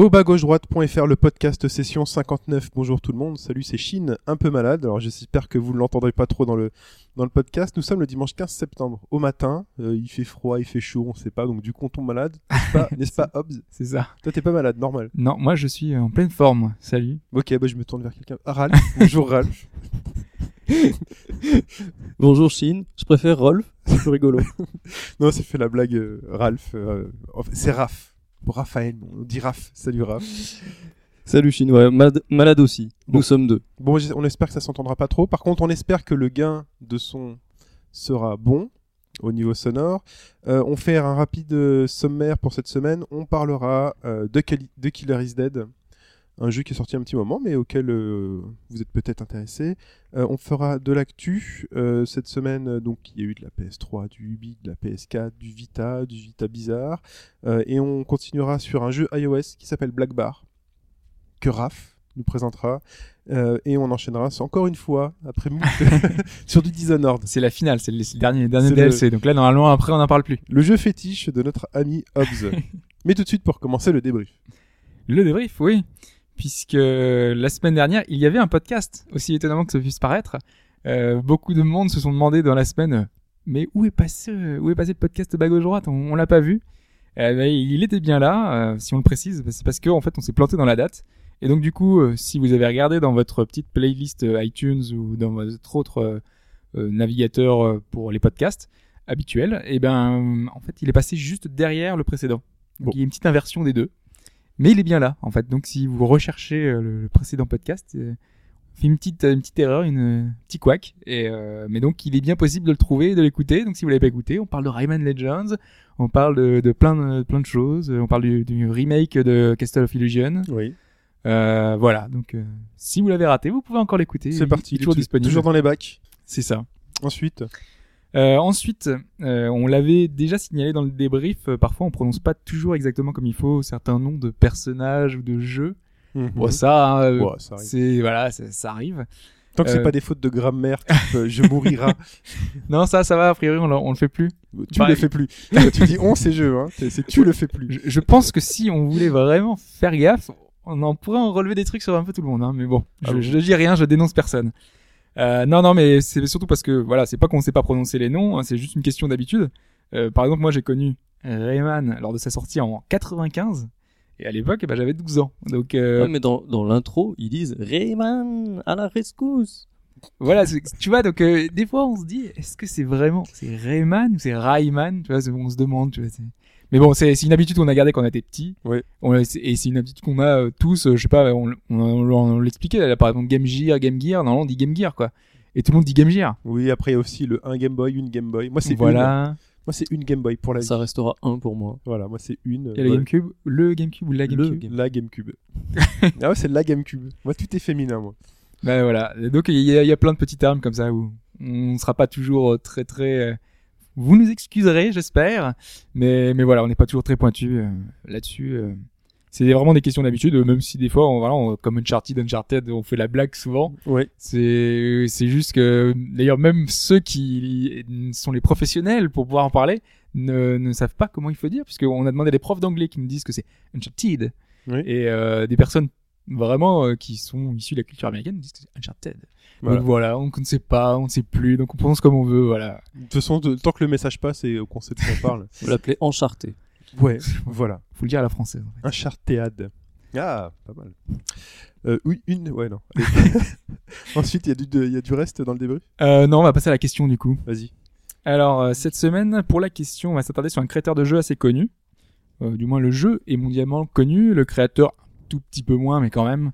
Au bas gauche droite.fr, le podcast session 59. Bonjour tout le monde. Salut, c'est Chine, un peu malade. Alors j'espère que vous ne l'entendrez pas trop dans le, dans le podcast. Nous sommes le dimanche 15 septembre au matin. Euh, il fait froid, il fait chaud, on sait pas. Donc du coup, on tombe malade. N'est-ce pas, Hobbs? C'est ça. Toi, t'es pas malade, normal. Non, moi je suis en pleine forme. Salut. Ok, bah je me tourne vers quelqu'un. Ah, Ralph. Bonjour Ralph. Bonjour Chine, je préfère Rolf, c'est plus rigolo. Non, c'est fait la blague euh, Ralph. euh, c'est Raph. Pour Raphaël, on dit Raph. Salut Raph. Salut Chine, ouais, malade, malade aussi. Bon. Nous sommes deux. Bon, on espère que ça s'entendra pas trop. Par contre, on espère que le gain de son sera bon au niveau sonore. Euh, on fait un rapide euh, sommaire pour cette semaine. On parlera euh, de, de Killer is Dead, un jeu qui est sorti un petit moment, mais auquel euh, vous êtes peut-être intéressé. Euh, on fera de l'actu euh, cette semaine. Donc, il y a eu de la PS3, du Ubi, de la PS4, du Vita, du Vita bizarre, et on continuera sur un jeu iOS qui s'appelle Black Bar que Raph nous présentera. Euh, et on enchaînera encore une fois après sur du Dishonored. C'est la finale, c'est le, dernier, dernier DLC. Donc là, normalement, après, on n'en parle plus. Le jeu fétiche de notre ami Hobbs. Mais tout de suite pour commencer le débrief. Le débrief, oui. Puisque la semaine dernière, il y avait un podcast, aussi étonnamment que ça puisse paraître. Euh, beaucoup de monde se sont demandé dans la semaine, euh, mais où est passé, euh, où est passé le podcast bas gauche droite On, on l'a pas vu. Eh ben, il était bien là. euh, si on le précise, c'est parce qu'en fait, on s'est planté dans la date. Et donc du coup, euh, si vous avez regardé dans votre petite playlist euh, iTunes ou dans votre autre euh, euh, navigateur euh, pour les podcasts habituels, et ben en fait, il est passé juste derrière le précédent. Donc Bon. il y a une petite inversion des deux. Mais il est bien là, en fait. Donc si vous recherchez euh, le, précédent podcast, euh, on fait une petite, une petite erreur, une euh, petit couac. Et euh, mais donc il est bien possible de le trouver, et de l'écouter. Donc si vous l'avez pas écouté, on parle de Rayman Legends, on parle de, de plein de plein de choses, on parle du, du remake de Castle of Illusion. Oui. Euh, voilà. Donc euh, si vous l'avez raté, vous pouvez encore l'écouter. C'est parti. il est toujours disponible. Toujours dans les bacs. C'est ça. Ensuite. Euh, ensuite, euh, on l'avait déjà signalé dans le débrief. euh, parfois, on prononce pas toujours exactement comme il faut certains noms de personnages ou de jeux. Bon, ça, hein, euh, Ouais, ça arrive. c'est voilà, ça, ça arrive. Tant que c'est euh, pas des fautes de grammaire, type, je mourira. Non, ça, ça va. A priori, on, le- on le fait plus. tu le fais plus. Tu dis on, c'est jeu. Hein. C'est c'est tu le fais plus. Je, je pense que si on voulait vraiment faire gaffe, on en pourrait en relever des trucs sur un peu tout le monde. Hein, mais bon, Ah je, bon je dis rien, je dénonce personne. Euh, non, non, mais c'est surtout parce que voilà, c'est pas qu'on sait pas prononcer les noms, hein, c'est juste une question d'habitude. Euh, par exemple, moi, j'ai connu Rayman lors de sa sortie en 95. Et à l'époque, eh ben, j'avais 12 ans. Donc euh, Ouais, mais dans, dans l'intro, ils disent Rayman à la rescousse. voilà, tu vois, donc euh, des fois on se dit, est-ce que c'est vraiment, c'est Rayman ou c'est Rayman? Tu vois, c'est- on se demande, tu vois. Mais bon, c'est une habitude qu'on a gardée quand on était petit. Ouais. On- et c'est une habitude qu'on a euh, tous, euh, je sais pas, on, on, on- on l'expliquait, là, par exemple Game Gear, Game Gear, normalement on dit Game Gear, quoi. Et tout le monde dit Game Gear. Oui, après il y a aussi le un Game Boy, une Game Boy. Moi c'est une. Voilà. Moi c'est une Game Boy pour la vie. Ça restera un pour moi. Voilà, moi c'est une. Il y a la. GameCube, le GameCube ou la Le GameCube? Game- La GameCube. ah ouais, c'est la GameCube. Moi tout est féminin, moi. Bah voilà. Donc il y, y a plein de petits termes comme ça où on ne sera pas toujours euh, très très. Vous nous excuserez, j'espère, mais mais voilà, on n'est pas toujours très pointu euh, là-dessus. euh. C'est vraiment des questions d'habitude, euh, même si des fois, on, voilà, on- comme Uncharted, Uncharted, on fait la blague souvent. Ouais. C'est c'est juste que d'ailleurs même ceux qui sont les professionnels pour pouvoir en parler ne, ne savent pas comment il faut dire, puisqu'on a demandé à des profs d'anglais qui nous disent que c'est Uncharted Oui. et euh, des personnes vraiment euh, qui sont issues de la culture américaine disent que c'est Uncharted. Voilà. Donc voilà, on ne sait pas, on ne sait plus, donc on prononce comme on veut, voilà. De toute façon, de- tant que le message passe et qu'on sait de quoi on parle. Vous l'appelez Encharté. ouais, voilà. Faut le dire à la française. en fait. Un chartéade. Ah, pas mal. Euh, oui, une, ouais, non. Ensuite, il y, a du- de- y a du reste dans le débrief? Euh, non, on va passer à la question du coup. Vas-y. Alors euh, cette semaine, pour la question, on va s'attarder sur un créateur de jeu assez connu. Euh, du moins le jeu est mondialement connu, le créateur un tout petit peu moins, mais quand même.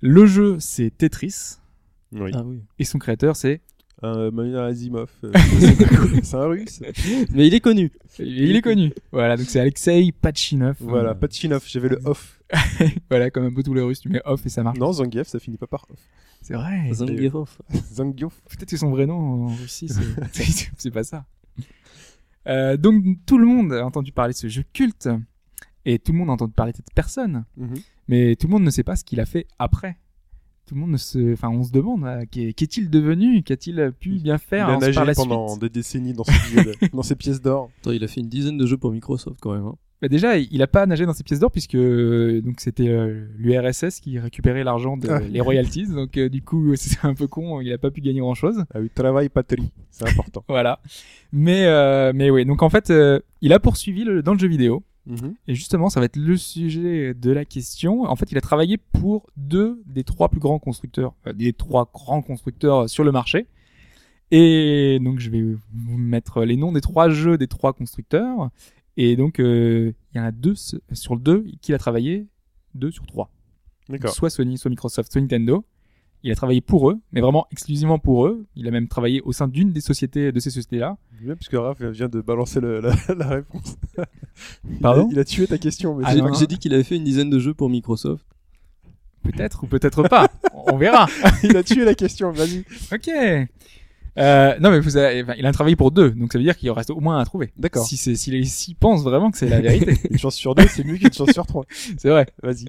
Le jeu c'est Tetris Oui. Ah oui. et son créateur c'est Un Manuel Asimov. euh, c'est un russe. Mais il est connu. Il est connu. Voilà, donc c'est Alexei Pachinov. Voilà, Euh, Pachinov, j'avais le off. Voilà, comme un peu tous les Russes, tu mets off et ça marche. Non, Zangief, ça finit pas par off. C'est vrai. Zangief. Zangief. Peut-être que son vrai nom en Russie, c'est c'est pas ça. Euh, donc tout le monde a entendu parler de ce jeu culte et tout le monde a entendu parler de cette personne, Mhm. mais tout le monde ne sait pas ce qu'il a fait après. Tout le monde ne se, enfin, on se demande qu'est- qu'est-il devenu, qu'a-t-il pu bien faire Il a nagé par la pendant suite? des décennies dans, ses dans pièces d'or. Il a fait une dizaine de jeux pour Microsoft quand même. Hein. Bah, déjà, il a pas nagé dans ses pièces d'or puisque euh, donc c'était euh, l'URSS qui récupérait l'argent de Ah. les royalties, donc euh, du coup c'est un peu con, il a pas pu gagner grand chose. Ah oui, travail, patrie. C'est important. Voilà. Mais euh, mais oui, donc en fait, euh, il a poursuivi le- dans le jeu vidéo. Mhm. Et justement, ça va être le sujet de la question. En fait, il a travaillé pour deux des trois plus grands constructeurs, euh, des trois grands constructeurs sur le marché. Et donc, je vais vous mettre les noms des trois jeux des trois constructeurs. Et donc, euh, il y en a deux sur deux qu'il a travaillé, deux sur trois. D'accord. Soit Sony, soit Microsoft, soit Nintendo. Il a travaillé pour eux, mais vraiment exclusivement pour eux. Il a même travaillé au sein d'une des sociétés de ces sociétés-là. Bien, puisque Raph vient de balancer le- la, la réponse. Il Pardon a, il a tué ta question, Ah, J'ai dit qu'il avait fait une dizaine de jeux pour Microsoft. Peut-être ou peut-être pas. On verra. il a tué la question, vas-y. Ok. Euh, non mais vous avez, enfin, il a travaillé pour deux, donc ça veut dire qu'il en reste au moins un à trouver. D'accord. Si c'est, s'il s'il pense vraiment que c'est la vérité, Une chance sur deux, c'est mieux qu'une chance sur trois. c'est vrai. Vas-y.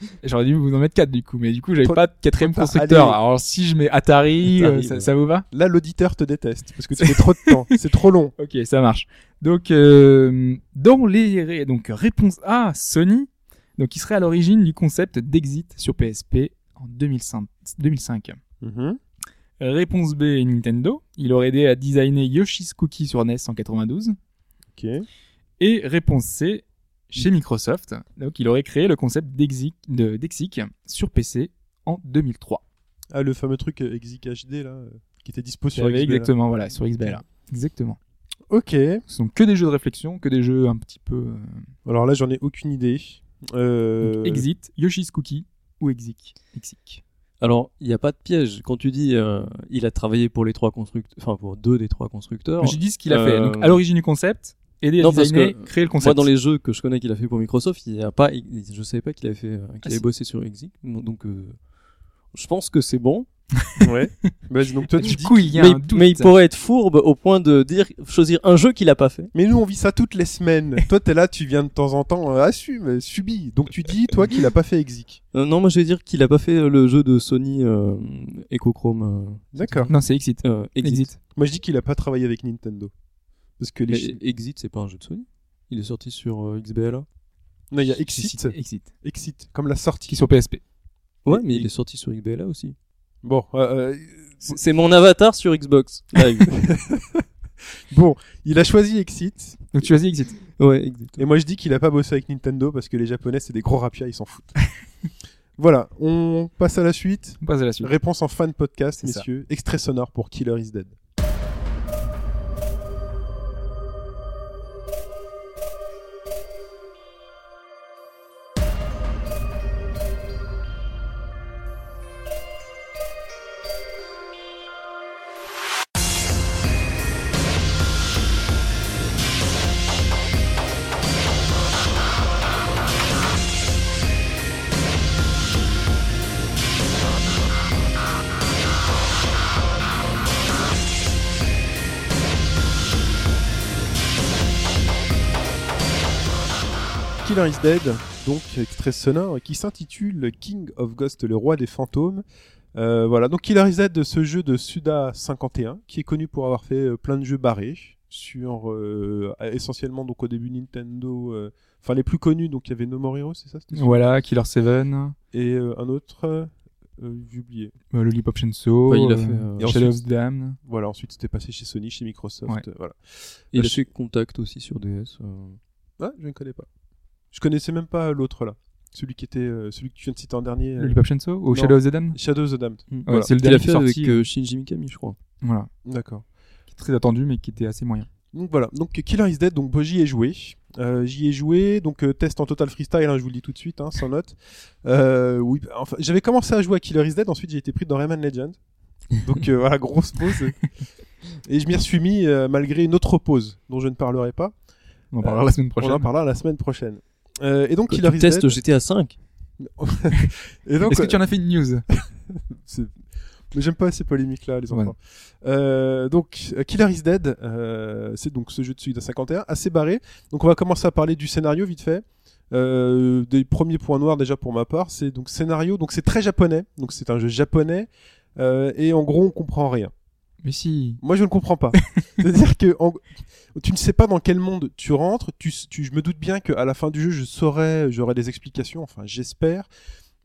J'aurais dû vous en mettre quatre du coup, mais du coup j'avais pas de quatrième constructeur. Alors si je mets Atari, Atari, euh, ça, vous va? Là, l'auditeur te déteste, parce que tu mets trop de temps. C'est trop long. Ok, ça marche. Donc euh, dans les donc réponse A, Sony, donc il serait à l'origine du concept d'Exit sur PSP en 2005. 2005. Mhm. Réponse B, Nintendo. Il aurait aidé à designer Yoshi's Cookie sur NES en 92. Ok. Et réponse C, chez Microsoft. Donc, il aurait créé le concept d'Exic, de, d'Exic sur PC en 2003. Ah, le fameux truc euh, Exik HD, là, euh, qui était dispo sur XBLA. exactement, voilà, sur XBLA. Exactement. Ok. Ce sont que des jeux de réflexion, que des jeux un petit peu euh, Alors là, j'en ai aucune idée. Euh... donc Exit, Yoshi's Cookie ou Exic. Exic. Alors, il n'y a pas de piège. Quand tu dis euh, il a travaillé pour les trois constructeurs, enfin pour deux des trois constructeurs. J'ai dit ce qu'il a fait. Donc, à l'origine du concept, aider à Non, parce designer, que créer le concept. Moi, dans les jeux que je connais qu'il a fait pour Microsoft, il y a pas, il- je savais pas qu'il avait fait, euh, qu'il Ah, avait si. bossé sur Exit. Donc, euh, je pense que c'est bon. Ouais. Vas-y, donc toi, tu du dis. coup, il y a mais, un doute. mais il pourrait être fourbe au point de dire, choisir un jeu qu'il a pas fait. Mais nous, on vit ça toutes les semaines. toi, t'es là, tu viens de temps en temps, euh, assume, subis. Donc tu dis, toi, qu'il a pas fait. Euh, non, moi je vais dire qu'il a pas fait le jeu de Sony euh, Echochrome. euh, D'accord. Non, c'est Exit. euh, Exit. Exit. Moi, je dis qu'il a pas travaillé avec Nintendo. Parce que les. Mais Chi- Exit, c'est pas un jeu de Sony? Il est sorti sur euh, XBLA. Non, il y a Exit. Exit. Exit, comme la sortie. Qui est sur PSP. Ouais, mais il est sorti sur XBLA aussi. Bon, euh, euh, C'est c'est mon avatar sur Xbox Live. bon, il a choisi Exit. Donc, tu choisis Exit. ouais, Exit. Et moi, je dis qu'il a pas bossé avec Nintendo parce que les Japonais, c'est des gros rapias, ils s'en foutent. voilà, on passe à la suite. On passe à la suite. Réponse en fin de podcast, C'est ça. messieurs. Extrait sonore pour Killer is Dead. Killer is Dead, donc extrait sonore, qui s'intitule King of Ghost, le roi des fantômes. Euh, voilà, donc Killer is Dead, ce jeu de Suda 51, qui est connu pour avoir fait euh, plein de jeux barrés sur euh, essentiellement donc au début Nintendo, euh, enfin les plus connus, donc il y avait No More Heroes, c'est ça Voilà, Killer 7, euh, Et euh, un autre, euh, euh, j'ai oublié. Lollipop Ouais, il a euh, fait, euh, Et Shadow of the Damned. Voilà, ensuite c'était passé chez Sony, chez Microsoft, Ouais. euh, voilà. Il Euh, a fait Contact aussi sur DS. euh. Ah, je ne connais pas. Je connaissais même pas l'autre là. Celui qui était, euh, celui que tu viens de citer en dernier. euh, Lollipop Chainsaw ou non. Shadow of the Damned Shadow of the Damned. Mm. Voilà. c'est le dernier fait est avec sorti. euh, Shinji Mikami, je crois. Voilà. D'accord. Qui est très attendu, mais qui était assez moyen. Donc voilà, donc Killer is Dead, donc bah, j'y ai joué. Euh, j'y ai joué, donc euh, test en total freestyle, hein, je vous le dis tout de suite, hein, sans note. Euh, oui, bah, enfin, j'avais commencé à jouer à Killer is Dead, ensuite j'ai été pris dans Rayman Legend. Donc euh, voilà, grosse pause. Et je m'y suis mis euh, malgré une autre pause dont je ne parlerai pas. On en parlera la semaine On prochaine. en parlera la semaine prochaine. Euh, et donc Killer tu is testes Dead. GTA 5 Et donc, Est-ce que tu en as fait une news? C'est- Mais j'aime pas ces polémiques là, les Ouais. enfants. Euh, donc euh, Killer is Dead, euh, c'est donc ce jeu de Suida 51, assez barré. Donc on va commencer à parler du scénario vite fait. Euh, des premiers points noirs déjà pour ma part, c'est donc scénario, donc c'est très japonais, donc c'est un jeu japonais euh, et en gros on comprend rien. Mais si. Moi je ne comprends pas. C'est-à-dire que en- tu ne sais pas dans quel monde tu rentres. Je me doute bien qu'à la fin du jeu je saurai, j'aurai des explications. Enfin j'espère.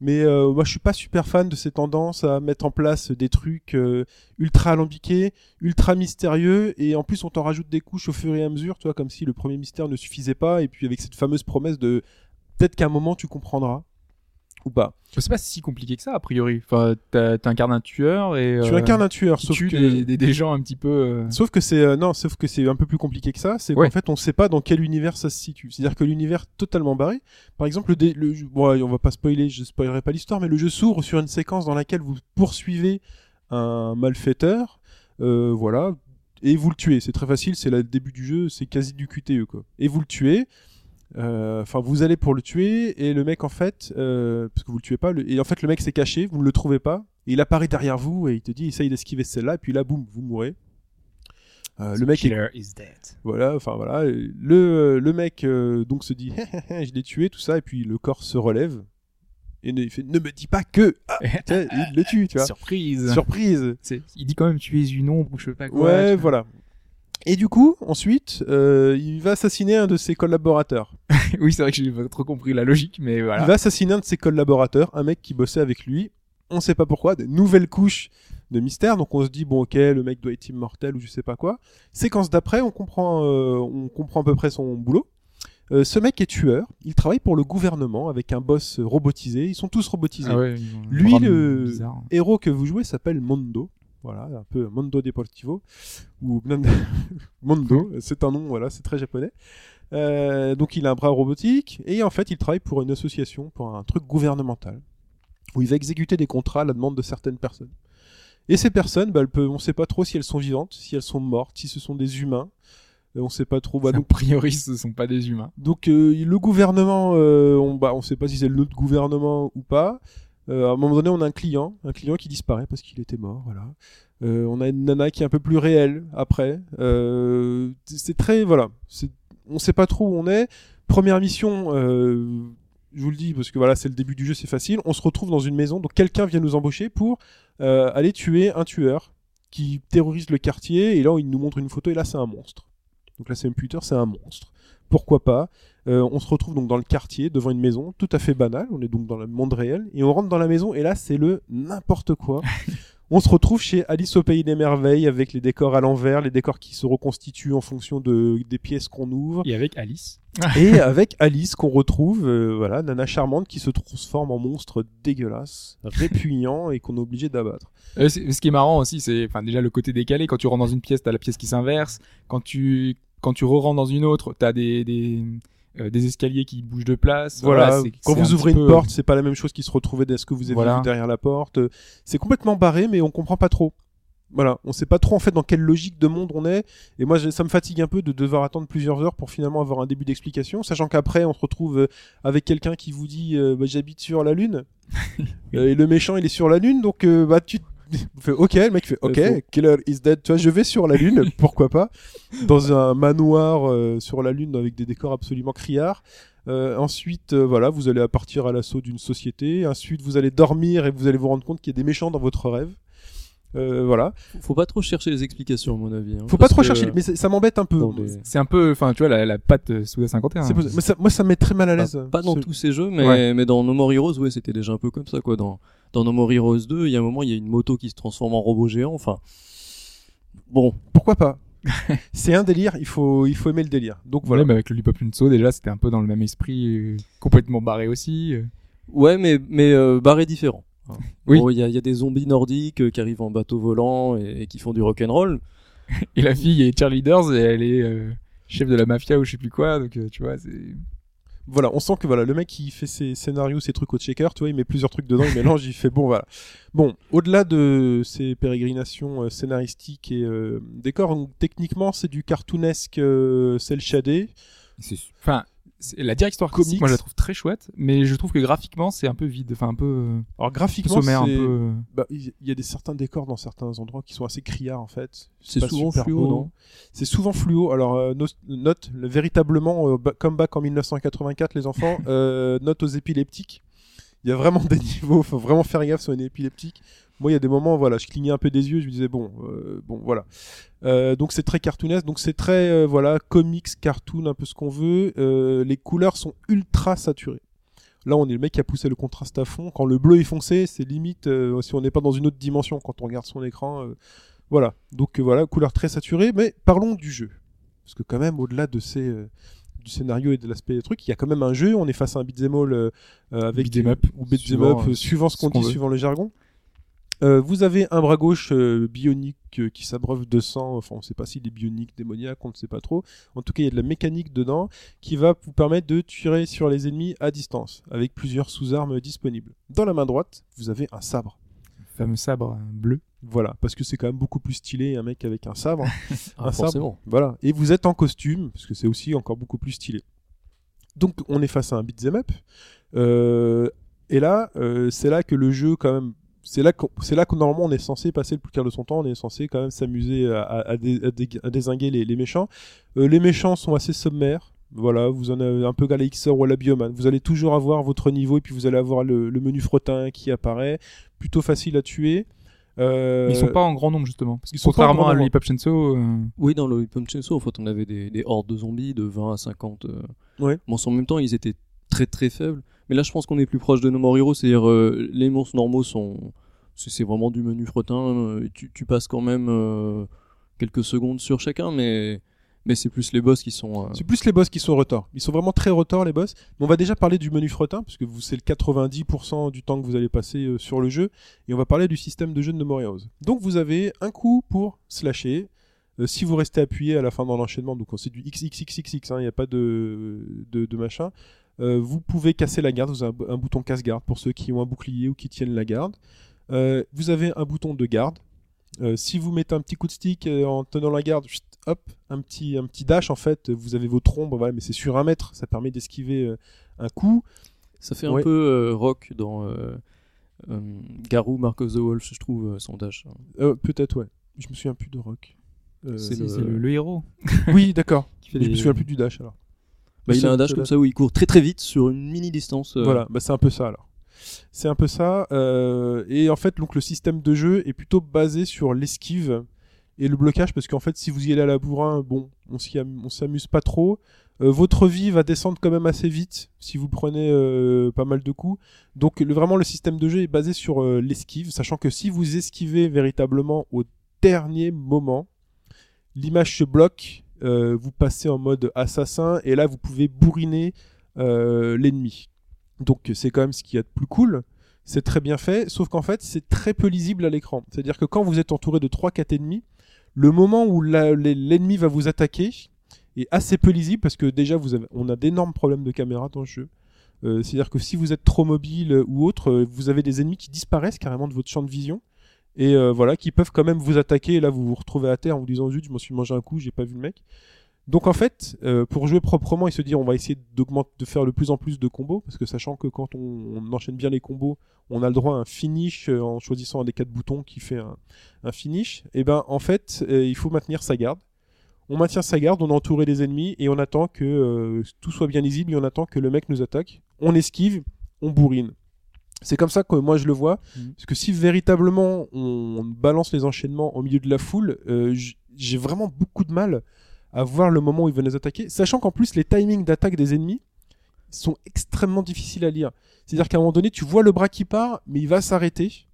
Mais euh, moi je suis pas super fan de ces tendances à mettre en place des trucs euh, ultra alambiqués, ultra mystérieux et en plus on t'en rajoute des couches au fur et à mesure, tu vois, comme si le premier mystère ne suffisait pas et puis avec cette fameuse promesse de peut-être qu'à un moment tu comprendras ou pas. C'est pas si compliqué que ça, a priori. Enfin, t'incarnes un tueur et. Tu euh, incarnes un tueur, sauf tue que des, des, des gens un petit peu. euh, Sauf que c'est euh, non, sauf que c'est un peu plus compliqué que ça. C'est Ouais. qu'en fait, on sait pas dans quel univers ça se situe. C'est-à-dire que l'univers totalement barré. Par exemple, le, le bon, on va pas spoiler, je spoilerai pas l'histoire, mais le jeu s'ouvre sur une séquence dans laquelle vous poursuivez un malfaiteur, euh, voilà, et vous le tuez. C'est très facile, c'est le début du jeu, c'est quasi du QTE quoi. Et vous le tuez. Euh, Enfin, vous allez pour le tuer et le mec en fait, euh, parce que vous le tuez pas, le- et en fait le mec s'est caché, vous ne le trouvez pas, et il apparaît derrière vous et il te dit essaye d'esquiver celle-là, et puis là boum, vous mourrez. Euh, le mec est Killer is dead. voilà, enfin voilà, le le mec donc se dit je l'ai tué tout ça et puis le corps se relève et ne, il fait ne me dis pas que ah, il le tue, tu vois. Surprise. Surprise. Il dit quand même tu es une ombre ou je sais pas quoi. Ouais, voilà. Et du coup, ensuite, euh, il va assassiner un de ses collaborateurs. oui, c'est vrai que j'ai pas trop compris la logique, mais voilà. Il va assassiner un de ses collaborateurs, un mec qui bossait avec lui. On sait pas pourquoi, des nouvelles couches de mystère. Donc on se dit bon ok, le mec doit être immortel ou je sais pas quoi. Séquence d'après, on comprend, euh, on comprend à peu près son boulot. Euh, ce mec est tueur. Il travaille pour le gouvernement avec un boss robotisé. Ils sont tous robotisés. Ah ouais, Lui, le- bizarre. héros que vous jouez s'appelle Mondo. Voilà, un peu Mondo Deportivo ou Mondo, c'est un nom, voilà, c'est très japonais. Euh, donc il a un bras robotique et en fait il travaille pour une association, pour un truc gouvernemental où il va exécuter des contrats à la demande de certaines personnes. Et ces personnes, bah, on ne sait pas trop si elles sont vivantes, si elles sont mortes, si ce sont des humains. Euh, on ne sait pas trop. Bah, a donc priori, ce sont pas des humains. donc euh, le gouvernement, euh, on bah, on sait pas si c'est le notre gouvernement ou pas. Euh, à un moment donné, on a un client, un client qui disparaît parce qu'il était mort, voilà. Euh, on a une nana qui est un peu plus réelle après. Euh, c'est très voilà, on sait pas trop où on est. Première mission, je vous le dis parce que voilà, c'est le début du jeu, c'est facile. On se retrouve dans une maison, donc quelqu'un vient nous embaucher pour aller tuer un tueur qui terrorise le quartier. Et là, il nous montre une photo et là, c'est un monstre. Donc là, c'est un puter, c'est un monstre. Pourquoi pas? Euh, on se retrouve donc dans le quartier, devant une maison, tout à fait banale. On est donc dans le monde réel. Et on rentre dans la maison, et là, c'est le n'importe quoi. on se retrouve chez Alice au Pays des Merveilles, avec les décors à l'envers, les décors qui se reconstituent en fonction de, des pièces qu'on ouvre. Et avec Alice. et avec Alice qu'on retrouve, euh, voilà, nana charmante qui se transforme en monstre dégueulasse, répugnant, et qu'on est obligé d'abattre. Euh, ce qui est marrant aussi, c'est enfin déjà le côté décalé. Quand tu rentres dans une pièce, t'as la pièce qui s'inverse. Quand tu quand tu re-rentres dans une autre, t'as des des, euh, des escaliers qui bougent de place. Voilà, quand un vous ouvrez une peu- porte, c'est pas la même chose qui se retrouvait dès ce que vous avez Voilà. vu derrière la porte. Euh, C'est complètement barré, mais on comprend pas trop. Voilà, on sait pas trop en fait dans quelle logique de monde on est. Et moi, ça me fatigue un peu de devoir attendre plusieurs heures pour finalement avoir un début d'explication, sachant qu'après, on se retrouve euh, avec quelqu'un qui vous dit euh, bah, j'habite sur la lune. Et le méchant, il est sur la lune, donc euh, bah tu faites, ok, le mec fait ok, killer is dead. Tu vois, je vais sur la lune, pourquoi pas, dans un manoir euh, sur la lune avec des décors absolument criards. Euh, ensuite, euh, voilà, vous allez partir à l'assaut d'une société. Ensuite, vous allez dormir et vous allez vous rendre compte qu'il y a des méchants dans votre rêve. Euh, voilà. Faut pas trop chercher les explications, à mon avis. hein, Faut pas trop que, chercher, mais ça m'embête un peu. les- C'est un peu, enfin, tu vois, la, la patte Suda 51. C'est possi- mais ça- moi, ça me met très mal à l'aise. pas dans tous ces jeux, mais, Ouais. mais dans No More Heroes, ouais, c'était déjà un peu comme ça, quoi. Dans, dans No More Heroes 2, il y a un moment, il y a une moto qui se transforme en robot géant. Enfin, bon, Pourquoi pas? C'est un délire. Il faut, il faut aimer le délire. Donc voilà. Mais avec le Lollipop Lunso, déjà, c'était un peu dans le même esprit, euh, complètement barré aussi. euh. ouais, mais mais euh, barré différent. hein. Oui. Bon, Il y, a, il y a des zombies nordiques euh, qui arrivent en bateau volant et, et qui font du rock'n'roll. Et la fille est cheerleaders et elle est euh, chef de la mafia ou je sais plus quoi. Donc, euh, tu vois, c'est. Voilà, on sent que voilà, le mec qui fait ses scénarios, ses trucs au checker, tu vois, il met plusieurs trucs dedans, il mélange, il fait bon, voilà. Bon, au-delà de ces pérégrinations euh, scénaristiques et euh, décors, techniquement, c'est du cartoonesque euh, cel shadé. Enfin la artistique, Comics. moi je la trouve très chouette, mais je trouve que graphiquement c'est un peu vide, enfin un peu, Alors un peu graphiquement, sommaire, un c'est- peu. bah, il y a des certains décors dans certains endroits qui sont assez criards en fait. C'est souvent fluo, beau. non C'est souvent fluo. Alors euh, no- note le- véritablement euh, ba- comeback en 1984 les enfants. euh, note aux épileptiques. Il y a vraiment des niveaux. Faut vraiment faire gaffe sur une épileptique. Moi, il y a des moments, voilà, je clignais un peu des yeux, je me disais bon, euh, bon, voilà. Euh, donc c'est très cartoonesque, donc c'est très euh, voilà comics, cartoon, un peu ce qu'on veut. Les couleurs sont ultra saturées. Là, on est le mec qui a poussé le contraste à fond. Quand le bleu est foncé, c'est limite si on n'est pas dans une autre dimension quand on regarde son écran. voilà. Donc voilà, couleur très saturée. Mais parlons du jeu, parce que quand même, au-delà de ces du scénario et de l'aspect des trucs, il y a quand même un jeu. On est face à un beat'em all euh, avec Beat'em up, ou beat'em suivant, up, euh, suivant ce qu'on dit, veut. suivant le jargon. Euh, vous avez un bras gauche euh, bionique euh, qui s'abreuve de sang, enfin on sait pas s'il est bionique, démoniaque, on ne sait pas trop. En tout cas, il y a de la mécanique dedans qui va vous permettre de tirer sur les ennemis à distance, avec plusieurs sous-armes disponibles. Dans la main droite, vous avez un sabre. Le fameux sabre euh, bleu. Voilà, parce que c'est quand même beaucoup plus stylé un mec avec un sabre. Ah, un sabre. Voilà. Et vous êtes en costume, parce que c'est aussi encore beaucoup plus stylé. Donc on est face à un beat'em up. Euh, et là, euh, c'est là que le jeu quand même. C'est là, qu'on- c'est là que normalement on est censé passer le plus clair de son temps, on est censé quand même s'amuser à, à, à dé- à dé- à désinguer les, les méchants. Euh, les méchants sont assez sommaires, voilà, vous en avez un peu Galaxor ou à la Bioman. Vous allez toujours avoir votre niveau et puis vous allez avoir le, le menu frottin qui apparaît, plutôt facile à tuer. Euh, Mais ils sont pas en grand nombre justement. Parce que ils sont contrairement à. Lollipop Chainsaw, euh, Oui, dans le Weapon Chainsaw, en fait, on avait des, des hordes de zombies de 20 à 50 euh, Ouais. monstres en même temps. Ils étaient très très faibles. Mais là, je pense qu'on est plus proche de No More Heroes. C'est-à-dire, euh, les monstres normaux sont. C'est vraiment du menu frottin. euh, tu, passes quand même euh, quelques secondes sur chacun, mais, mais c'est plus les boss qui sont. euh, C'est plus les boss qui sont retors. Ils sont vraiment très retors les boss. Mais on va déjà parler du menu frottin parce que vous c'est le 90% du temps que vous allez passer sur le jeu et on va parler du système de jeu de No More Heroes. Donc vous avez un coup pour slasher. Si vous restez appuyé à la fin dans l'enchaînement, donc c'est du XXXXX, il n'y a pas de, de machin. Euh, vous pouvez casser la garde, vous avez un, un bouton casse-garde pour ceux qui ont un bouclier ou qui tiennent la garde. Euh, vous avez un bouton de garde. Euh, si vous mettez un petit coup de stick en tenant la garde, chut, hop, un petit, un petit dash en fait, vous avez votre ombre, voilà, mais c'est sur un mètre, ça permet d'esquiver euh, un coup. Ça fait un peu euh, rock dans euh, euh, Garou, Mark of the Wolf, je trouve, euh, son dash. Euh, Peut-être, ouais. Je me souviens plus de rock. Euh, C'est le- c'est le, le héros. Oui, d'accord. Je me souviens plus du dash alors. Bah, il a un dash comme ça où il court très très vite sur une mini distance. euh, Voilà, bah c'est un peu ça alors. C'est un peu ça. euh, et en fait, donc le système de jeu est plutôt basé sur l'esquive et le blocage parce qu'en fait, si vous y allez à la bourrin, bon, on s'amuse pas trop. Euh, votre vie va descendre quand même assez vite si vous prenez pas mal de coups. Donc le, vraiment le système de jeu est basé sur l'esquive, sachant que si vous esquivez véritablement au dernier moment, l'image se bloque, euh, vous passez en mode assassin et là vous pouvez bourriner euh, l'ennemi. Donc c'est quand même ce qu'il y a de plus cool. C'est très bien fait, sauf qu'en fait c'est très peu lisible à l'écran. C'est-à-dire que quand vous êtes entouré de 3-4 ennemis, le moment où l'ennemi va vous attaquer est assez peu lisible parce que déjà on a d'énormes problèmes de caméra dans le jeu. Euh, C'est-à-dire que si vous êtes trop mobile ou autre, vous avez des ennemis qui disparaissent carrément de votre champ de vision et euh, voilà qui peuvent quand même vous attaquer. Et là vous vous retrouvez à terre en vous disant zut, je m'en suis mangé un coup, j'ai pas vu le mec. Donc en fait, euh, pour jouer proprement et se dire on va essayer d'augmenter, de faire de plus en plus de combos, parce que sachant que quand on, enchaîne bien les combos, on a le droit à un finish euh, en choisissant un des quatre boutons qui fait un, finish. Et ben en fait, il faut maintenir sa garde. On maintient sa garde, on a entouré les ennemis et on attend que tout soit bien lisible et on attend que le mec nous attaque. On esquive, on bourrine. C'est comme ça que moi je le vois. Mhm. Parce que si véritablement on balance les enchaînements au milieu de la foule, euh, j'ai vraiment beaucoup de mal à voir le moment où ils veulent nous attaquer. Sachant qu'en plus les timings d'attaque des ennemis sont extrêmement difficiles à lire. C'est-à-dire qu'à un moment donné, tu vois le bras qui part, mais il va s'arrêter.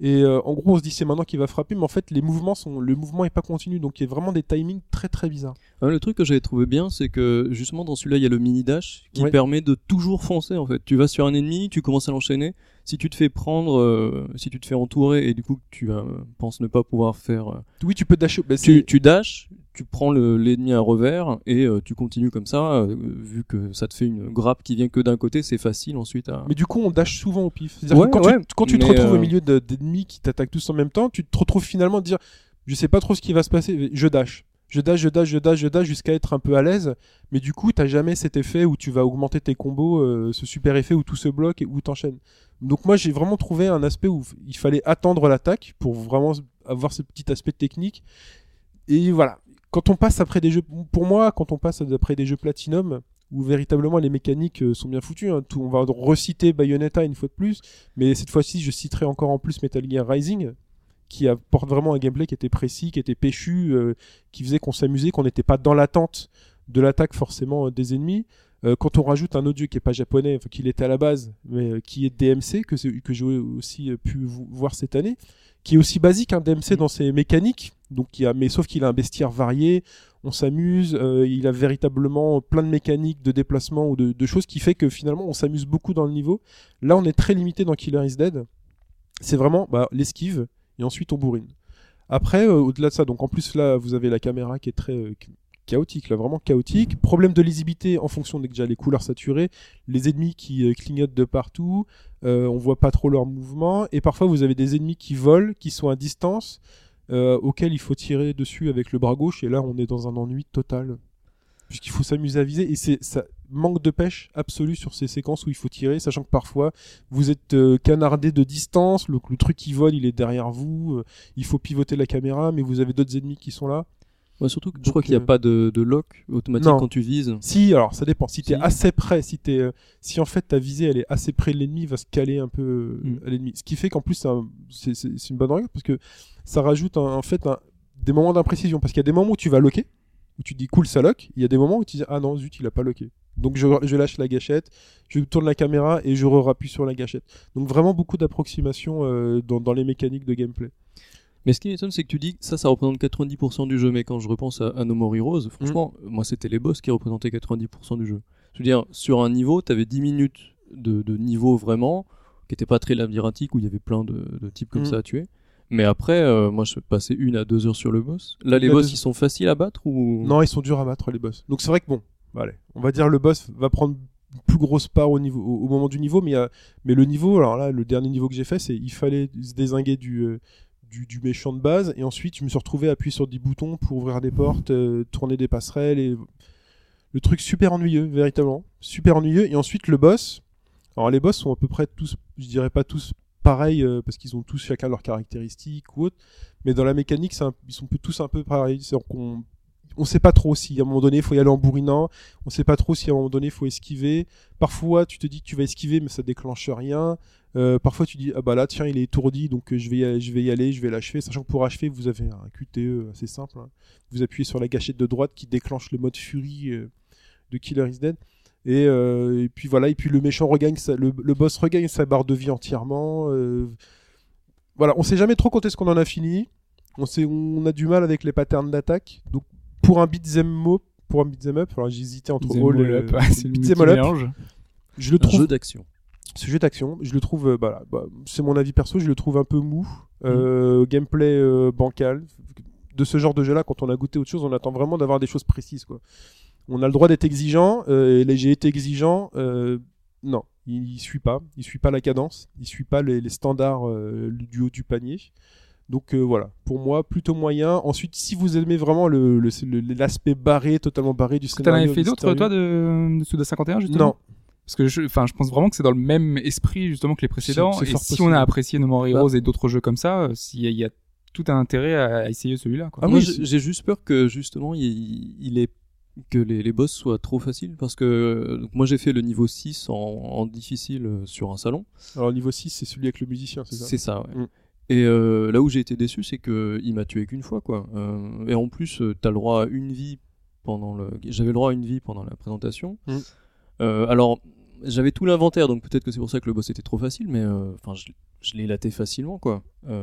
Et euh, en gros, on se dit c'est maintenant qu'il va frapper, mais en fait, les mouvements sont, le mouvement est pas continu, donc il y a vraiment des timings très très bizarres. Ah, le truc que j'avais trouvé bien, c'est que justement dans celui-là, il y a le mini dash qui Ouais. permet de toujours foncer en fait. Tu vas sur un ennemi, tu commences à l'enchaîner. Si tu te fais prendre, euh, si tu te fais entourer et du coup tu euh, penses ne pas pouvoir faire, euh, Oui, tu peux dasher. bah, tu, tu dashes, tu prends le- l'ennemi à revers et euh, tu continues comme ça. euh, vu que ça te fait une grappe qui vient que d'un côté, c'est facile ensuite à. Mais du coup, on dash souvent au pif. C'est-à-dire Ouais, quand, ouais, tu, quand tu te retrouves au euh, milieu de- d'ennemis qui t'attaquent tous en même temps, tu te retrouves finalement à dire je sais pas trop ce qui va se passer, je dash. Je dash, je dash, je dash, je dash jusqu'à être un peu à l'aise. Mais du coup, t'as jamais cet effet où tu vas augmenter tes combos, ce super effet où tout se bloque et où t'enchaînes. Donc moi, j'ai vraiment trouvé un aspect où il fallait attendre l'attaque pour vraiment avoir ce petit aspect technique. Et voilà. Quand on passe après des jeux, pour moi, quand on passe après des jeux Platinum, où véritablement les mécaniques euh, sont bien foutues, hein, on va reciter Bayonetta une fois de plus, mais cette fois-ci, je citerai encore en plus Metal Gear Rising, qui apporte vraiment un gameplay qui était précis, qui était péchu, euh, qui faisait qu'on s'amusait, qu'on n'était pas dans l'attente de l'attaque forcément euh, des ennemis. Euh, quand on rajoute un autre jeu qui est pas japonais, enfin, qu'il était à la base, mais euh, qui est DMC, que, j'ai aussi euh, pu vo- voir cette année, qui est aussi basique, un DMC dans ses mécaniques, donc il a, mais sauf qu'il a un bestiaire varié, on s'amuse, euh, il a véritablement plein de mécaniques de déplacement ou de, de choses qui fait que finalement on s'amuse beaucoup dans le niveau. Là on est très limité dans Killer is Dead. C'est vraiment bah, l'esquive et ensuite on bourrine. Après, euh, au-delà de ça, donc en plus là vous avez la caméra qui est très euh, chaotique, là vraiment chaotique. Problème de lisibilité en fonction des déjà les couleurs saturées, les ennemis qui euh, clignotent de partout, euh, on voit pas trop leurs mouvements. Et parfois vous avez des ennemis qui volent, qui sont à distance euh, auquel il faut tirer dessus avec le bras gauche. Et là on est dans un ennui total puisqu'il faut s'amuser à viser. Et c'est ça manque de pêche absolu sur ces séquences où il faut tirer sachant que parfois vous êtes canardé de distance. Le, truc qui vole il est derrière vous. Il faut pivoter la caméra mais vous avez d'autres ennemis qui sont là Ouais, surtout que je crois qu'il n'y a euh, pas de, de lock automatique Non. quand tu vises. si alors ça dépend si t'es Si. assez près si t'es euh, si en fait ta visée elle est assez près de l'ennemi va se caler un peu euh, Mm. à l'ennemi ce qui fait qu'en plus c'est un- c'est c'est- c'est une bonne règle parce que ça rajoute un- en fait un- des moments d'imprécision parce qu'il y a des moments où tu vas locker où tu te dis cool ça lock il y a des moments où tu dis ah non zut il a pas locké donc je, je lâche la gâchette je tourne la caméra et je rappuie sur la gâchette donc vraiment beaucoup d'approximation euh, dans, dans les mécaniques de gameplay Mais ce qui m'étonne, c'est que tu dis que ça, ça représente 90% du jeu. Mais quand je repense à, à No More Heroes, franchement, Mm. moi, c'était les boss qui représentaient 90% du jeu. Je veux dire, sur un niveau, t'avais 10 minutes de, de niveau vraiment, qui était pas très labyrinthique, où il y avait plein de, de types comme Mm. ça à tuer. Mais après, euh, moi, je passais une à deux heures sur le boss. Là, les boss, deux- ils sont faciles à battre ou? Non, ils sont durs à battre les boss. Donc c'est vrai que bon, bah, allez, on va dire le boss va prendre plus grosse part au niveau au, moment du niveau, mais a- mais le niveau, alors là, le dernier niveau que j'ai fait, c'est il fallait se désinguer du, euh, du méchant de base, et ensuite je me suis retrouvé à appuyer sur des boutons pour ouvrir des portes, euh, tourner des passerelles, et le truc super ennuyeux, véritablement, super ennuyeux. Et ensuite le boss, alors les boss sont à peu près tous, je dirais pas tous pareils euh, parce qu'ils ont tous chacun leurs caractéristiques ou autre, mais dans la mécanique, un- ils sont tous un peu pareils. C'est-à-dire qu'on on sait pas trop si à un moment donné il faut y aller en bourrinant, on sait pas trop si à un moment donné il faut esquiver. Parfois tu te dis que tu vas esquiver mais ça déclenche rien. Euh, parfois tu dis ah bah là tiens il est étourdi donc euh, je vais y aller, je vais y aller, je vais l'achever. Sachant que pour achever vous avez un QTE assez simple. hein. Vous appuyez sur la gâchette de droite qui déclenche le mode furie euh, de Killer is Dead. Et, euh, et puis voilà et puis le méchant regagne sa- le, le boss regagne sa barre de vie entièrement. euh, voilà on sait jamais trop quand est-ce qu'on en a fini. On, sait, on a du mal avec les patterns d'attaque. Donc pour un beat'em up, pour un beat'em up, alors j'ai hésité entre all up, c'est le beat'em up. Je le un trouve jeu d'action ce jeu d'action, je le trouve, euh, bah, bah, c'est mon avis perso, je le trouve un peu mou, Mm. euh, gameplay euh, bancal. De ce genre de jeu-là, quand on a goûté autre chose, on attend vraiment d'avoir des choses précises. Quoi. On a le droit d'être exigeant, et j'ai été exigeant. non, il, il suit pas, il suit pas la cadence, il suit pas les, les standards euh, du haut du panier. Donc euh, voilà, pour moi plutôt moyen. Ensuite, si vous aimez vraiment le l'aspect barré, totalement barré du T'en scénario, avais fait d'autres, toi, de, de Suda 51, justement? Non, Parce que je, enfin, je pense vraiment que c'est dans le même esprit, justement, que les précédents. Et si possible. on a apprécié No More Heroes et d'autres jeux comme ça, euh, s'il y a- il y a tout un intérêt à, essayer celui-là. Ah Moi, oui, j'ai juste peur que justement il, il est que les, les boss soient trop faciles parce que donc, moi j'ai fait le niveau 6 en, en difficile euh, sur un salon. alors niveau 6, c'est celui avec le musicien, c'est ça? C'est ça. ouais. Mm. Et euh, là où j'ai été déçu, c'est que il m'a tué qu'une fois quoi. Euh, et en plus, t'as le droit à une vie pendant le. J'avais le droit à une vie pendant la présentation. Mm. Euh, alors j'avais tout l'inventaire, donc peut-être que c'est pour ça que le boss était trop facile, mais euh, enfin je, je l'ai laté facilement quoi. Euh,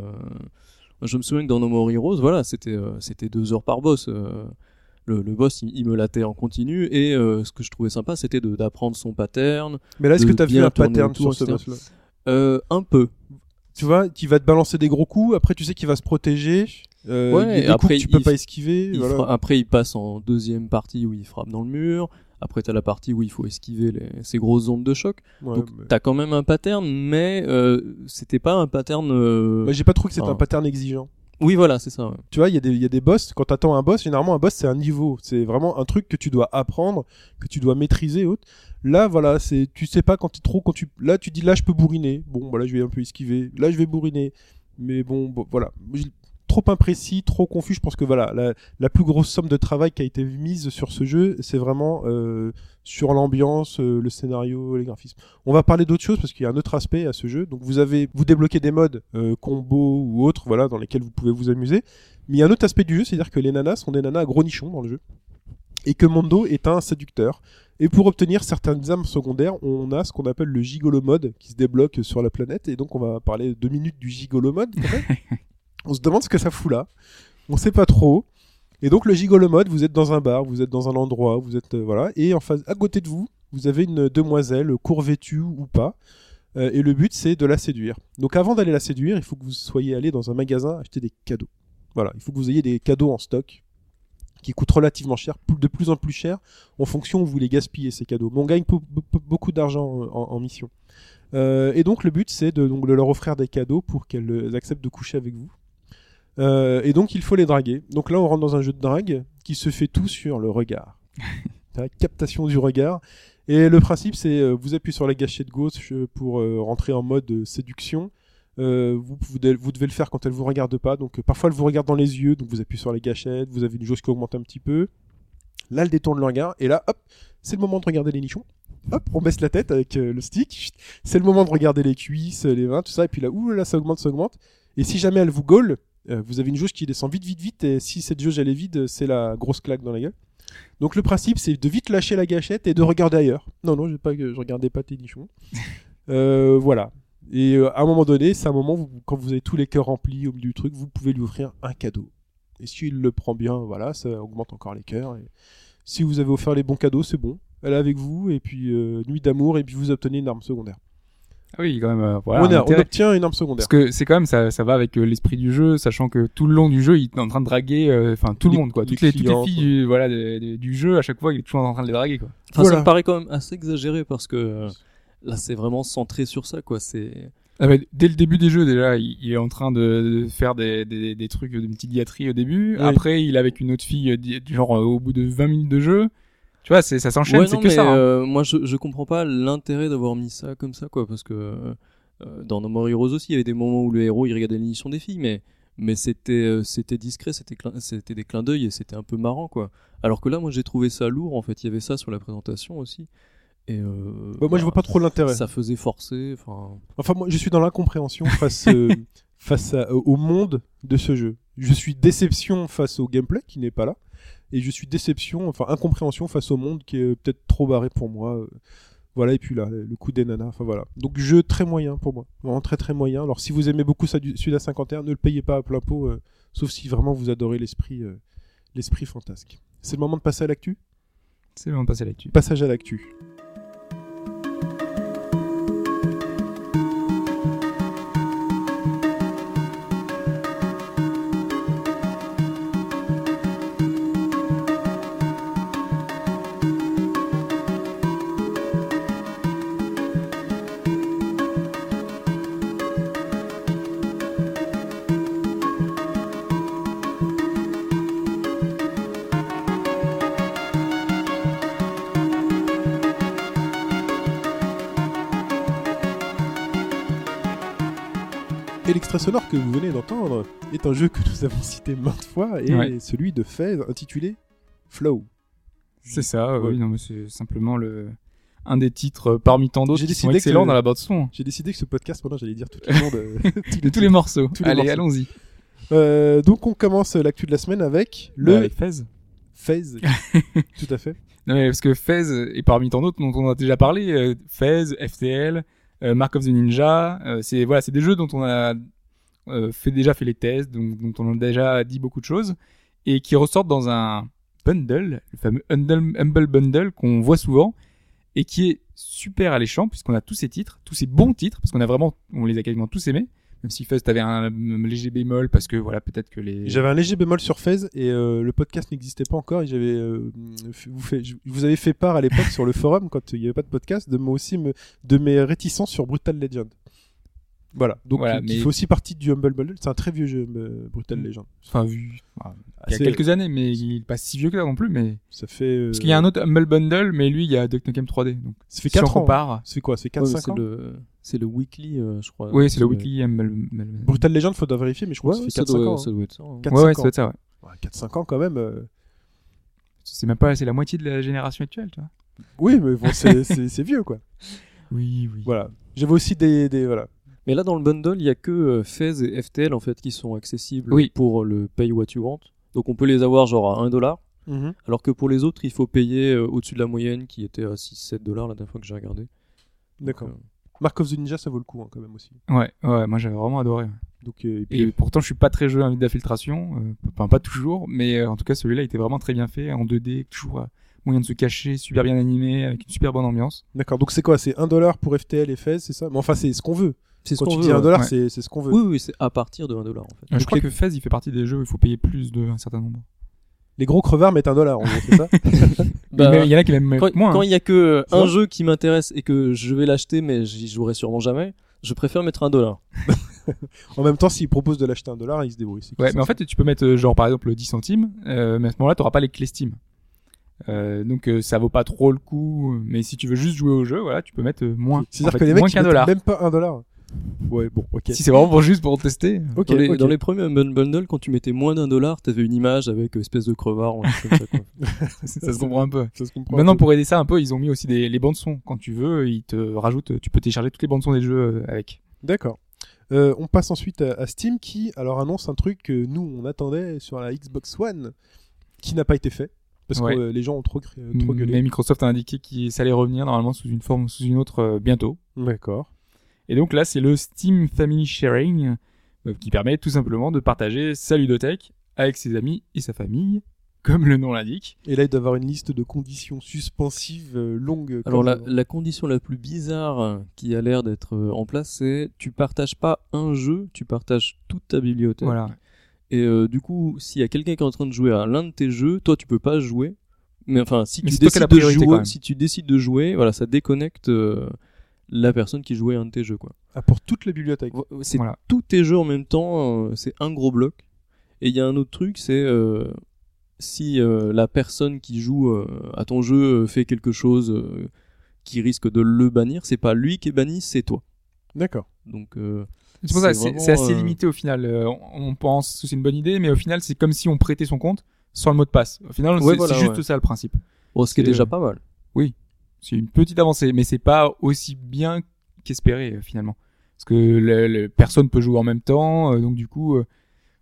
je me souviens que dans No More Heroes, voilà, c'était c'était deux heures par boss. le, le boss, il, il me latait en continu et euh, ce que je trouvais sympa, c'était d'apprendre son pattern. Mais là, est-ce que tu as vu un pattern autour, sur ce boss-là Euh, un peu. Tu vois, qui va te balancer des gros coups, après tu sais qu'il va se protéger. Euh, Ouais, et après, coups que tu peux il pas esquiver. Il voilà. fra- Après, il passe en deuxième partie où il frappe dans le mur. Après, t'as la partie où il faut esquiver les... ces grosses ondes de choc. Ouais, Donc, mais- t'as quand même un pattern, mais euh, c'était pas un pattern. euh, Moi, j'ai pas trouvé que c'était un pattern exigeant. Oui, voilà, c'est ça. ouais. Tu vois, il y, a des- il y a des boss. Quand t'attends un boss, généralement, un boss, c'est un niveau. C'est vraiment un truc que tu dois apprendre, que tu dois maîtriser. Autre. Là, voilà, c'est, tu sais pas quand tu trop, quand tu, là, tu dis, là, je peux bourriner. Bon, voilà, je vais un peu esquiver. Là, je vais bourriner. Mais bon, bon, voilà. Trop imprécis, trop confus. Je pense que voilà, la, plus grosse somme de travail qui a été mise sur ce jeu, c'est vraiment euh, sur l'ambiance, euh, le scénario, les graphismes. On va parler d'autres choses parce qu'il y a un autre aspect à ce jeu. Donc vous avez, vous débloquez des modes euh, combo ou autres, voilà, dans lesquels vous pouvez vous amuser. Mais il y a un autre aspect du jeu, c'est-à-dire que les nanas sont des nanas à gros nichons dans le jeu. Et que Mondo est un séducteur. Et pour obtenir certaines armes secondaires, on a ce qu'on appelle le gigolo mode qui se débloque sur la planète. Et donc on va parler deux minutes du gigolo mode. on se demande ce que ça fout là. On sait pas trop. Et donc le gigolo mode, vous êtes dans un bar, vous êtes dans un endroit, vous êtes euh, voilà, et en face, à côté de vous, vous avez une demoiselle court vêtue ou pas. Euh, et le but c'est de la séduire. Donc avant d'aller la séduire, il faut que vous soyez allé dans un magasin acheter des cadeaux. Voilà, il faut que vous ayez des cadeaux en stock qui coûtent relativement cher, de plus en plus cher, en fonction où vous les gaspillez ces cadeaux. Mais on gagne beaucoup d'argent en, en mission. Euh, et donc le but c'est de, leur offrir des cadeaux pour qu'elles euh, acceptent de coucher avec vous. Euh, et donc il faut les draguer. Donc là on rentre dans un jeu de drague qui se fait tout sur le regard. la captation du regard. Et le principe c'est euh, vous appuyez sur la gâchette gauche euh, pour euh, rentrer en mode séduction. Vous, vous, devez, vous devez le faire quand elle vous regarde pas. Donc parfois elle vous regarde dans les yeux, donc vous appuyez sur les gâchettes, vous avez une jauge qui augmente un petit peu. Là elle détourne le regard et là hop, c'est le moment de regarder les nichons. Hop, on baisse la tête avec le stick. C'est le moment de regarder les cuisses, les mains, tout ça. Et puis là, ouh là, ça augmente, ça augmente. Et si jamais elle vous gaule, euh, vous avez une jauge qui descend vite, vite, vite. Et si cette jauge elle est vide, c'est la grosse claque dans la gueule. Donc le principe, c'est de vite lâcher la gâchette et de regarder ailleurs. Non, non, je, pas, je regardais pas tes nichons. Euh, voilà. Et euh, à un moment donné, c'est un moment où, quand vous avez tous les cœurs remplis au milieu du truc, vous pouvez lui offrir un cadeau. Et s'il le prend bien, voilà, ça augmente encore les cœurs. Et si vous avez offert les bons cadeaux, c'est bon. Elle est avec vous, et puis euh, nuit d'amour, et puis vous obtenez une arme secondaire. Ah oui, quand même. euh, voilà, on, a- obtient une arme secondaire. Parce que c'est quand même ça, ça va avec euh, l'esprit du jeu, sachant que tout le long du jeu, il est en train de draguer, euh, enfin tout le monde quoi, les toutes les, toutes les clients, filles quoi. du, voilà de- de- du jeu, à chaque fois, il est toujours en train de les draguer quoi. Enfin, Voilà. ça me paraît quand même assez exagéré parce que là, c'est vraiment centré sur ça, quoi. C'est Ah bah, dès le début des jeux déjà, il, il est en train de, de faire des, des, des trucs, de petites diatries au début. Oui. Après, il est avec une autre fille, genre au bout de 20 minutes de jeu. Tu vois, c'est ça s'enchaîne, Ouais, c'est que mais, ça. hein. euh, moi, je, je comprends pas l'intérêt d'avoir mis ça comme ça, quoi, parce que euh, dans No More Heroes aussi, il y avait des moments où le héros il regardait l'émission des filles, mais mais c'était euh, c'était discret, c'était des clins d'œil et c'était un peu marrant, quoi. Alors que là, moi, j'ai trouvé ça lourd. En fait, il y avait ça sur la présentation aussi. Et euh, Bah, moi, je vois pas trop l'intérêt. Ça faisait forcer. Enfin, Enfin, moi, je suis dans l'incompréhension face, euh, face à- au monde de ce jeu. Je suis déception face au gameplay qui n'est pas là. Et je suis déception, enfin incompréhension face au monde qui est peut-être trop barré pour moi. euh. Voilà, et puis là, le coup des nanas, enfin voilà. Donc jeu très moyen pour moi. Vraiment très très moyen. Alors si vous aimez beaucoup Suda 51, ne le payez pas à plein pot, euh, sauf si vraiment vous adorez l'esprit euh, l'esprit fantasque. C'est le moment de passer à l'actu? C'est le moment de passer là-dessus. Passage à l'actu. Et l'extrait sonore que vous venez d'entendre est un jeu que nous avons cité maintes fois et Ouais. celui de Fez intitulé Flow. C'est ça, Ouais. oui, non, mais c'est simplement le un des titres euh, parmi tant d'autres J'ai qui sont excellents que- dans la bande son. J'ai décidé que ce podcast, maintenant j'allais dire tout le monde, euh, De tous les morceaux. Tous les Allez, allons-y. Euh, donc on commence l'actu de la semaine avec Le le avec Fez. Fez. Tout à fait. Non, mais parce que Fez, et parmi tant d'autres dont on a déjà parlé, euh, Fez, FTL, Mark of the Ninja, euh, c'est voilà, c'est des jeux dont on a euh, déjà fait les tests, donc, dont on a déjà dit beaucoup de choses, et qui ressortent dans un bundle, le fameux Humble, Humble Bundle qu'on voit souvent, et qui est super alléchant puisqu'on a tous ces titres, tous ces bons titres, parce qu'on a vraiment, on les a quasiment tous aimés, Même si Fez t'avais un, un léger bémol parce que voilà peut-être que les. J'avais un léger bémol sur Fez et euh, le podcast n'existait pas encore. Et j'avais, euh, vous, fait, je vous avez fait part à l'époque sur le forum quand il n'y avait pas de podcast de moi aussi me, de mes réticences sur Brutal Legend. Voilà. Donc Voilà, il mais- fait aussi partie du Humble Bundle. C'est un très vieux jeu, euh, Brutal Mm. Legend. Enfin vu. enfin, il y a quelques années, mais il est pas si vieux que ça non plus. Mais Ça fait. euh, parce qu'il y a un autre Humble Bundle, mais lui il y a Duck Nukem 3D. Donc Ça fait si on 4 ans. compare. Ça fait quoi Ça fait Ouais, 4-5 mais c'est ans le c'est le weekly euh, je crois. Oui, c'est le weekly Brutal Legend, faudra vérifier, mais je crois Ouais, que ça fait ça 4-5 doit, ans. ça hein. doit être ça. hein. 4-5 Ouais, ouais, ça ans. doit être ça. Ouais. Ouais, 4-5 ans quand même. euh. C'est même pas, c'est la moitié de la génération actuelle, tu vois. Oui, mais bon, c'est- vieux quoi. Oui, oui. Voilà. J'avais aussi des, des voilà. Mais là, dans le bundle, il y a que euh, Fez et FTL en fait qui sont accessibles Oui. pour le pay what you want. Donc on peut les avoir genre à 1 dollar, Mhm. alors que pour les autres, il faut payer euh, au-dessus de la moyenne qui était à 6-7 dollars la dernière fois que j'ai regardé. D'accord. Euh, Mark of the Ninja, ça vaut le coup hein, quand même aussi. Ouais, ouais, moi j'avais vraiment adoré. Donc, euh, et puis- Et pourtant, je suis pas très jeu invite d'infiltration, euh, enfin pas toujours, mais euh, en tout cas celui-là était vraiment très bien fait en 2D, toujours euh, moyen de se cacher, super bien animé, avec une super bonne ambiance. D'accord. Donc c'est quoi C'est 1 dollar pour FTL et Fez, c'est ça? Mais enfin, c'est ce qu'on veut. c'est ce Quand qu'on tu veut. dis 1 ouais. dollar, ouais. c'est c'est ce qu'on veut. Oui, oui, c'est à partir de 1 dollar en fait. Euh, je Donc crois les- que Fez il fait partie des jeux où il faut payer plus d'un certain nombre. Les gros crevards mettent 1 dollar, en gros, c'est ça Bah, il y en a qui même quand moins. quand hein. il y a que euh, un jeu qui m'intéresse et que je vais l'acheter, mais j'y jouerai sûrement jamais, je préfère mettre 1 dollar. En même temps, s'ils proposent de l'acheter 1 dollar, ils se débrouillent. Ouais, ça. mais en fait, tu peux mettre euh, genre par exemple 10 centimes, euh, mais à ce moment-là, t'auras pas les clés Steam. Euh, donc euh, ça vaut pas trop le coup, mais si tu veux juste jouer au jeu, voilà, tu peux mettre euh, moins. C'est-à-dire que les mecs, ils qu'un mettent dollar. même pas 1 dollar. Ouais, bon, ok. Si c'est vraiment pour juste pour tester. Ok, dans, les, ok. dans les premiers Humble Bundle, quand tu mettais moins d'un dollar, t'avais une image avec euh, espèce de crevard ou comme ça. Quoi. ça se comprend un peu. Ça se comprend. Maintenant, un peu. pour aider ça un peu, ils ont mis aussi des, les bandes son. Quand tu veux, ils te rajoutent, tu peux télécharger toutes les bandes son des jeux euh, avec. D'accord. Euh, on passe ensuite à, à Steam qui alors annonce un truc que nous on attendait sur la Xbox One qui n'a pas été fait parce Ouais. que euh, les gens ont trop, gueulé. Mais Microsoft a indiqué qu'il ça allait revenir normalement sous une forme ou sous une autre euh, bientôt. D'accord. Et donc là, c'est le Steam Family Sharing euh, qui permet tout simplement de partager sa ludothèque avec ses amis et sa famille, comme le nom l'indique. Et là il doit y avoir une liste de conditions suspensives euh, longues. Alors la, la condition la plus bizarre qui a l'air d'être euh, en place, c'est tu partages pas un jeu, tu partages toute ta bibliothèque. Voilà. Et euh, du coup, s'il y a quelqu'un qui est en train de jouer à l'un de tes jeux, toi tu peux pas jouer. Mais enfin, si Mais tu décides de jouer, si tu décides de jouer, voilà, ça déconnecte euh, la personne qui jouait à un de tes jeux, quoi. Ah, pour toute la bibliothèque. C'est Voilà. tous tes jeux en même temps, euh, c'est un gros bloc. Et il y a un autre truc, c'est euh, si euh, la personne qui joue euh, à ton jeu euh, fait quelque chose euh, qui risque de le bannir, c'est pas lui qui est banni, c'est toi. D'accord. Donc euh, C'est pour ça, assez euh, limité au final. Euh, on, pense que c'est une bonne idée, mais au final, c'est comme si on prêtait son compte sans le mot de passe. Au final, Ouais, c'est voilà, juste ouais. ça le principe. bon, ce qui est déjà pas mal. C'est une petite avancée, mais c'est pas aussi bien qu'espéré euh, finalement. Parce que le, le- personne peut jouer en même temps, euh, donc du coup, euh,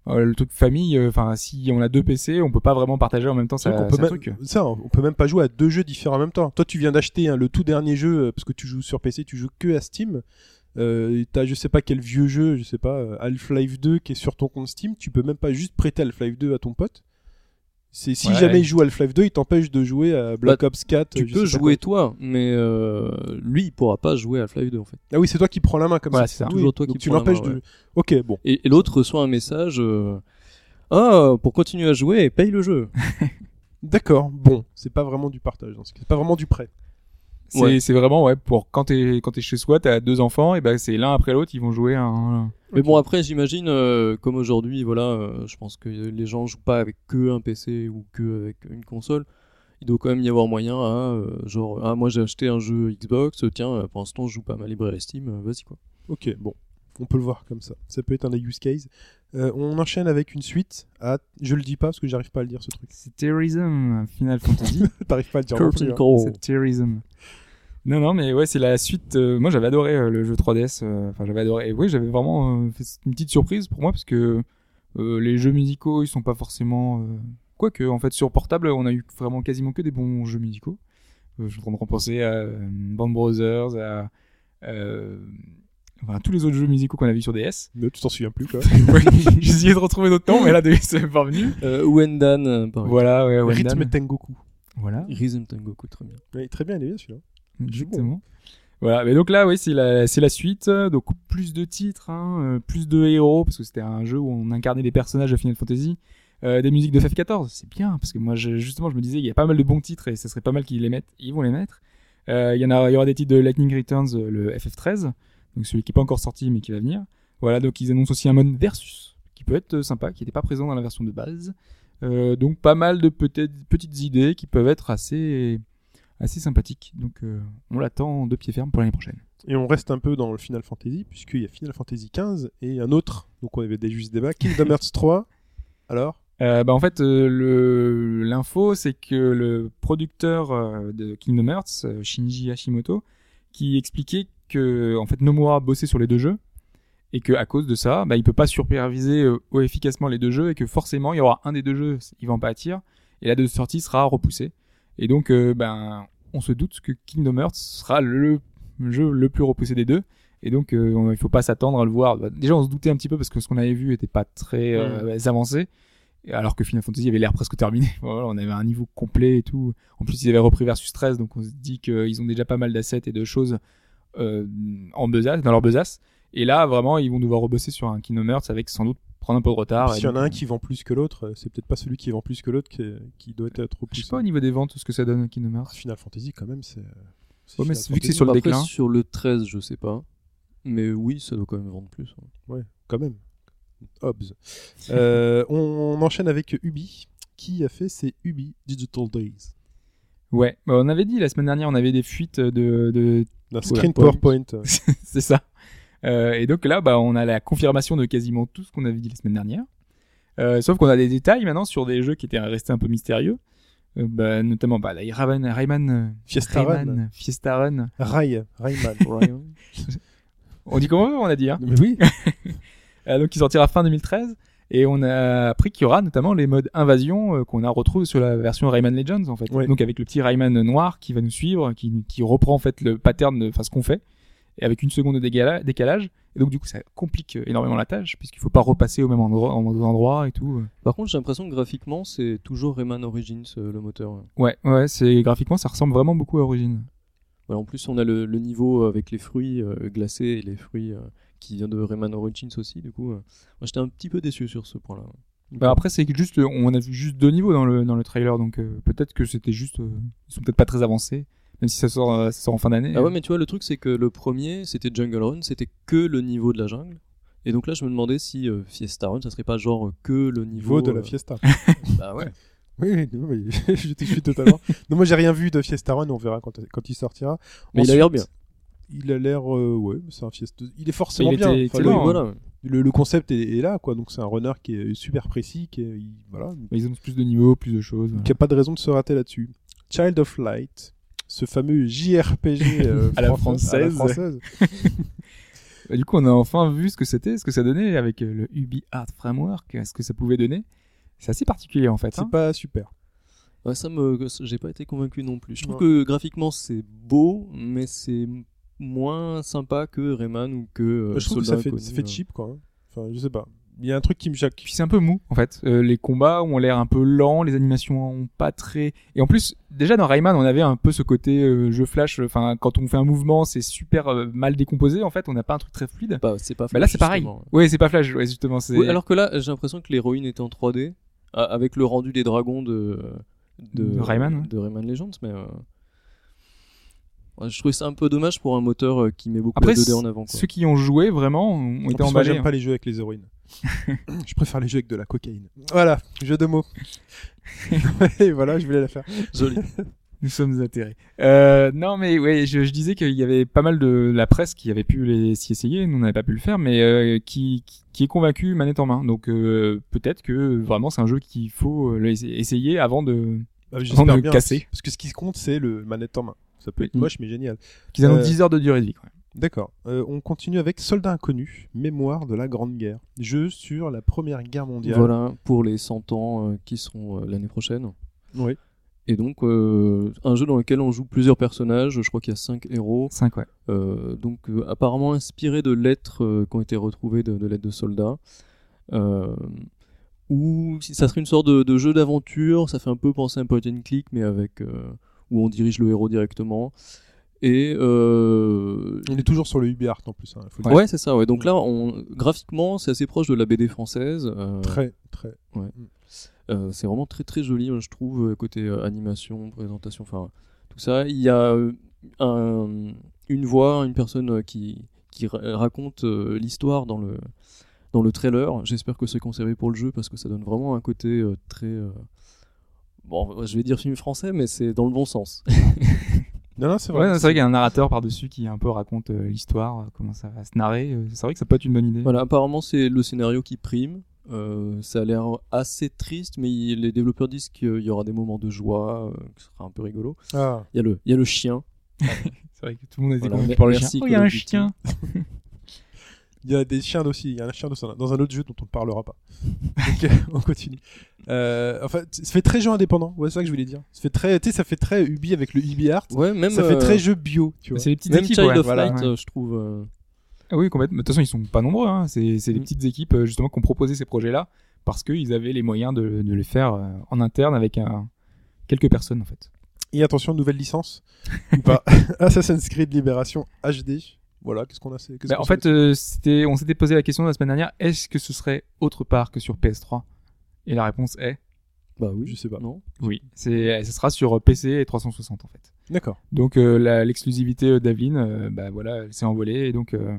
euh, le truc famille, enfin si on a deux PC, on peut pas vraiment partager en même temps C'est ça, qu'on peut même- truc. Ça, on peut même pas jouer à deux jeux différents en même temps. Toi, tu viens d'acheter hein, le tout dernier jeu parce que tu joues sur PC, tu joues que à Steam. Euh, t'as je sais pas quel vieux jeu, je sais pas Half-Life 2 qui est sur ton compte Steam. Tu peux même pas juste prêter Half-Life 2 à ton pote. C'est si Ouais. jamais il joue Half-Life 2, il t'empêche de jouer à Black Bah, Ops 4. Tu peux jouer toi, mais euh, lui il pourra pas jouer à Half-Life 2 en fait. Ah oui, c'est toi qui prends la main comme ça. c'est. Oui, Toujours toi donc qui tu prends la l'empêches main, de. ouais. Ok, bon. Et, et l'autre reçoit un message euh, Ah, pour continuer à jouer, paye le jeu. D'accord. Bon, c'est pas vraiment du partage. C'est pas vraiment du prêt. C'est Ouais. vraiment ouais pour quand t'es quand t'es chez soi, t'as deux enfants et ben c'est l'un après l'autre, ils vont jouer à un. Mais bon, après, j'imagine, euh, comme aujourd'hui, voilà, euh, je pense que les gens jouent pas avec que un PC ou que avec une console. Il doit quand même y avoir moyen à, euh, genre, ah, moi j'ai acheté un jeu Xbox, tiens, pour l'instant je joue pas à ma librairie Steam, vas-y quoi. Ok, bon. On peut le voir comme ça. Ça peut être un des use case. Euh, on enchaîne avec une suite à. Je le dis pas parce que j'arrive pas à le dire ce truc. C'est Terrorism Final Fantasy. T'arrives pas à le dire. Curtain hein. Call. C'est Terrorism. Non, non, mais ouais, c'est la suite. euh, moi, j'avais adoré euh, le jeu 3DS. euh, Enfin, j'avais adoré. Et oui, j'avais vraiment euh, fait une petite surprise pour moi parce que euh, les jeux musicaux, ils sont pas forcément. Euh... Quoique, en fait, sur portable, on a eu vraiment quasiment que des bons jeux musicaux. Euh, je suis en train de repenser à euh, Band Brothers, à. Euh... Enfin, tous les autres jeux musicaux qu'on a vus sur DS. Mais tu t'en souviens plus, quoi. Ouais, J'ai essayé de retrouver d'autres noms, mais là, c'est pas venu. Euh, Wendan, euh, pareil. Voilà, ouais, Wendan. Rythme Tengoku. Voilà. Rhythm Tengoku, très bien. Oui, très bien, il est bien celui-là. Exactement. Voilà, mais donc là, oui, c'est la, c'est la suite. Donc plus de titres, hein, euh, plus de héros, parce que c'était un jeu où on incarnait des personnages de Final Fantasy. Euh, des musiques de FF14, c'est bien, parce que moi, je- justement, je me disais, il y a pas mal de bons titres et ce serait pas mal qu'ils les mettent. Ils vont les mettre. Euh, Il y en a, il y aura des titres de Lightning Returns, le FF13, donc celui qui est pas encore sorti mais qui va venir. Voilà, donc ils annoncent aussi un mode versus qui peut être euh, sympa, qui n'était pas présent dans la version de base. Euh, donc pas mal de petites idées qui peuvent être assez assez sympathiques. Donc euh, on l'attend de pied ferme pour l'année prochaine. Et on reste un peu dans le Final Fantasy, puisqu'il y a Final Fantasy XV et un autre, donc on avait déjà eu ce débat, Kingdom Hearts 3. Alors? Euh, bah en fait, euh, l'info c'est que le producteur euh, de Kingdom Hearts, Shinji Hashimoto, qui expliquait que en fait Nomura bossait sur les deux jeux et que à cause de ça, bah, il peut pas superviser euh, efficacement les deux jeux et que forcément il y aura un des deux jeux, il va en pâtir et la date de sortie sera repoussée. Et donc euh, ben on se doute que Kingdom Hearts sera le jeu le plus repoussé des deux. Et donc, euh, il faut pas s'attendre à le voir. Bah, Déjà, on se doutait un petit peu parce que ce qu'on avait vu était pas très euh, avancé. Et Alors que Final Fantasy avait l'air presque terminé. Voilà, on avait un niveau complet et tout. En plus, ils avaient repris Versus 13, donc on se dit qu'ils ont déjà pas mal d'assets et de choses en besace, dans leur besace. Et là, vraiment, ils vont devoir rebosser sur un Kingdom Hearts avec sans doute prendre un peu de retard. S'il y en a un qui vend plus que l'autre, euh, c'est peut-être pas celui qui vend plus que l'autre qui, qui doit être Je repoussé. sais pas au niveau des ventes ce que ça donne Kingdom Hearts. Final Fantasy, quand même, c'est. euh, Ouais, mais vu que c'est sur le Après, déclin. sur le 13, je sais pas. Mais oui, ça doit quand même vendre plus. hein. Ouais, quand même. Hobbs. Euh, on, on enchaîne avec Ubi, qui a fait ses Ubi Digital Days? Ouais, bah, on avait dit la semaine dernière, on avait des fuites de, de D'un screen PowerPoint. PowerPoint. c'est ça. Euh, et donc là, bah, on a la confirmation de quasiment tout ce qu'on avait dit la semaine dernière. Euh, sauf qu'on a des détails maintenant sur des jeux qui étaient restés un peu mystérieux. Euh, bah, notamment bah, la Rayman, Rayman, Fiesta Run. Rayman, Fiesta Run. Ray, Rayman. Ryan. On dit comment on veut, on a dit. Hein? Mais oui, Euh, donc il sortira fin 2013. Et on a appris qu'il y aura notamment les modes invasion euh, qu'on a retrouvé sur la version Rayman Legends en fait. Ouais. Donc avec le petit Rayman noir qui va nous suivre, qui, qui reprend en fait le pattern de enfin ce qu'on fait, et avec une seconde de décalage. Et donc du coup ça complique euh, énormément la tâche puisqu'il faut pas repasser au même endroit, en même endroit et tout. Par contre, j'ai l'impression que graphiquement, c'est toujours Rayman Origins, euh, le moteur. Ouais, ouais, c'est graphiquement ça ressemble vraiment beaucoup à Origin. Voilà, en plus, on a le, le niveau avec les fruits euh, glacés et les fruits euh, qui vient de Rayman Origins aussi. Du coup, euh, moi, j'étais un petit peu déçu sur ce point-là. Bah après c'est que juste euh, on a vu juste deux niveaux dans le dans le trailer donc euh, peut-être que c'était juste euh, ils sont peut-être pas très avancés même si ça sort euh, ça sort en fin d'année. Ah ouais, mais tu vois, le truc, c'est que le premier, c'était Jungle Run, c'était que le niveau de la jungle. Et donc là, je me demandais si euh, Fiesta Run, ça serait pas genre que le niveau de la euh, Fiesta. Bah ouais. Oui, oui, mais je te suis totalement. non, moi j'ai rien vu de Fiesta Run, on verra quand, quand il sortira. Mais il a l'air Ensuite, bien. Il a l'air, euh, ouais, c'est un Fiesta. Il est forcément Il bien. était Enfin, excellent, le, hein. voilà. le, le concept est, est là, quoi. Donc c'est un runner qui est super précis, qui est, il- voilà, Mais ils ont plus de niveaux, plus de choses. voilà. qui a pas de raison de se rater là-dessus. Child of Light, ce fameux JRPG euh, À la français- à la française. Bah, du coup, on a enfin vu ce que c'était, ce que ça donnait avec euh, le Ubi Art Framework, ce que ça pouvait donner. C'est assez particulier en fait. C'est hein. pas super. Ouais, ça me, j'ai pas été convaincu non plus. Je trouve Ouais. que graphiquement c'est beau, mais c'est moins sympa que Rayman ou que euh, je trouve que ça fait, ça fait euh. cheap, quoi. hein. Enfin, je sais pas. Il y a un truc qui me jacque. Puis c'est un peu mou en fait. Euh, les combats ont l'air un peu lents, les animations ont pas très. Et en plus, déjà dans Rayman, on avait un peu ce côté euh, jeu flash. Enfin, quand on fait un mouvement, c'est super euh, mal décomposé. En fait, on n'a pas un truc très fluide. Bah, c'est pas. Bah là, Flash, c'est pareil. Ouais, c'est pas flash. Ouais, justement. Oui, alors que là, j'ai l'impression que l'héroïne était en 3D a- avec le rendu des dragons de de, De Rayman, de Rayman Legends, mais euh, je trouvais ça un peu dommage pour un moteur euh, qui met beaucoup Après, la 2D en avant. Quoi. ceux qui ont joué vraiment ont En été plus, moi, emballés. j'aime pas les jeux avec les héroïnes. je préfère les jeux avec de la cocaïne. Voilà, jeu de mots. Et voilà, je voulais la faire. Joli. Nous sommes atterrés. Euh, non, mais ouais, je, je disais qu'il y avait pas mal de la presse qui avait pu les- s'y essayer. Nous, on n'avait pas pu le faire, mais euh, qui, qui, qui est convaincu manette en main. Donc euh, peut-être que vraiment c'est un jeu qu'il faut euh, essayer avant de Bah, avant de bien. casser. Parce que ce qui compte, c'est le manette en main. Ça peut être Mm. moche, mais génial. qu'ils annoncent Euh, 10 heures de durée de vie. Quand même. D'accord. Euh, on continue avec Soldat Inconnu, Mémoire de la Grande Guerre. Jeu sur la Première Guerre mondiale. Voilà pour les 100 ans euh, qui seront euh, l'année prochaine. Oui. Et donc euh, un jeu dans lequel on joue plusieurs personnages. Je crois qu'il y a 5 héros. 5 ouais. Euh, donc euh, apparemment inspiré de lettres euh, qui ont été retrouvées de, de lettres de soldats. Euh, ou ça serait une sorte de, de jeu d'aventure, ça fait un peu penser à un point and click, mais avec euh, où on dirige le héros directement. Et euh, On est toujours sur le UbiArt en plus. hein, faut ouais, c'est ça. Ouais. Donc là, on, graphiquement, c'est assez proche de la BD française. euh, Très, très. Euh, c'est vraiment très très joli, je trouve, côté animation, présentation, enfin tout ça. Il y a un- une voix, une personne qui, qui ra- raconte l'histoire dans le, dans le trailer. J'espère que c'est conservé pour le jeu parce que ça donne vraiment un côté très. Bon, je vais dire film français, mais c'est dans le bon sens. Non, non, c'est Ouais, vrai. c'est vrai qu'il y a un narrateur par-dessus qui un peu raconte euh, l'histoire, euh, comment ça va se narrer. euh, C'est vrai que ça peut être une bonne idée. Voilà, apparemment, c'est le scénario qui prime. Euh, ça a l'air assez triste, mais il- les développeurs disent qu'il y aura des moments de joie, euh, que ce sera un peu rigolo. Ah, Il y a le, il y a le chien. C'est vrai que tout le monde a été Voilà, convaincu mer- par le chien. Oh, il y a un chien. il y a des chiens aussi. Il y a un chien dans un- dans un autre jeu dont on ne parlera pas. Donc, euh, on continue. Euh, enfin, ça fait très jeu indépendant. Ouais, c'est ça que je voulais dire. Ça fait très, tu sais, ça fait très Ubi avec le UbiArt. Ouais, même. ça fait euh, très jeu bio, tu vois. C'est les petites Même équipes. Child ouais. of voilà. Light, Ouais. euh, je trouve. euh, Ah oui, complètement. Mais De toute façon, ils sont pas nombreux. Hein. C'est les Mm. petites équipes justement qui ont proposé ces projets-là parce qu'ils avaient les moyens de, de les faire en interne avec un- quelques personnes en fait. Et attention, nouvelle licence ou pas Assassin's Creed Libération HD. Voilà, qu'est-ce qu'on a qu'est-ce Bah, en fait, euh, c'était, on s'était posé la question la semaine dernière est-ce que ce serait autre part que sur PS3 Et la réponse est Bah oui. Je sais pas. Non. oui. C'est, ce sera sur PC et 360 en fait. D'accord. Donc euh, l'exclusivité euh, d'Aveline, euh, bah voilà, elle s'est envolée et donc euh,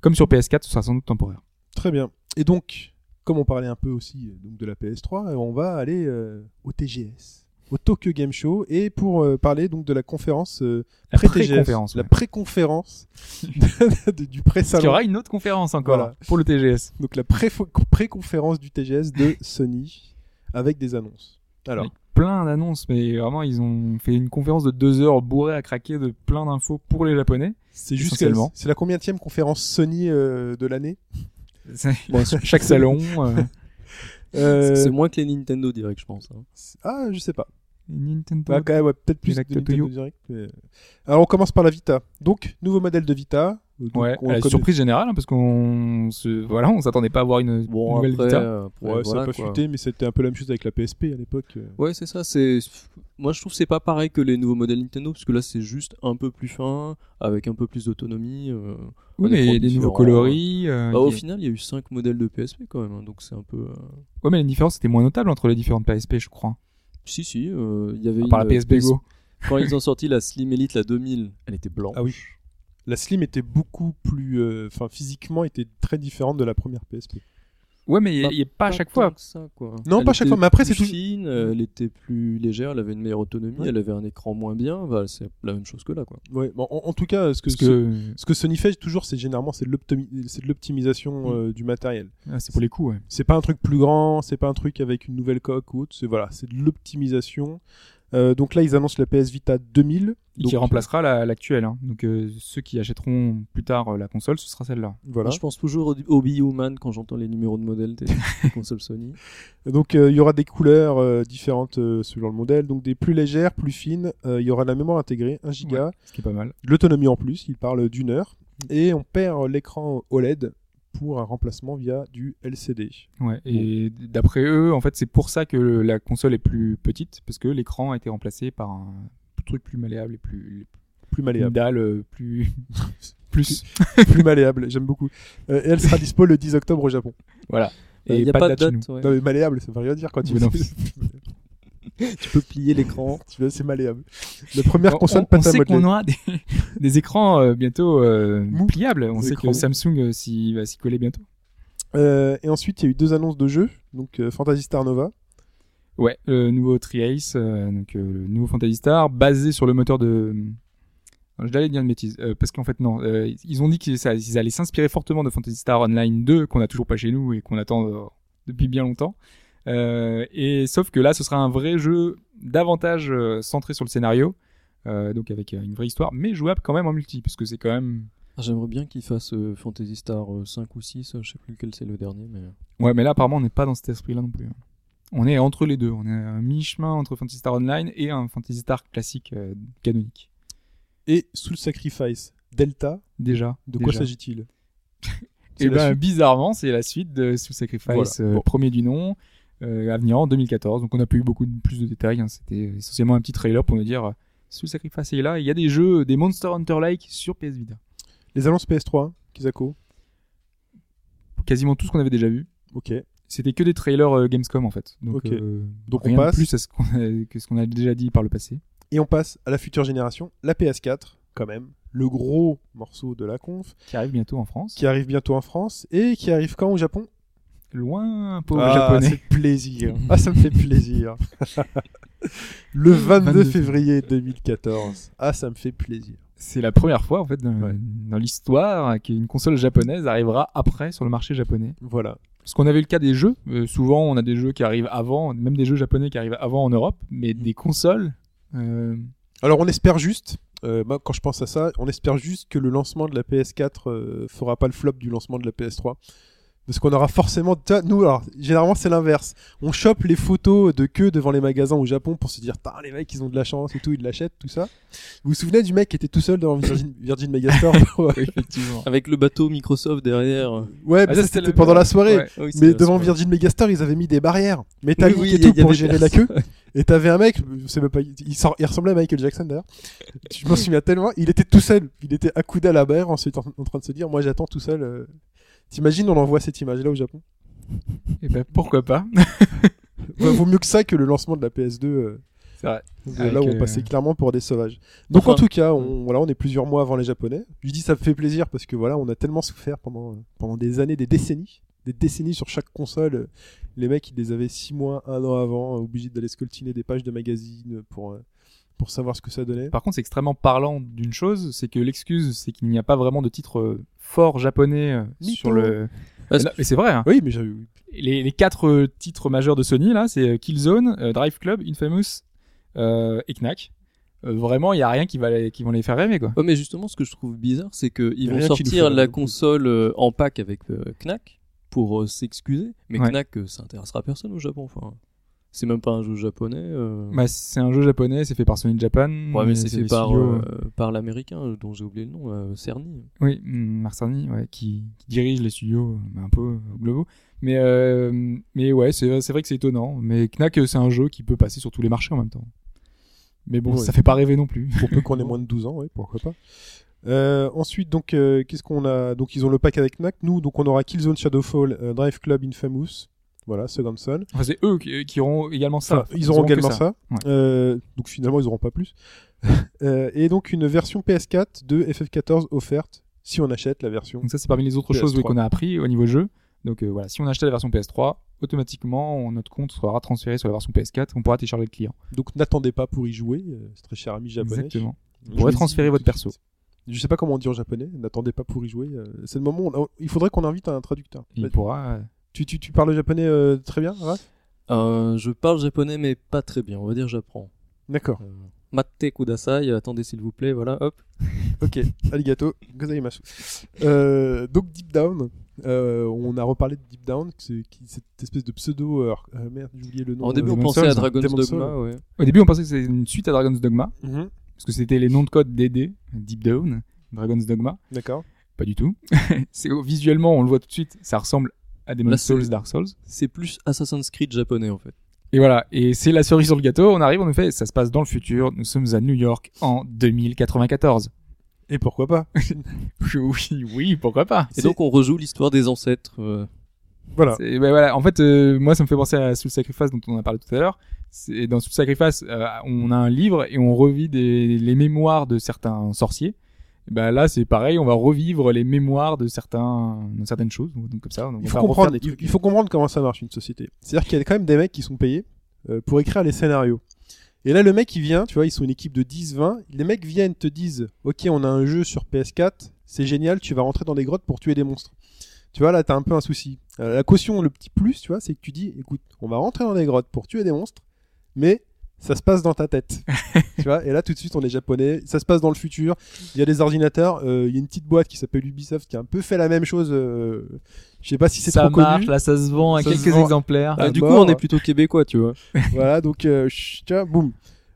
comme sur PS4, ce sera sans doute temporaire. Très bien. Et donc, comme on parlait un peu aussi euh, donc de la PS3, euh, on va aller euh, au TGS, au Tokyo Game Show, et pour euh, parler donc de la conférence euh, La pré-conférence, la ouais. pré-conférence du Parce qu'il y pré-salon, aura une autre conférence encore Voilà. pour le TGS. donc la pré- pré-conférence du TGS de Sony avec des annonces. Alors, Oui. Plein d'annonces, mais vraiment ils ont fait une conférence de deux heures bourrée à craquer de plein d'infos pour les Japonais. c'est juste c'est la combienième conférence Sony euh, de l'année C'est- Chaque salon. Euh, Euh, C'est moins que les Nintendo Direct, je pense. hein. Ah, je sais pas. Nintendo. Bah, même, ouais, peut-être plus Direct Nintendo Toyo. Direct, mais- Alors on commence par la Vita. Donc nouveau modèle de Vita. Donc, ouais, on à la connaît- surprise générale, hein, parce qu'on se, voilà, on s'attendait pas à avoir une Bon, nouvelle après, Vita. euh, après, Ouais, ça a pas quoi. fuité, mais c'était un peu la même chose avec la PSP à l'époque. euh. Ouais, c'est ça. C'est moi, je trouve que c'est pas pareil que les nouveaux modèles Nintendo, parce que là, c'est juste un peu plus fin, avec un peu plus d'autonomie. euh. Oui, mais des nouveaux coloris. euh, Bah, au final, il y a eu 5 modèles de PSP quand même, hein, donc c'est un peu. euh, Ouais, mais les différences étaient moins notables entre les différentes PSP, je crois. Si, si, euh, il y avait À part la PSP Go. Quand ils ont sorti la Slim Elite, la 2000, elle était blanche. Ah oui. La Slim était beaucoup plus, euh, enfin physiquement était très différente de la première PSP. Ouais, mais il n'y a pas à chaque fois. ça, quoi. Non, Elle pas à chaque était fois, mais après, c'est tout- fine, euh, elle était plus légère, elle avait une meilleure autonomie, Ouais. elle avait un écran moins bien. Bah, c'est la même chose que là, quoi. Ouais. Bon, en, en tout cas, ce que, Parce que ce que Sony fait toujours, c'est généralement c'est de l'optimisation Mm. euh, du matériel. ah, c'est pour les coups, ouais. C'est pas un truc plus grand, c'est pas un truc avec une nouvelle coque ou autre. C'est voilà, c'est de l'optimisation. Euh, donc là, ils annoncent la PS Vita 2000. Et donc, qui remplacera la- l'actuelle. hein. Donc euh, ceux qui achèteront plus tard euh, la console, ce sera celle-là. Voilà. Moi, je pense toujours au Human quand j'entends les numéros de modèles des consoles Sony. Donc euh, il y aura des couleurs euh, différentes euh, selon le modèle, donc des plus légères, plus fines. Euh, il y aura la mémoire intégrée, 1 giga, Ce qui est pas mal. l'autonomie en plus. Il parle d'une heure et on perd l'écran OLED pour un remplacement via du LCD. Ouais. Et d'après eux, en fait, c'est pour ça que le- la console est plus petite, parce que l'écran a été remplacé par un truc plus malléable et plus Plus une malléable. dalle euh, plus plus. plus malléable, j'aime beaucoup. Euh, et elle sera dispo le 10 octobre au Japon. voilà. Il Et n'y a pas, pas de date ouais. Non mais malléable, ça veut rien dire quand tu non. Tu peux plier l'écran. Tu vois, c'est malléable. La première On- console on, on sait qu'on aura des, des écrans euh, bientôt euh, pliables. On Des sait que Samsung euh, s'y va s'y coller bientôt. Et ensuite, il y a eu deux annonces de jeux. Donc Phantasy Star Nova. Ouais, le nouveau Tri-Ace, donc le nouveau Phantasy Star, basé sur le moteur de. Je vais dire une bêtise, parce qu'en fait non, ils ont dit qu'ils allaient s'inspirer fortement de Phantasy Star Online 2 qu'on a toujours pas chez nous et qu'on attend depuis bien longtemps. Euh, et sauf que là, ce sera un vrai jeu davantage euh, centré sur le scénario, euh, donc avec euh, une vraie histoire, mais jouable quand même en multi, parce que c'est quand même. Ah, J'aimerais bien qu'ils fassent euh, Fantasy Star euh, 5 ou 6, euh, je sais plus lequel c'est le dernier, mais. Ouais, mais là apparemment on n'est pas dans cet esprit-là non plus. hein. On est entre les deux, on est à un mi-chemin entre Phantasy Star Online et un Phantasy Star classique euh, canonique. Et Soul Sacrifice Delta. Déjà. De quoi s'agit-il? Et la ben suite. bizarrement, c'est la suite de Soul Sacrifice, Voilà. euh, Bon. premier du nom, euh, à venir en 2014. Donc on n'a pas eu beaucoup de, plus de détails. hein. C'était essentiellement un petit trailer pour nous dire euh, Soul Sacrifice est là. Il y a des jeux, des Monster Hunter like sur PS Vita. Les annonces PS3, Kizako. Quasiment tout ce qu'on avait déjà vu. Ok. C'était que des trailers euh, Gamescom en fait. Donc, Ok. euh, Donc on rien de passe. plus à ce qu'on a, que ce qu'on a déjà dit par le passé. Et on passe à la future génération, la PS4, quand même. Le gros morceau de la conf, Qui arrive bientôt en France. qui arrive bientôt en France et qui arrive quand au Japon? Loin, pauvre Ah, japonais. c'est plaisir. Ah, ça me fait plaisir. le 22, 22 février 2014. Ah, ça me fait plaisir. C'est la première fois en fait dans, Ouais. dans l'histoire qu'une console japonaise arrivera après sur le marché japonais. Voilà. Parce qu'on avait le cas des jeux. euh, souvent, on a des jeux qui arrivent avant, même des jeux japonais qui arrivent avant en Europe, mais des consoles. euh, Alors, on espère juste, euh, quand je pense à ça, on espère juste que le lancement de la PS4 euh, fera pas le flop du lancement de la PS3. Parce qu'on aura forcément. tu vois, Nous, alors, généralement, c'est l'inverse. On chope les photos de queue devant les magasins au Japon pour se dire, Tain, les mecs, ils ont de la chance et tout, ils l'achètent, tout ça. Vous vous souvenez du mec qui était tout seul devant Virgin, Virgin Megastore? Oui, effectivement. Avec le bateau Microsoft derrière. Ouais, Ah, mais ça, ça, c'était pendant la soirée. Ouais. Oui, c'est Mais devant soirée. Virgin Megastore, ils avaient mis des barrières métalliques Oui, oui, et y tout y pour avait gérer la queue. Et t'avais un mec, je sais même pas, il, sort- il ressemblait à Michael Jackson d'ailleurs. Je m'en souviens tellement. Il était tout seul. Il était accoudé à la barrière, ensuite en, en train de se dire, moi j'attends tout seul. euh. T'imagines, on envoie cette image-là au Japon. Et ben pourquoi pas Ouais, vaut mieux que ça que le lancement de la PS2. euh, C'est vrai. là où on euh, passait clairement pour des sauvages. Donc en tout cas, on, voilà, on est plusieurs mois avant les Japonais. Je dis ça me fait plaisir parce que voilà, on a tellement souffert pendant pendant des années, des décennies, des décennies sur chaque console. Les mecs, ils les avaient six mois, un an avant, obligés d'aller scoltiner des pages de magazines pour euh, pour savoir ce que ça donnait. Par contre, c'est extrêmement parlant d'une chose, c'est que l'excuse, c'est qu'il n'y a pas vraiment de titre euh, fort japonais euh, sur le. Non, mais c'est vrai. Hein. Oui, mais Les, les quatre euh, titres majeurs de Sony là, c'est euh, Killzone, euh, Drive Club, Infamous euh, et Knack. Euh, vraiment, il y a rien qui va les, qui vont les faire rêver quoi. Ouais, mais justement, ce que je trouve bizarre, c'est qu'ils vont sortir la console euh, en pack avec euh, Knack pour euh, s'excuser. Mais Ouais. Knack, euh, ça intéressera personne au Japon. Enfin, c'est même pas un jeu japonais. euh. Bah, c'est un jeu japonais, c'est fait par Sony Japan. ouais, mais c'est fait par, studios, euh, par l'américain dont j'ai oublié le nom, euh, Cerny. Oui, mm, Marc Cerny, ouais, qui, qui dirige les studios euh, un peu globaux. Mais, euh, mais ouais, c'est c'est vrai que c'est étonnant. Mais Knack, c'est un jeu qui peut passer sur tous les marchés en même temps. Mais bon, Ouais. ça fait pas rêver non plus. pour peu qu'on ait moins de 12 ans, oui, pourquoi pas. Euh, ensuite, donc, euh, qu'est-ce qu'on a? Donc, ils ont le pack avec Knack. Nous, donc, on aura Killzone Shadowfall, euh, Drive Club Infamous. Voilà, Second Son. Enfin, c'est eux qui, qui auront également ça. Enfin, ils auront également ça. Ouais. Euh, donc, finalement, ils auront pas plus. Euh, et donc, une version PS4 de FF14 offerte si on achète la version. Donc ça, c'est parmi les autres PS3. choses oui, qu'on a appris au niveau jeu. Donc euh, voilà, si on achetait la version PS3, automatiquement, on- notre compte sera transféré sur la version PS4. On pourra télécharger le client. Donc, n'attendez pas pour y jouer, euh, c'est très cher ami japonais. Exactement. Vous pourrez transférer votre perso. Je sais pas comment on dit en japonais. N'attendez pas pour y jouer. euh, c'est le moment. Où on- il faudrait qu'on invite un traducteur. Il pourra. Tu, tu, tu parles japonais euh, très bien, Raph Euh, je parle japonais, mais pas très bien. On va dire j'apprends. D'accord. Euh, Matte kudasai, attendez s'il vous plaît, voilà, hop. Ok, arigato, gozaimasu. Euh, donc Deep Down, euh, on a reparlé de Deep Down, c'est qui- cette espèce de pseudo. euh, merde, j'ai oublié le nom. Au début, euh, on pensait à Dragon's Dogma, ouais. Au début, on pensait que c'était une suite à Dragon's Dogma, mhm, parce que c'était les noms de code DD, Deep Down, Dragon's Dogma. D'accord. Pas du tout. c'est visuellement, on le voit tout de suite, ça ressemble à Souls, Dark Souls. C'est plus Assassin's Creed japonais en fait. Et voilà, et c'est la cerise sur le gâteau. On arrive, on nous fait, ça se passe dans le futur. Nous sommes à New York en 2094. Et pourquoi pas? Oui, oui, pourquoi pas? Et donc on rejoue l'histoire des ancêtres. euh, Voilà. Ben voilà, en fait, euh, moi, ça me fait penser à Soul Sacrifice dont on a parlé tout à l'heure. Dans Soul Sacrifice, euh, on a un livre et on revit des, les mémoires de certains sorciers. Ben là, c'est pareil, on va revivre les mémoires de certains, de certaines choses. Donc comme ça, on Il va faut, refaire comprendre, des il, trucs. il faut comprendre comment ça marche une société. C'est-à-dire qu'il y a quand même des mecs qui sont payés euh, pour écrire les scénarios. Et là, le mec, il vient, tu vois, ils sont une équipe de 10-20. Les mecs viennent, te disent Ok, on a un jeu sur PS4, c'est génial, tu vas rentrer dans des grottes pour tuer des monstres. Tu vois, là, t'as un peu un souci. Euh, la caution, le petit plus, tu vois, c'est que tu dis Écoute, on va rentrer dans des grottes pour tuer des monstres, mais ça se passe dans ta tête. tu vois, et là, tout de suite, on est japonais, ça se passe dans le futur. Il y a des ordinateurs, euh, il y a une petite boîte qui s'appelle Ubisoft qui a un peu fait la même chose. euh, je sais pas si c'est ça trop marche, connu. là, ça se vend à Ça quelques vend. exemplaires. Ah, du mort. coup, on est plutôt québécois, tu vois. voilà, donc, euh, chut, tu vois, boum.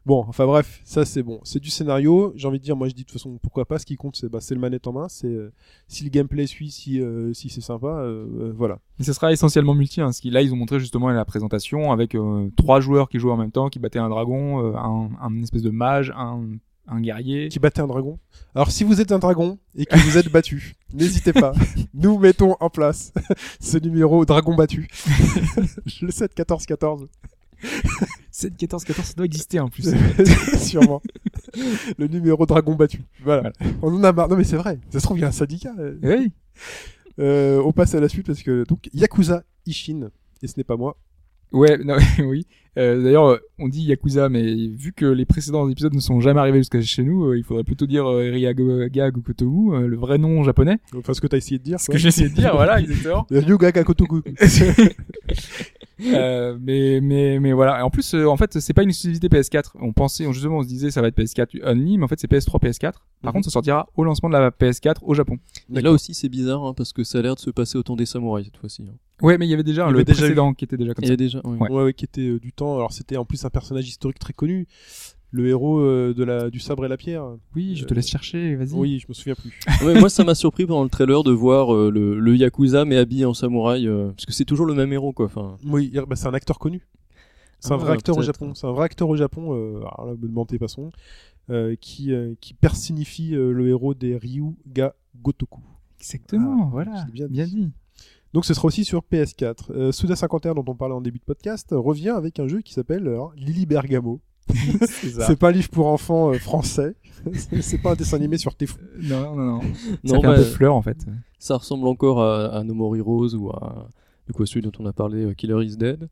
Bon, enfin bref, ça c'est bon. C'est du scénario. J'ai envie de dire, moi je dis de toute façon, pourquoi pas. Ce qui compte, c'est bah, le manette en main. C'est euh, si le gameplay suit, si, euh, si c'est sympa, euh, voilà. Mais ce sera essentiellement multi, hein, parce que là, ils ont montré justement la présentation avec trois joueurs qui jouent en même temps, qui battaient un dragon, un, un espèce de mage, un un guerrier. qui battait un dragon. Alors si vous êtes un dragon et que vous êtes battu, n'hésitez pas. Nous mettons en place ce numéro dragon battu. le 7 14 14 7, 14, 14, ça doit exister en plus. sûrement. Le numéro dragon battu. Voilà. On en a marre. Non mais c'est vrai. Ça se trouve il y a un syndicat. oui. Euh, on passe à la suite parce que donc Yakuza Ishin et ce n'est pas moi. Ouais, non, oui. Euh, D'ailleurs, euh, on dit Yakuza, mais vu que les précédents épisodes ne sont jamais arrivés jusqu'à chez nous, euh, il faudrait plutôt dire euh, Ryaga Gokotomu, euh, le vrai nom japonais. Enfin ce que t'as essayé de dire. Ce quoi. que j'ai essayé de dire, voilà, exactement. Ryuga Kotoku. Euh, mais mais mais voilà. Et en plus, euh, en fait, c'est pas une exclusivité PS4. On pensait, justement, on se disait ça va être PS4 only, mais en fait c'est PS3, PS4. Par Mhm. contre, ça sortira au lancement de la PS4 au Japon. Et là aussi, c'est bizarre hein, parce que ça a l'air de se passer au temps des samouraïs cette fois-ci. hein. Ouais, mais il y avait déjà Il y le avait déjà précédent qui était déjà comme Il y ça. déjà. ouais. Ouais. Ouais, ouais, qui était euh, du temps. Alors c'était en plus un personnage historique très connu, le héros euh, de la du sabre et la pierre. Oui, je te laisse chercher. Vas-y. Oui, je me souviens plus. Ouais, moi, ça m'a surpris pendant le trailer de voir euh, le, le Yakuza mais habillé en samouraï, euh, parce que c'est toujours le même héros, quoi. Enfin, Oui, bah, c'est un acteur connu. C'est un Ah, vrai acteur au. Japon. C'est un vrai acteur au Japon. Euh, alors là, me demandez pas son euh, qui euh, qui personnifie euh, le héros des Ryuga Gotoku. Exactement. Ah, voilà. Bien dit. Donc ce sera aussi sur PS4. Euh, Suda 51 dont on parlait en début de podcast revient avec un jeu qui s'appelle Lily Bergamo. c'est pas un livre pour enfants euh, français. C'est- pas un dessin animé sur tes fous. Non, non, non. Ça non, fait un bah, peu fleur en fait. ça ressemble encore à, à No More Heroes ou à du coup, celui dont on a parlé, euh, Killer is Dead.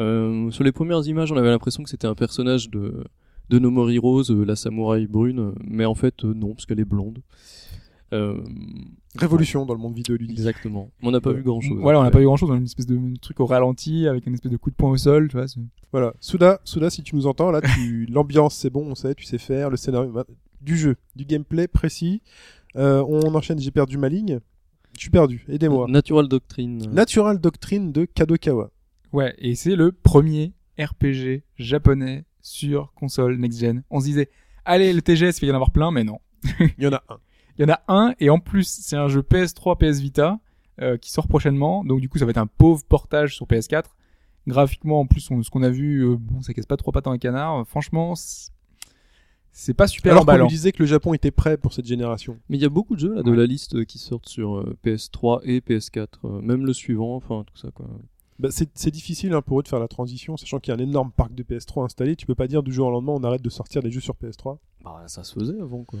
Euh, sur les premières images, on avait l'impression que c'était un personnage de, de No More Heroes, euh, la samouraï brune, euh, mais en fait, euh, non, parce qu'elle est blonde. Euh, Révolution dans le monde vidéoludique. exactement. On n'a pas Ouais. vu grand chose. Voilà, on n'a pas eu grand chose. On a une espèce de truc au ralenti avec une espèce de coup de poing au sol, tu vois. Voilà, Souda, Souda, si tu nous entends, là, tu... l'ambiance, c'est bon, on sait, tu sais faire, le scénario, bah, du jeu, du gameplay précis. Euh, on enchaîne, j'ai perdu ma ligne. Je suis perdu, aidez-moi. Natural Doctrine. Natural Doctrine de Kadokawa. Ouais, et c'est le premier RPG japonais sur console next-gen. On se disait, allez, le TGS, il va y en avoir plein, mais non. Il y en a un. Il y en a un, et en plus, c'est un jeu PS3, PS Vita, euh, qui sort prochainement. Donc du coup, ça va être un pauvre portage sur PS4. Graphiquement, en plus, on- ce qu'on a vu, euh, bon, ça casse pas trois pattes dans un canard. Franchement, c'est pas super Alors qu'on disait que le Japon était prêt pour cette génération. Mais il y a beaucoup de jeux là de Ouais. la liste euh, qui sortent sur euh, PS3 et PS4, euh, même le suivant, enfin tout ça quoi. Bah, c'est c'est difficile hein, pour eux de faire la transition, sachant qu'il y a un énorme parc de PS3 installé. Tu peux pas dire du jour au lendemain on arrête de sortir des jeux sur PS3. Bah ça se faisait avant quoi.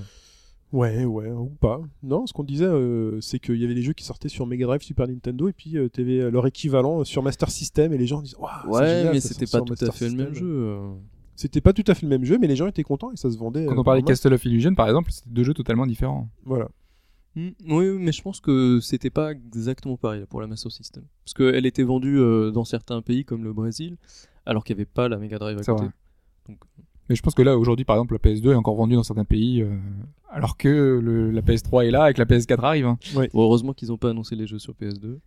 Ouais, ouais, ou pas. Non, ce qu'on disait, euh, c'est qu'il y avait les jeux qui sortaient sur Mega Drive, Super Nintendo, et puis euh, t'avais leur équivalent euh, sur Master System, et les gens disaient, Waouh, c'est ouais, génial, mais c'était pas tout à fait le même jeu. euh. C'était pas tout à fait le même jeu, mais les gens étaient contents et ça se vendait. Quand euh, on parlait de Castle of Illusion, par exemple, c'était deux jeux totalement différents. Voilà. Hmm, Oui, mais je pense que c'était pas exactement pareil pour la Master System. Parce qu'elle était vendue euh, dans certains pays comme le Brésil, alors qu'il n'y avait pas la Mega Drive à côté. vrai. Donc, Mais je pense que là, aujourd'hui, par exemple, la PS2 est encore vendue dans certains pays, euh, alors que le- la PS3 est là et que la PS4 arrive. hein. bon, heureusement qu'ils n'ont pas annoncé les jeux sur PS2.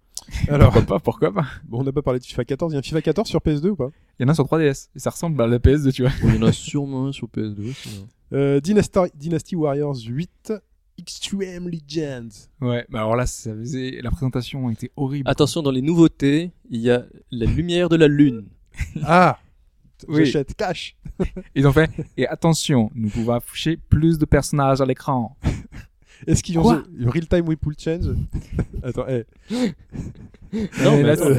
Alors, Pourquoi pas Pourquoi pas bon, on n'a pas parlé de FIFA 14. Il y a un FIFA 14 sur PS2 ou pas? Il y en a un sur 3DS, et ça ressemble à la PS2, tu vois. Bon, il y en a sûrement un sur PS2 aussi. hein. euh, Dynasty, Dynasty Warriors 8, Extreme Legends. Ouais, bah alors là, ça faisait... la présentation était horrible. Attention, dans les nouveautés, il y a la lumière de la lune. Ah Oui. J'achète cash Ils ont fait, et attention, nous pouvons afficher plus de personnages à l'écran. Est-ce qu'ils ont Quoi le Real Time Whipple Change? Attends, eh. Non, mais là, euh,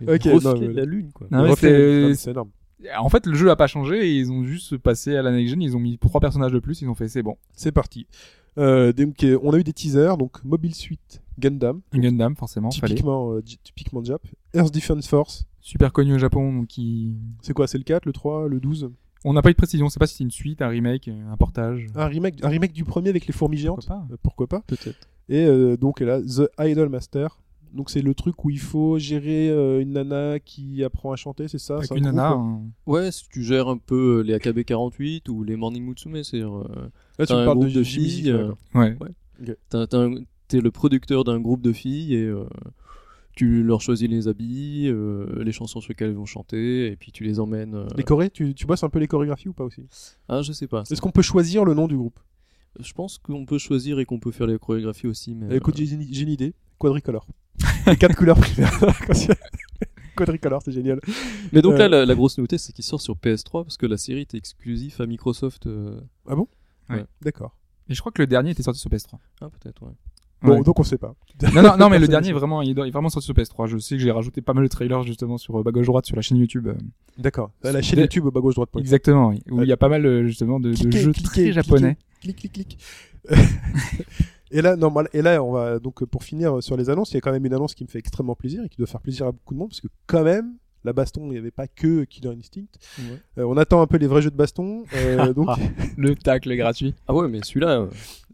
Ok, non, filet mais- de la lune quoi. Non, mais reflet- c'est- énorme. En fait, le jeu a pas changé, et ils ont juste passé à la next gen, ils ont mis trois personnages de plus, ils ont fait, c'est bon. C'est parti. Euh, donc, euh, on a eu des teasers, donc Mobile Suit Gundam, Gundam, forcément, fallait. typiquement, euh, typiquement Jap. Earth Defense Force, Super connu au Japon, donc qui... c'est quoi C'est le 4, le 3, le 12 On n'a pas eu de précision, on sait pas si c'est une suite, un remake, un portage. un remake, un remake du premier avec les fourmis géantes? Pourquoi pas Euh, Pourquoi pas Peut-être. Et euh, donc là, The Idol Master. Donc c'est le truc où il faut gérer euh, une nana qui apprend à chanter, c'est ça? Avec C'est un une groupe, nana, hein. Ouais, si tu gères un peu les AKB48 ou les Morning Musume, c'est euh, Là, tu t'as me un parles groupe de, filles, euh, ouais. t'as un- t'es le producteur d'un groupe de filles et euh, tu leur choisis les habits, euh, les chansons sur lesquelles elles vont chanter et puis tu les emmènes. euh, Les chorés, tu, tu bosses un peu les chorégraphies ou pas aussi? Ah, je sais pas. Est-ce qu'on peut choisir le nom du groupe? Je pense qu'on peut choisir et qu'on peut faire les chorégraphies aussi, mais Écoute, euh, j'ai une, j'ai une idée. Quadricolore. les quatre couleurs primaires. Quadricolor, c'est génial. Mais donc Euh. là, la, la grosse nouveauté, c'est qu'il sort sur PS3 parce que la série était exclusive à Microsoft. euh, D'accord. Et je crois que le dernier était sorti sur PS3. Ah, peut-être, ouais. Bon, Ouais. donc on sait pas. Non, non, non, mais le dernier vraiment, il est est vraiment sorti sur PS3. Je sais que j'ai rajouté pas mal de trailers justement sur euh, bas gauche droite sur la chaîne YouTube. euh, D'accord. La chaîne YouTube bas gauche droite. point. Exactement, oui, où il y a pas mal euh, justement de, de Cliquez, jeux cliquez, très cliquez. japonais. Clic, clic, clic. et là, normal. Et là, on va donc pour finir sur les annonces, il y a quand même une annonce qui me fait extrêmement plaisir et qui doit faire plaisir à beaucoup de monde parce que quand même. La baston, il n'y avait pas que Killer Instinct. Ouais. Euh, on attend un peu les vrais jeux de baston. euh, donc, Le tacle gratuit. Ah ouais, mais celui-là,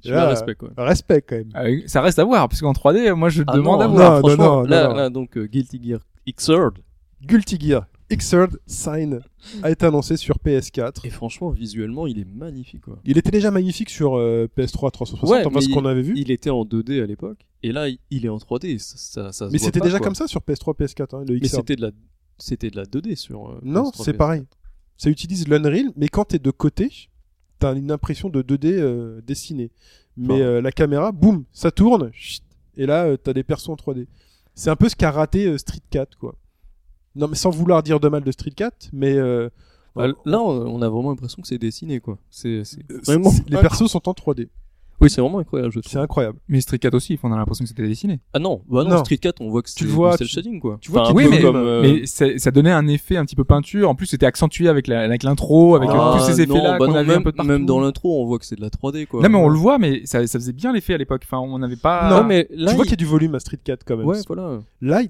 euh, je Là, le respecte, quoi. respect quand même. Ah ça reste à voir, parce qu'en 3D, moi je Ah demande non, à non, voir. non, franchement, non, là, non. là, donc, euh, Guilty Gear Xrd. Guilty Gear Xrd Sign a été annoncé sur PS4. Et franchement, visuellement, il est magnifique, quoi. Il était déjà magnifique sur euh, PS3 360, Ouais, enfin ce mais qu'on avait vu. Il était en 2D à l'époque, et là, il- est en 3D. Ça, ça, ça se Mais c'était déjà quoi. comme ça sur PS3, PS4, hein, le Mais Xrd. c'était de la, c'était de la 2D sur. euh, Non, PS3, c'est PS4. pareil. Ça utilise l'Unreal, mais quand t'es de côté, t'as une impression de 2D euh, dessiné. Mais Enfin. euh, la caméra, boum, ça tourne, chut, et là, euh, t'as des persos en 3D. C'est un peu ce qu'a raté Street Cat, quoi. Non, mais sans vouloir dire de mal de Street Cat, mais euh, Bah, là, on a vraiment l'impression que c'est dessiné, quoi. C'est c'est vraiment. c'est- les persos sont en 3D. Oui, c'est vraiment incroyable, je trouve. C'est incroyable. Mais Street 4 aussi, on a l'impression que c'était dessiné. Ah non, bah non, Non. Street 4, on voit que c'est vois, cel shading, quoi. tu vois Enfin, Oui, peu mais, comme, euh, mais ça, ça donnait un effet un petit peu peinture. En plus, c'était accentué avec la- avec l'intro, avec euh, ah, tous ces non, effets-là bah qu'on non, avait même, un peu de partout. même dans l'intro, on voit que c'est de la 3D, quoi. Non, mais on le voit, mais ça, ça faisait bien l'effet à l'époque. Enfin, on n'avait pas. Non, mais là, tu vois il- qu'il y a du volume à Street Cat quand même. Ouais, voilà. Là,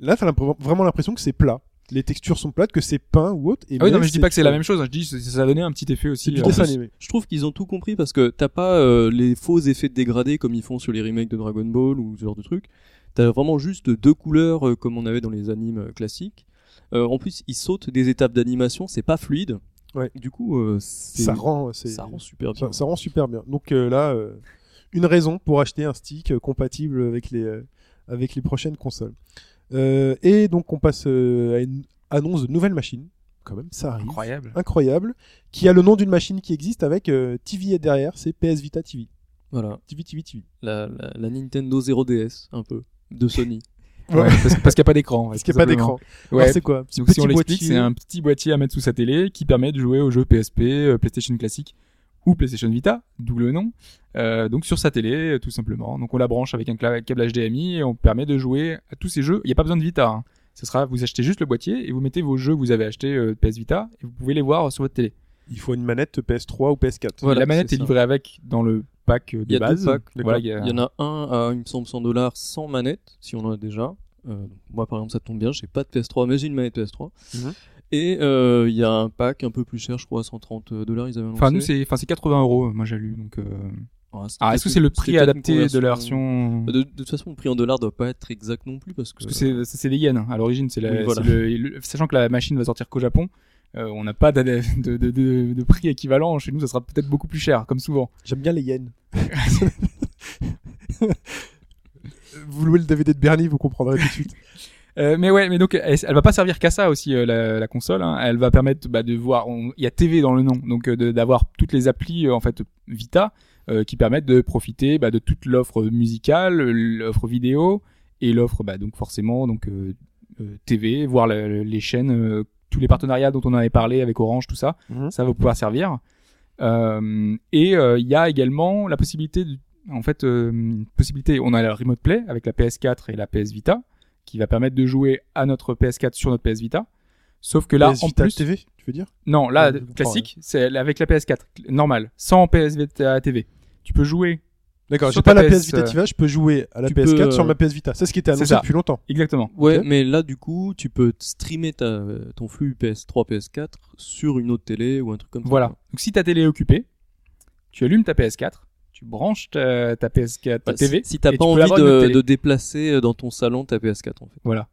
là, t'as vraiment l'impression que c'est plat. Les textures sont plates, que c'est peint ou autre. Et Ah oui, non, mais je dis pas que c'est la même chose. hein. Je dis, que ça donnait un petit effet aussi. Euh, dessin animé. Je trouve qu'ils ont tout compris parce que t'as pas euh, les faux effets de dégradé comme ils font sur les remakes de Dragon Ball ou ce genre de trucs. T'as vraiment juste deux couleurs euh, comme on avait dans les animes euh, classiques. Euh, en plus, ils sautent des étapes d'animation, c'est pas fluide. Ouais. Du coup, euh, c'est- Ça rend, ça rend super bien. ça, ça rend super bien. Donc euh, là, euh, une raison pour acheter un stick euh, compatible avec les euh, avec les prochaines consoles. Euh, et donc on passe euh, à une annonce de nouvelle machine. Quand même, ça arrive. Incroyable. Incroyable. Qui a le nom d'une machine qui existe avec euh, TV derrière, c'est PS Vita TV. Voilà, TV TV TV. la, la, la Nintendo 0DS, un peu, de Sony. Ouais, parce, parce qu'il n'y a pas d'écran. Parce qu'il n'y a pas d'écran. Ouais. C'est quoi? Donc si on l'explique, boîtier. c'est un petit boîtier à mettre sous sa télé qui permet de jouer aux jeux PSP, euh, PlayStation classique ou PlayStation Vita, d'où le nom. Euh, donc sur sa télé, tout simplement. Donc on la branche avec un câble HDMI et on permet de jouer à tous ces jeux. Il n'y a pas besoin de Vita. hein. Ce sera, vous achetez juste le boîtier et vous mettez vos jeux que vous avez achetés euh, PS Vita et vous pouvez les voir sur votre télé. Il faut une manette PS3 ou PS4. Voilà, la manette est livrée avec dans le pack de Il y a base. deux packs. Voilà, il y a- Il y en a un à, il me semble, 100 dollars sans manette, si on en a déjà. Euh, moi, par exemple, ça tombe bien, j'ai pas de PS3, mais j'ai une manette PS3. Mhm. Et euh, il y a un pack un peu plus cher, je crois, 130 dollars, ils avaient annoncé. Enfin, nous, c'est, enfin, c'est 80 euros, moi j'ai lu. Donc, euh... Ah, est-ce que c'est le prix adapté de la version De, de toute façon, le prix en dollars doit pas être exact non plus parce que. Parce que c'est, des yens hein. à l'origine. C'est, Oui, voilà. sachant que la machine va sortir qu'au Japon, euh, on n'a pas d'ad- de, de, de, de prix équivalent. Chez nous, ça sera peut-être beaucoup plus cher, comme souvent. J'aime bien les yens. vous louez le DVD de Bernie, vous comprendrez tout de suite. Euh, mais ouais, mais donc elle, elle va pas servir qu'à ça aussi euh, la, la console. Hein. Elle va permettre bah, de voir. Il y a TV dans le nom, donc euh, d'avoir toutes les applis euh, en fait Vita euh, qui permettent de profiter bah, de toute l'offre musicale, l'offre vidéo et l'offre bah, donc forcément donc euh, euh, TV, voir la- les chaînes, euh, tous les partenariats dont on avait parlé avec Orange, tout ça. Mhm. Ça va pouvoir servir. Euh, et euh, il y a également la possibilité, de- en fait, euh, possibilité. On a la Remote Play avec la PS4 et la PS Vita qui va permettre de jouer à notre PS4 sur notre PS Vita. Sauf que là, PS en Vita plus, TV, tu veux dire non, là, Ouais, je classique, c'est avec la PS4, normal, sans PS Vita TV. Tu peux jouer D'accord, Sur j'ai pas la PS, PS Vita euh, TV, je peux jouer à la tu PS4 peux, sur euh, ma PS Vita. C'est ce qui était annoncé ça. depuis longtemps. exactement. Ouais, mais là, du coup, tu peux streamer ta, ton flux PS3, PS4 sur une autre télé ou un truc comme Voilà. ça. Donc si ta télé est occupée, tu allumes ta PS4, tu branches ta, ta PS4 Bah, TV. Si, si t'as pas envie de, de déplacer euh, dans ton salon ta PS4, en fait. Voilà.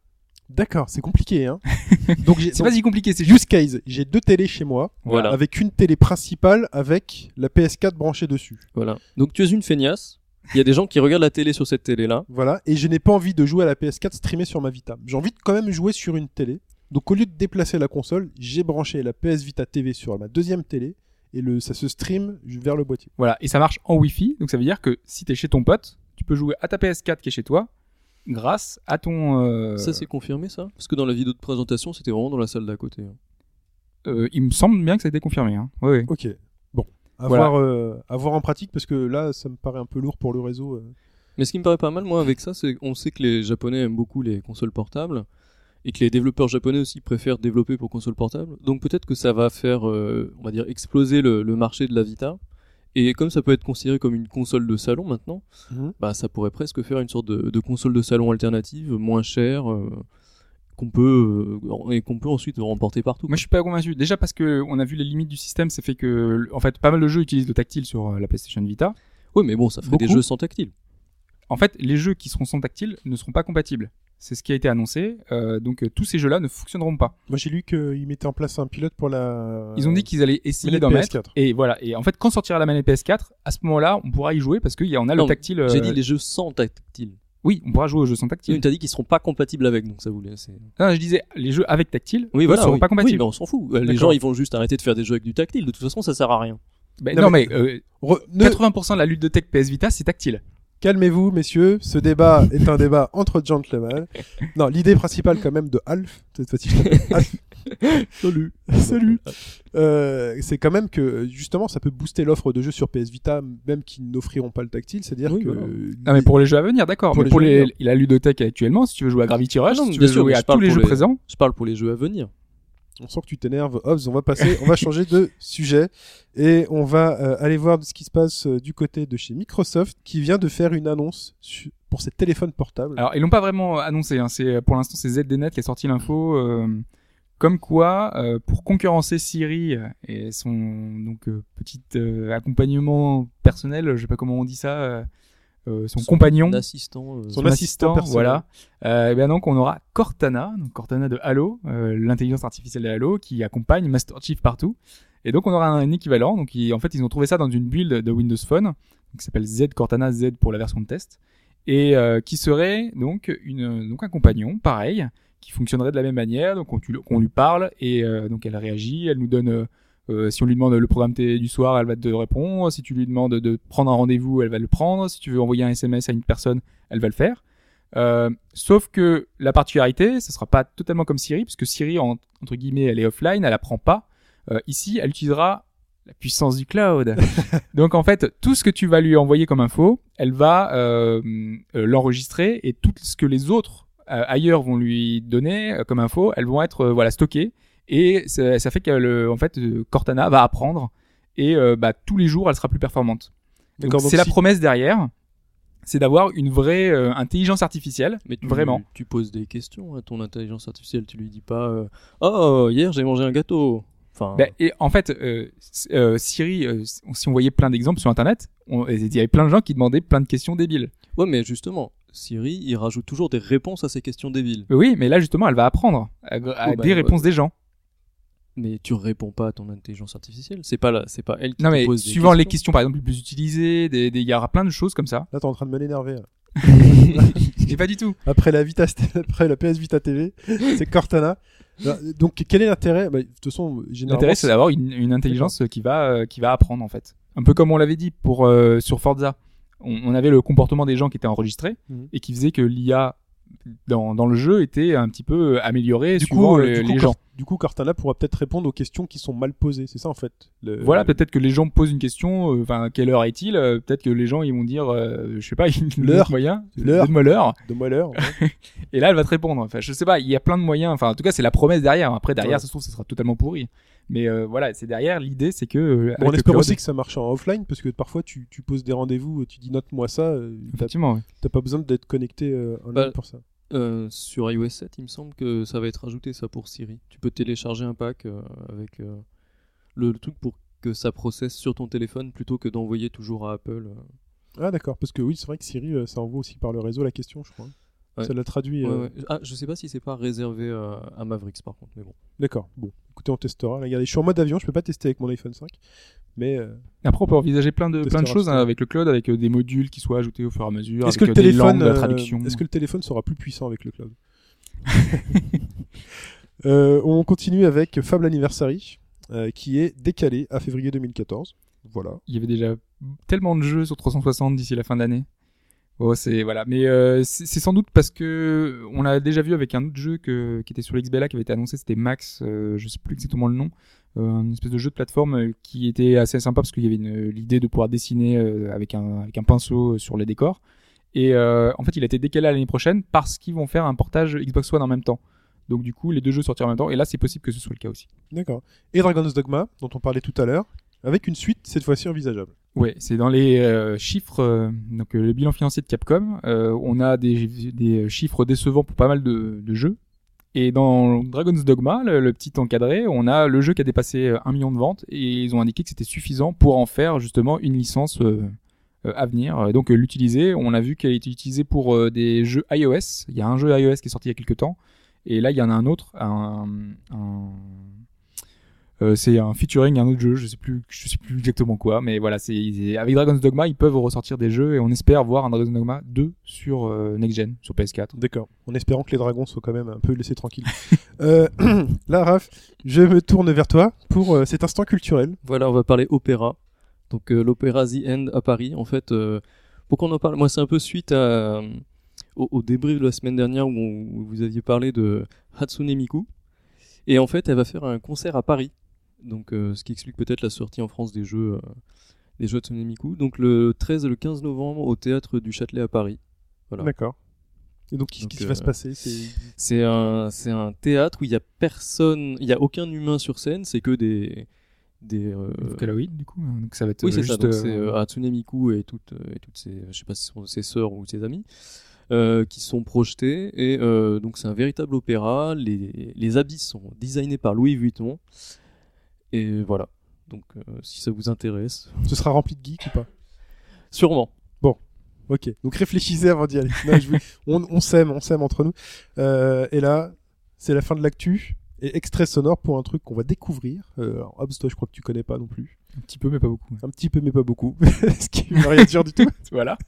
D'accord, c'est compliqué. Hein. donc j'ai C'est pas si compliqué, c'est juste. use case. J'ai deux télés chez moi, Voilà. avec une télé principale avec la PS4 branchée dessus. Voilà. Donc tu es une feignasse. Il y a des gens qui regardent la télé sur cette télé-là. Voilà, et je n'ai pas envie de jouer à la PS4 streamée sur ma Vita. J'ai envie de quand même jouer sur une télé. Donc au lieu de déplacer la console, j'ai branché la PS Vita TV sur ma deuxième télé et le ça se stream vers le boîtier. Voilà. Et ça marche en Wi-Fi. Donc ça veut dire que si t'es chez ton pote, tu peux jouer à ta PS4 qui est chez toi, grâce à ton. euh, Ça, c'est confirmé, ça? Parce que dans la vidéo de présentation, c'était vraiment dans la salle d'à côté. hein. euh, il me semble bien que ça a été confirmé. Hein. Ouais, ouais. Ok. Bon. À, Voilà. voir, euh, à voir en pratique parce que là, ça me paraît un peu lourd pour le réseau. euh. Mais ce qui me paraît pas mal, moi, avec ça, c'est qu'on sait que les Japonais aiment beaucoup les consoles portables et que les développeurs japonais aussi préfèrent développer pour consoles portables. Donc peut-être que ça va faire, euh, on va dire, exploser le, le marché de la Vita. Et comme ça peut être considéré comme une console de salon maintenant, Mhm. bah ça pourrait presque faire une sorte de, de console de salon alternative, moins chère, euh, qu'on peut euh, et qu'on peut ensuite remporter partout. Moi, je suis pas convaincu. Déjà parce que on a vu les limites du système, ça fait que, en fait, pas mal de jeux utilisent le tactile sur la PlayStation Vita. Oui, mais bon, ça ferait des jeux sans tactile. En fait, les jeux qui seront sans tactile ne seront pas compatibles. C'est ce qui a été annoncé. Euh, donc, euh, tous ces jeux-là ne fonctionneront pas. Moi, j'ai lu qu'ils mettaient en place un pilote pour la. Ils ont dit qu'ils allaient essayer d'en mettre. PS4. Et voilà. Et en fait, quand sortira la manette PS4, à ce moment-là, on pourra y jouer parce qu'on a Non, le tactile. euh, J'ai dit les jeux sans tactile. Oui, on pourra jouer aux jeux sans tactile. Tu as dit qu'ils seront pas compatibles avec, donc ça voulait. Non, je disais les jeux avec tactile Oui, voilà. seront oui. pas compatibles. Oui, mais on s'en fout. Euh, Les gens, ils vont juste arrêter de faire des jeux avec du tactile. De toute façon, ça sert à rien. Ben, Non, non, mais- mais, euh, Re- ne- 80% de la lutte de tech PS Vita, c'est tactile. Calmez-vous, messieurs. Ce débat est un débat entre gentlemen. Non, l'idée principale quand même de Alf, cette fois-ci. Salut. Salut. Euh, c'est quand même que justement, ça peut booster l'offre de jeux sur PS Vita, même qui n'offriront pas le tactile. C'est-à-dire Oui, que voilà. Non, mais pour les jeux à venir, d'accord. Pour Mais les pour les, la ludothèque actuellement, si tu veux jouer à Gravity Rush, Ah non, si tu veux sûr, jouer à je parle tous les jeux les- présents, Je parle pour les jeux à venir. On sent que tu t'énerves. Hobbs, on va passer, on va changer de sujet et on va euh, aller voir ce qui se passe euh, du côté de chez Microsoft, qui vient de faire une annonce pour ses téléphones portables. Alors, ils l'ont pas vraiment annoncé. Hein. C'est pour l'instant c'est ZDNet qui a sorti l'info, euh, comme quoi euh, pour concurrencer Siri euh, et son euh, petit euh, accompagnement personnel, je sais pas comment on dit ça, euh, euh, son, compagnon, Assistant. euh, Son assistant voilà. Euh, et bien donc on aura Cortana, donc Cortana de Halo, euh, l'intelligence artificielle de Halo qui accompagne Master Chief partout. Et donc on aura un équivalent. Donc ils- en fait ils ont trouvé ça dans une build de Windows Phone qui s'appelle Z Cortana Z pour la version de test et euh, qui serait donc une donc un compagnon pareil qui fonctionnerait de la même manière. Donc on, tu- on lui parle et euh, donc elle réagit, elle nous donne euh, si on lui demande le programme du soir, elle va te répondre. Si tu lui demandes de prendre un rendez-vous, elle va le prendre. Si tu veux envoyer un SMS à une personne, elle va le faire. Euh, sauf que la particularité, ce sera pas totalement comme Siri, puisque Siri, en- entre guillemets, elle est offline, elle apprend pas. Euh, ici, elle utilisera la puissance du cloud. Donc en fait, tout ce que tu vas lui envoyer comme info, elle va l'enregistrer et tout ce que les autres ailleurs vont lui donner comme info, elles vont être voilà stockées et ça, ça fait que le, en fait euh, Cortana va apprendre et euh, bah, tous les jours elle sera plus performante. Donc, c'est la promesse derrière, c'est d'avoir une vraie euh, intelligence artificielle, Mais tu, vraiment. Tu poses des questions à ton intelligence artificielle. Tu lui dis pas euh, Oh, hier j'ai mangé un gâteau. Enfin, Bah, et en fait, euh, euh, Siri, euh, si on voyait plein d'exemples sur Internet, on- il y avait plein de gens qui demandaient plein de questions débiles. ouais, mais justement, Siri, il rajoute toujours des réponses à ces questions débiles. Mais oui, mais là justement, elle va apprendre à, à Oh, bah, des ouais. réponses des gens. Mais tu réponds pas à ton intelligence artificielle. C'est pas là, c'est pas elle qui Non te mais pose des suivant les questions. par exemple les plus utilisées, des, des- il y aura plein de choses comme ça. Là, t'es en train de me l'énerver. Et pas du tout. Après la Vita, après la PS Vita TV, c'est Cortana. Alors, Donc, quel est l'intérêt? Bah, De toute façon, généralement, L'intérêt c'est d'avoir une, une intelligence qui va euh, qui va apprendre en fait. Un peu comme on l'avait dit pour euh, sur Forza. On, on avait le comportement des gens qui étaient enregistrés Mhm. et qui faisait que l'IA dans, dans le jeu était un petit peu euh, améliorée du suivant coup, euh, les, du coup, les gens. Du coup, Cortana pourra peut-être répondre aux questions qui sont mal posées. C'est ça en fait. Le- Voilà, peut-être que les gens posent une question, euh, enfin, quelle heure est-il Euh, Peut-être que les gens, ils vont dire, euh, je sais pas, L'heure. moyen, L'heure. donne-moi l'heure. Donne-moi l'heure. Et là, elle va te répondre. Enfin, je sais pas, il y a plein de moyens. Enfin, en tout cas, c'est la promesse derrière. Après, derrière, Ouais. ça se trouve, ça sera totalement pourri. Mais euh, voilà, c'est derrière. L'idée, c'est que. euh, Bon, on espère aussi que ça marche en offline parce que parfois tu, tu poses des rendez-vous, tu dis note-moi ça, euh, t'as Effectivement, ouais. t'as pas besoin d'être connecté euh, en Bah, ligne pour ça. Euh, sur iOS 7, il me semble que ça va être ajouté ça pour Siri. Tu peux télécharger un pack euh, avec euh, le, truc pour que ça processe sur ton téléphone plutôt que d'envoyer toujours à Apple. Ah d'accord, parce que oui, c'est vrai que Siri, ça envoie aussi par le réseau la question, je crois. Ouais. Ça l'a traduit. Ouais, euh, ouais. Ah, je sais pas si c'est pas réservé euh, à Mavericks par contre, mais bon. D'accord. Bon, écoutez, on testera. Là, Regardez, je suis en mode avion, je peux pas tester avec mon iPhone 5, mais euh, Après, on peut envisager plein de, plein de choses hein, avec le cloud, avec euh, des modules qui soient ajoutés au fur et à mesure. est-ce que le euh, des téléphone, langues, de la euh, traduction. est-ce que le téléphone sera plus puissant avec le cloud? Euh, On continue avec Fable Anniversary, euh, qui est décalé à février 2014. Voilà. Il y avait déjà tellement de jeux sur 360 d'ici la fin d'année. Oh, c'est voilà, mais euh, c'est sans doute parce que on l'a déjà vu avec un autre jeu qui était sur l'XBLA qui avait été annoncé, c'était Max, euh, je sais plus exactement le nom, euh, une espèce de jeu de plateforme euh, qui était assez sympa parce qu'il y avait l'idée de pouvoir dessiner euh, avec un avec un pinceau sur les décors. Et en fait, il a été décalé à l'année prochaine parce qu'ils vont faire un portage Xbox One en même temps. Donc du coup, les deux jeux sortiront en même temps. Et là, c'est possible que ce soit le cas aussi. D'accord. Et Dragon's Dogma, dont on parlait tout à l'heure, avec une suite cette fois-ci envisageable. Ouais, c'est dans les euh, chiffres, euh, donc euh, le bilan financier de Capcom, on a des, chiffres décevants pour pas mal de, jeux. Et dans Dragon's Dogma, le, petit encadré, on a le jeu qui a dépassé un million de ventes et ils ont indiqué que c'était suffisant pour en faire justement une licence à venir. Donc l'utiliser, on a vu qu'elle était utilisée pour des jeux iOS. Il y a un jeu iOS qui est sorti il y a quelques temps et là il y en a un autre, un euh, c'est un featuring un autre jeu, je sais plus, je sais plus exactement quoi, mais voilà, c'est avec Dragon's Dogma, ils peuvent ressortir des jeux et on espère voir un Dragon's Dogma 2 sur euh, next gen, sur PS4. D'accord. En espérant que les dragons soient quand même un peu laissés tranquilles. euh, là, Raph, je me tourne vers toi pour euh, cet instant culturel. Voilà, on va parler opéra. Donc euh, l'opéra The End à Paris. En fait, euh, pourquoi on en parle Moi, c'est un peu suite à, au, au débrief de la semaine dernière où, on- où vous aviez parlé de Hatsune Miku. Et en fait, elle va faire un concert à Paris. Donc, euh, ce qui explique peut-être la sortie en France des jeux, euh, des jeux Miku. Donc, le 13 et le 15 novembre au théâtre du Châtelet à Paris. Voilà. D'accord. Et donc, qu'est-ce qui euh, va se passer? C'est- un, c'est un théâtre où il y a personne, il y a aucun humain sur scène, c'est que des, des, euh, Vocaloid, du coup, hein, donc ça va être Oui, euh, c'est ça. juste, euh, c'est euh, Hatsune Miku et toutes, euh, et toutes ses, je sais pas si ce sont ses sœurs ou ses amis, euh, qui sont projetés. Et euh, donc, c'est un véritable opéra. Les, les habits sont designés par Louis Vuitton. Et voilà. Donc, euh, si ça vous intéresse, Ce sera rempli de geeks ou pas? Sûrement. Ok. Donc réfléchissez avant d'y aller. Non, je vous- on on s'aime, on s'aime entre nous. Euh, et là, c'est la fin de l'actu. Et extrait sonore pour un truc qu'on va découvrir. Euh, alors, Hobbs, toi, je crois que tu connais pas non plus. un petit peu, mais pas beaucoup. Un petit peu, mais pas beaucoup. Ce qui veut rien dire du tout. voilà.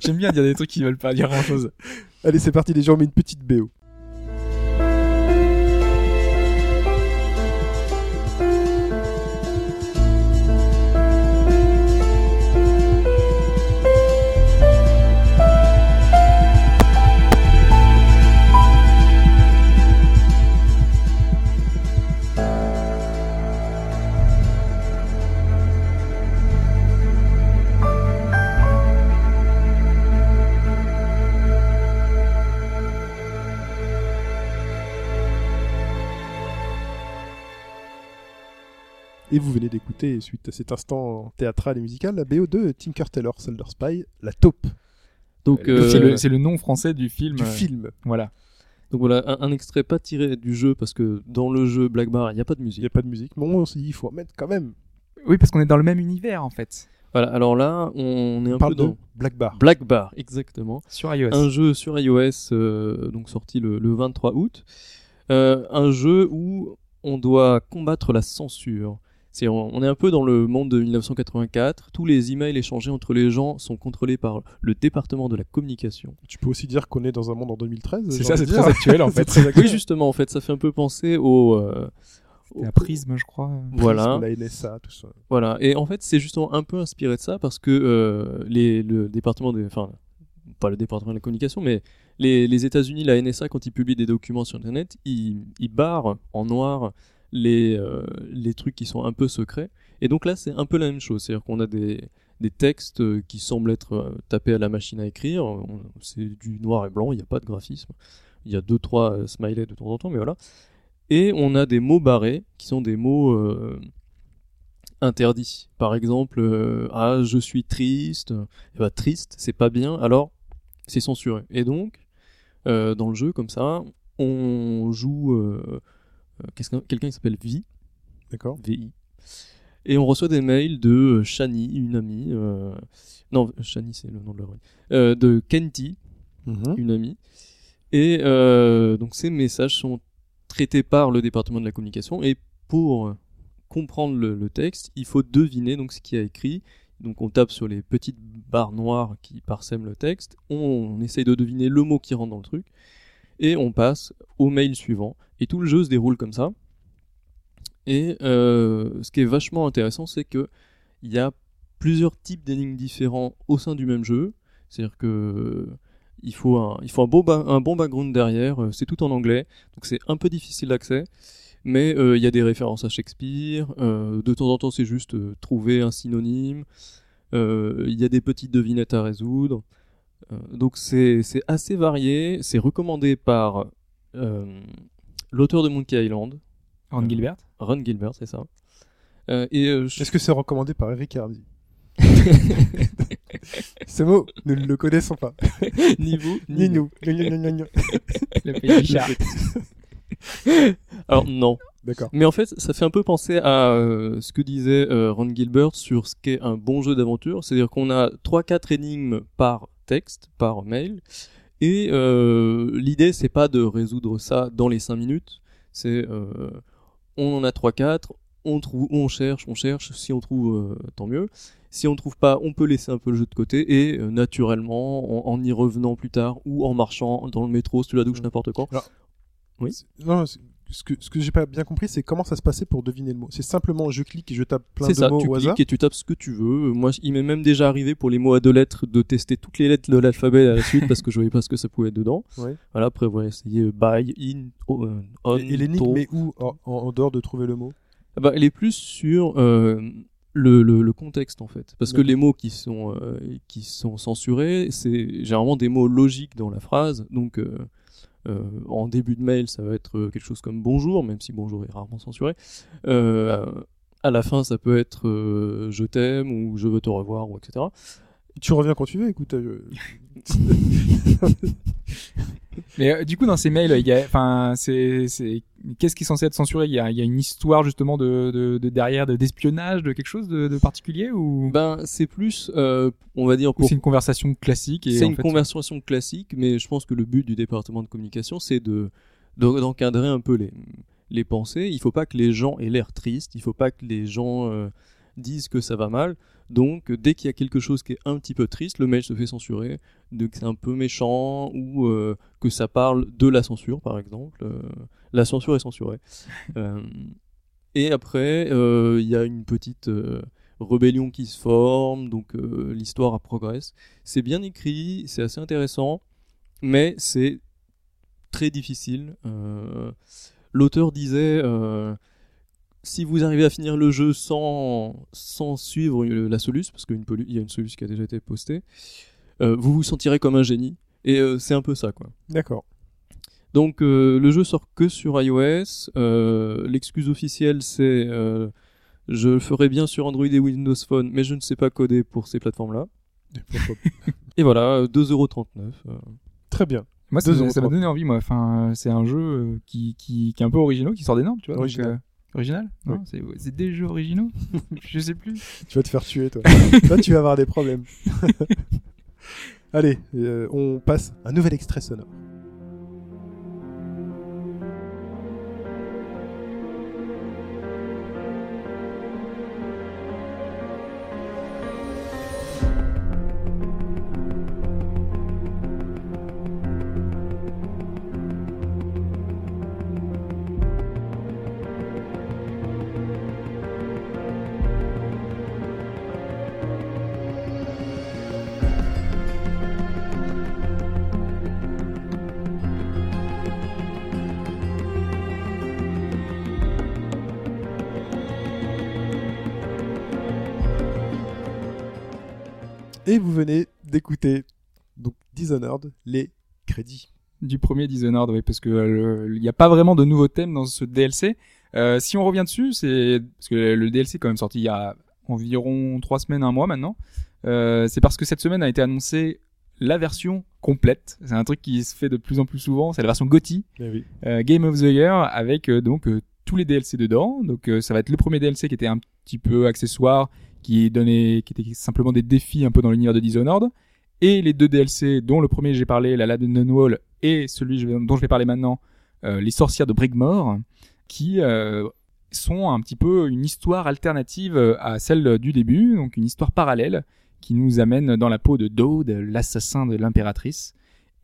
J'aime bien dire des trucs qui veulent pas dire grand chose. Allez, c'est parti, les gens, on met une petite BO. Et vous venez d'écouter, suite à cet instant théâtral et musical, la BO de Tinker Tailor Soldier Spy, la taupe Donc, Euh, c'est le, c'est le nom français du film. du euh, film. Voilà. donc voilà, un, un extrait pas tiré du jeu parce que dans le jeu Black Bar, il n'y a pas de Il n'y musique. a pas de musique. Mais on s'est dit, il faut en mettre quand même. Oui, parce qu'on est dans le même univers en fait. Voilà, alors là, on est un parle peu de dans Black Bar. Black Bar, exactement. Sur iOS. un jeu sur iOS, euh, donc sorti le, le 23 août. Euh, un jeu où on doit combattre la censure. C'est, on on est un peu dans le monde de 1984. Tous les emails échangés entre les gens sont contrôlés par le département de la communication. Tu peux aussi dire qu'on est dans un monde en 2013. C'est ça, c'est de très actuel en fait. très actuel. Oui, justement, en fait, ça fait un peu penser au. euh, au- prisme, je crois. Voilà. La NSA, tout ça. Voilà, et en fait, c'est justement un peu inspiré de ça parce que euh, les, le département des, enfin, pas le département de la communication, mais les, les États-Unis, la NSA, quand ils publient des documents sur Internet, ils, ils barrent en noir les, euh, les trucs qui sont un peu secrets. Et donc là, c'est un peu la même chose, c'est-à-dire qu'on a des, des textes euh, qui semblent être euh, tapés à la machine à écrire. C'est du noir et blanc, il n'y a pas de graphisme. Il y a deux trois smileys de temps en temps, mais voilà. Et on a des mots barrés qui sont des mots interdits. Par exemple, ah je suis triste. Et bah triste, c'est pas bien. Alors c'est censuré. Et donc dans le jeu comme ça, on joue euh, quelqu'un qui s'appelle Vi, D'accord VI. Et on reçoit des mails de euh, Shani, une amie. euh, Non, Shani, c'est le nom de leur. Euh, de Kenti, Mhm. une amie. Et euh, donc ces messages sont traités par le département de la communication. Et pour comprendre le, le texte, il faut deviner donc ce qui a écrit. Donc on tape sur les petites barres noires qui parsèment le texte. On, on essaye de deviner le mot qui rentre dans le truc. Et on passe au mail suivant. Et tout le jeu se déroule comme ça. Et euh, ce qui est vachement intéressant, c'est que il y a plusieurs types d'énigmes différents au sein du même jeu. C'est-à-dire que il faut un, il faut un bon, ba- un bon background derrière. euh, C'est tout en anglais, donc c'est un peu difficile d'accès. Mais euh, il y a des références à Shakespeare. euh, de temps en temps, c'est juste euh, trouver un synonyme. euh, Il y a des petites devinettes à résoudre. Euh, donc c'est assez varié. C'est recommandé par euh, l'auteur de Monkey Island, Ron Gilbert. Ron Gilbert, c'est ça. Euh, et euh, je- Est-ce que c'est recommandé par Eric Hardy Ce mot, nous ne le connaissons pas. ni vous, Ni nous. nous. Gna, gna, gna, gna. Le pays Richard. Alors non. D'accord. Mais en fait, ça fait un peu penser à euh, ce que disait euh, Ron Gilbert sur ce qu'est un bon jeu d'aventure. C'est-à-dire qu'on a 3-4 énigmes par texte, par mail. Et euh, l'idée, c'est pas de résoudre ça dans les 5 minutes. C'est euh, on en a 3-4, on trouve, on cherche, on cherche. Si on trouve, euh, tant mieux. Si on trouve pas, on peut laisser un peu le jeu de côté et euh, naturellement, en, en y revenant plus tard ou en marchant dans le métro, sous la douche, Mm. n'importe quand. Non, c'est- ce que, ce que j'ai pas bien compris, c'est comment ça se passait pour deviner le mot. C'est simplement je clique et je tape plein C'est de ça, mots tu au cliques hasard. et tu tapes ce que tu veux. Moi, il m'est même déjà arrivé pour les mots à deux lettres de tester toutes les lettres de l'alphabet à la suite parce que je voyais pas ce que ça pouvait être dedans. Ouais. Voilà, après, voilà, essayer buy, in, o- euh, on, Et, et l'énigme to. est où en, dehors de trouver le mot? Ah bah, elle est plus sur euh, le, le, le contexte en fait. Parce que les mots qui sont, euh, qui sont censurés, c'est généralement des mots logiques dans la phrase. Donc, euh, euh, en début de mail, ça va être euh, quelque chose comme bonjour, même si bonjour est rarement censuré. Euh, à la fin, ça peut être euh, je t'aime ou je veux te revoir ou etc. Tu reviens quand tu veux, écoute. euh, Mais euh, du coup, dans ces mails, il y a, enfin, c'est, c'est, qu'est-ce qui est censé être censuré? Il y a, il y a une histoire justement de, de, de derrière, de d'espionnage, de quelque chose de, de particulier ou, Ben, c'est plus, euh, on va dire, ou pour c'est une conversation classique et C'est une fait, conversation classique, mais je pense que le but du département de communication, c'est de de- d'encadrer un peu les les pensées. Il faut pas que les gens aient l'air tristes. Il faut pas que les gens euh, disent que ça va mal. Donc, dès qu'il y a quelque chose qui est un petit peu triste, le mail se fait censurer, que c'est un peu méchant ou euh, que ça parle de la censure, par exemple. Euh, la censure est censurée. Euh, et après, il y a une petite rébellion qui se forme, donc l'histoire progresse. C'est bien écrit, c'est assez intéressant, mais c'est très difficile. L'auteur disait si vous arrivez à finir le jeu sans, sans suivre la soluce, parce qu'il y a une soluce qui a déjà été postée, euh, vous vous sentirez comme un génie. Et euh, c'est un peu ça, quoi. D'accord. Donc euh, le jeu sort que sur iOS. Euh, L'excuse officielle c'est euh, je le ferai bien sur Android et Windows Phone, mais je ne sais pas coder pour ces plateformes-là. Et voilà, euh, 2,39€. euh. Très bien. Moi, ça, m'a euros donné envie, moi. Enfin, c'est un jeu qui, qui, qui est un peu original, qui sort des normes, tu vois. donc, Original. Oui. Non, c'est, c'est des jeux originaux Je sais plus. Tu vas te faire tuer, toi. Toi, tu vas avoir des problèmes. Allez, euh, on passe un nouvel extrait sonore. Venez d'écouter donc Dishonored, les crédits. Du premier Dishonored, oui, parce que euh, il n'y a pas vraiment de nouveaux thèmes dans ce DLC. Euh, si on revient dessus, c'est parce que le DLC est quand même sorti il y a environ trois semaines, un mois maintenant. Euh, c'est parce que cette semaine a été annoncée la version complète. C'est un truc qui se fait de plus en plus souvent. C'est la version GOTY. Eh oui. euh, Game of the Year avec donc tous les DLC dedans. Donc ça va être le premier DLC qui était un petit peu accessoire, qui qui était simplement des défis un peu dans l'univers de Dishonored, et les deux DLC dont le premier j'ai parlé, la London Wall, et celui dont je vais parler maintenant, euh, les Sorcières de Brigmore, qui euh, sont un petit peu une histoire alternative euh, à celle du début, donc une histoire parallèle qui nous amène dans la peau de Dode, l'assassin de l'impératrice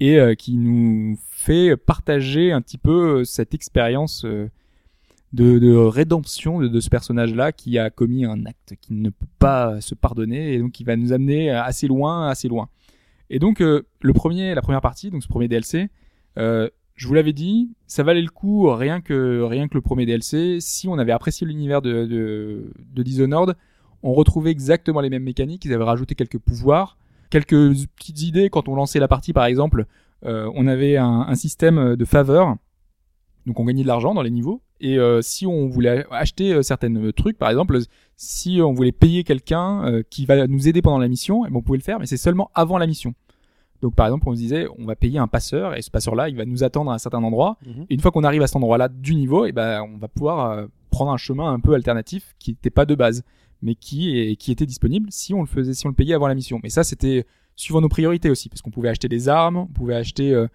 et qui nous fait partager un petit peu cette expérience de, de rédemption de, ce personnage-là qui a commis un acte qui ne peut pas se pardonner et donc qui va nous amener assez loin, assez loin. Et donc euh, le premier, la première partie, donc ce premier DLC, euh, je vous l'avais dit, ça valait le coup rien que rien que le premier DLC. Si on avait apprécié l'univers de, de, Dishonored, on retrouvait exactement les mêmes mécaniques. Ils avaient rajouté quelques pouvoirs, quelques petites idées. Quand on lançait la partie, par exemple, euh, on avait un, un système de faveur. Donc on gagnait de l'argent dans les niveaux. Et euh, si on voulait acheter euh, certains trucs, par exemple, si on voulait payer quelqu'un euh, qui va nous aider pendant la mission, eh ben, on pouvait le faire, mais c'est seulement avant la mission. Donc par exemple, on se disait, on va payer un passeur, et ce passeur-là, il va nous attendre à un certain endroit. Mhm. Et une fois qu'on arrive à cet endroit-là du niveau, et ben on va pouvoir euh, prendre un chemin un peu alternatif qui n'était pas de base, mais qui est, qui était disponible si on le faisait, si on le payait avant la mission. Mais ça, c'était suivant nos priorités aussi, parce qu'on pouvait acheter des armes, on pouvait acheter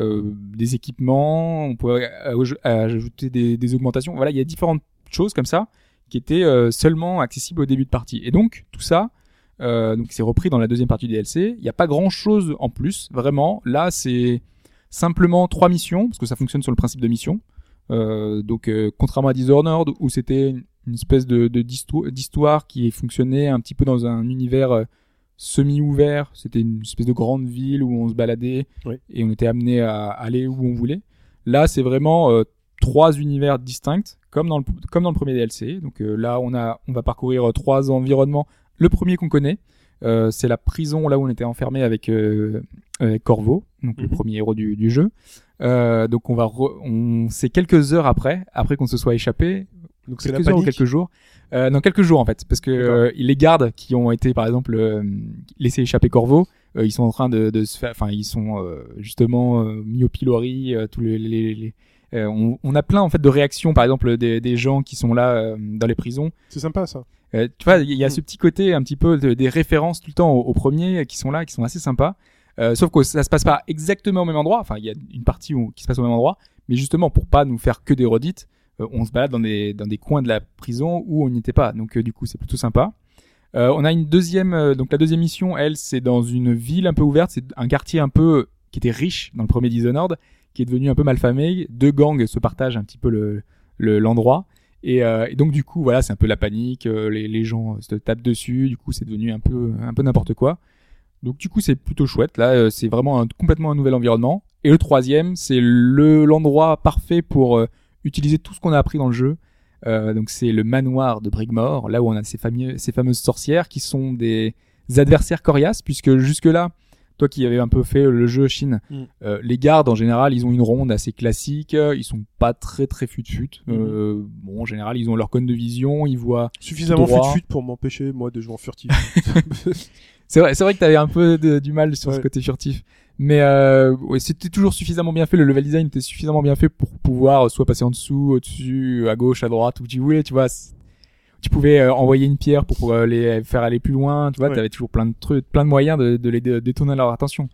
euh, des équipements, on pouvait aj- ajouter des, augmentations. Voilà, il y a différentes choses comme ça qui étaient euh, seulement accessibles au début de partie. Et donc tout ça, euh, donc c'est repris dans la deuxième partie du DLC. Il n'y a pas grand chose en plus, vraiment. Là, c'est simplement trois missions parce que ça fonctionne sur le principe de mission. Donc contrairement à Dishonored où c'était une espèce de de- d'histo- d'histoire qui fonctionnait un petit peu dans un univers semi-ouvert. C'était une espèce de grande ville où on se baladait Oui. et on était amené à aller où on voulait. Là, c'est vraiment euh, trois univers distincts, comme dans le comme dans le premier DLC. Donc euh, là, on a on va parcourir euh, trois environnements. Le premier qu'on connaît, euh, c'est la prison là où on était enfermé avec, avec Corvo, donc le Mhm. premier héros du, du jeu. Donc on va re- on c'est quelques heures après après qu'on se soit échappé Donc c'est la heures ou panique. quelques jours. Euh, non, quelques jours en fait, parce que euh, les gardes qui ont été par exemple euh, laissés échapper Corvo, euh, ils sont en train de, de se faire, enfin ils sont euh, justement euh, mis au pilori, euh, tous les, les, les- euh, on, on a plein en fait de réactions, par exemple des, des gens qui sont là euh, dans les prisons. C'est sympa ça. Euh, tu vois, il y a Mm. ce petit côté un petit peu de- des références tout le temps au, au premier euh, qui sont là, qui sont assez sympas. Euh, sauf que ça se passe pas exactement au même endroit. Enfin, il y a une partie où, qui se passe au même endroit, mais justement pour pas nous faire que des redites, on se balade dans des dans des coins de la prison où on n'y était pas. Donc euh, du coup, c'est plutôt sympa. Euh, on a une deuxième, euh, donc la deuxième mission, elle, c'est dans une ville un peu ouverte. C'est un quartier un peu qui était riche dans le premier Dishonored, qui est devenu un peu malfamé. Deux gangs se partagent un petit peu le le- l'endroit. Et, euh, donc du coup, voilà, c'est un peu la panique. euh, les, les gens se tapent dessus. Du coup, c'est devenu un peu un peu n'importe quoi. Donc du coup, c'est plutôt chouette. Là, euh, c'est vraiment un- complètement un nouvel environnement. Et le troisième, c'est le l'endroit parfait pour euh, utiliser tout ce qu'on a appris dans le jeu. Euh, donc c'est le manoir de Brigmore, là où on a ces, fameux, ces fameuses sorcières qui sont des adversaires coriaces, puisque jusque-là, toi qui avais un peu fait le jeu Chine, Mm. euh, les gardes en général, ils ont une ronde assez classique, ils sont pas très très fut-fut. Euh, bon, en général, ils ont leur cône de vision, ils voient. Suffisamment fut-fut pour m'empêcher moi de jouer en furtif. C'est vrai, c'est vrai que t'avais un peu de- du mal sur ce côté furtif, mais euh, ouais, c'était toujours suffisamment bien fait. Le level design était suffisamment bien fait pour pouvoir soit passer en dessous, au-dessus, à gauche, à droite, où tu voulais, tu vois. Tu pouvais euh, envoyer une pierre pour pouvoir les faire aller plus loin, tu vois. Ouais. T'avais toujours plein de trucs, plein de moyens de, de les dé- détourner leur attention.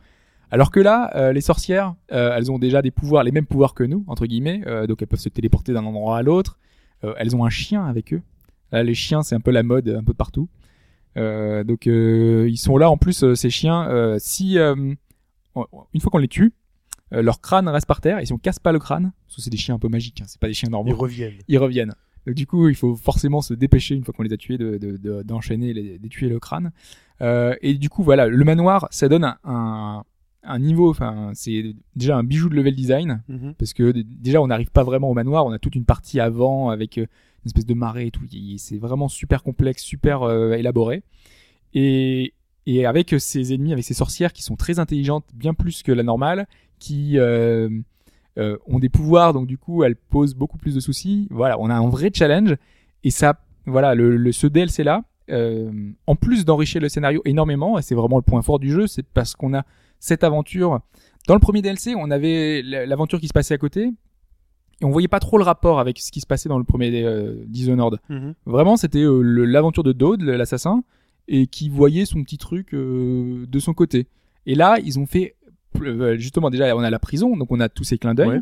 Alors que là, euh, les sorcières, euh, elles ont déjà des pouvoirs, les mêmes pouvoirs que nous, entre guillemets. euh, donc elles peuvent se téléporter d'un endroit à l'autre. Euh, elles ont un chien avec eux. Là, les chiens, c'est un peu la mode, un peu partout. Euh, donc euh, ils sont là en plus euh, ces chiens. euh, si euh, une fois qu'on les tue, euh, leur crâne reste par terre et si on casse pas le crâne, parce que c'est des chiens un peu magiques, hein, c'est pas des chiens Ils normaux, reviennent. ils reviennent. Donc du coup, il faut forcément se dépêcher une fois qu'on les a tués de de- de- d'enchaîner, les, de tuer le crâne. Euh, et du coup, voilà, le manoir, ça donne un, un, un niveau. Enfin, c'est déjà un bijou de level design Mhm. parce que déjà on n'arrive pas vraiment au manoir, on a toute une partie avant avec euh, une espèce de marée et tout. C'est vraiment super complexe, super euh, élaboré. Et, et avec ces ennemis, avec ces sorcières qui sont très intelligentes, bien plus que la normale, qui euh, euh, ont des pouvoirs, donc du coup elles posent beaucoup plus de soucis. Voilà, on a un vrai challenge et ça, voilà, le, le ce DLC là, euh, en plus d'enrichir le scénario énormément, et c'est vraiment le point fort du jeu, c'est parce qu'on a cette aventure. Dans le premier DLC, on avait l'aventure qui se passait à côté, et on voyait pas trop le rapport avec ce qui se passait dans le premier euh, Dishonored. Mhm. Vraiment, c'était euh, l'aventure de Dode, l'assassin, et qui voyait son petit truc euh, de son côté. Et là, ils ont fait euh, justement déjà, on a la prison, donc on a tous ces clins d'œil. Ouais.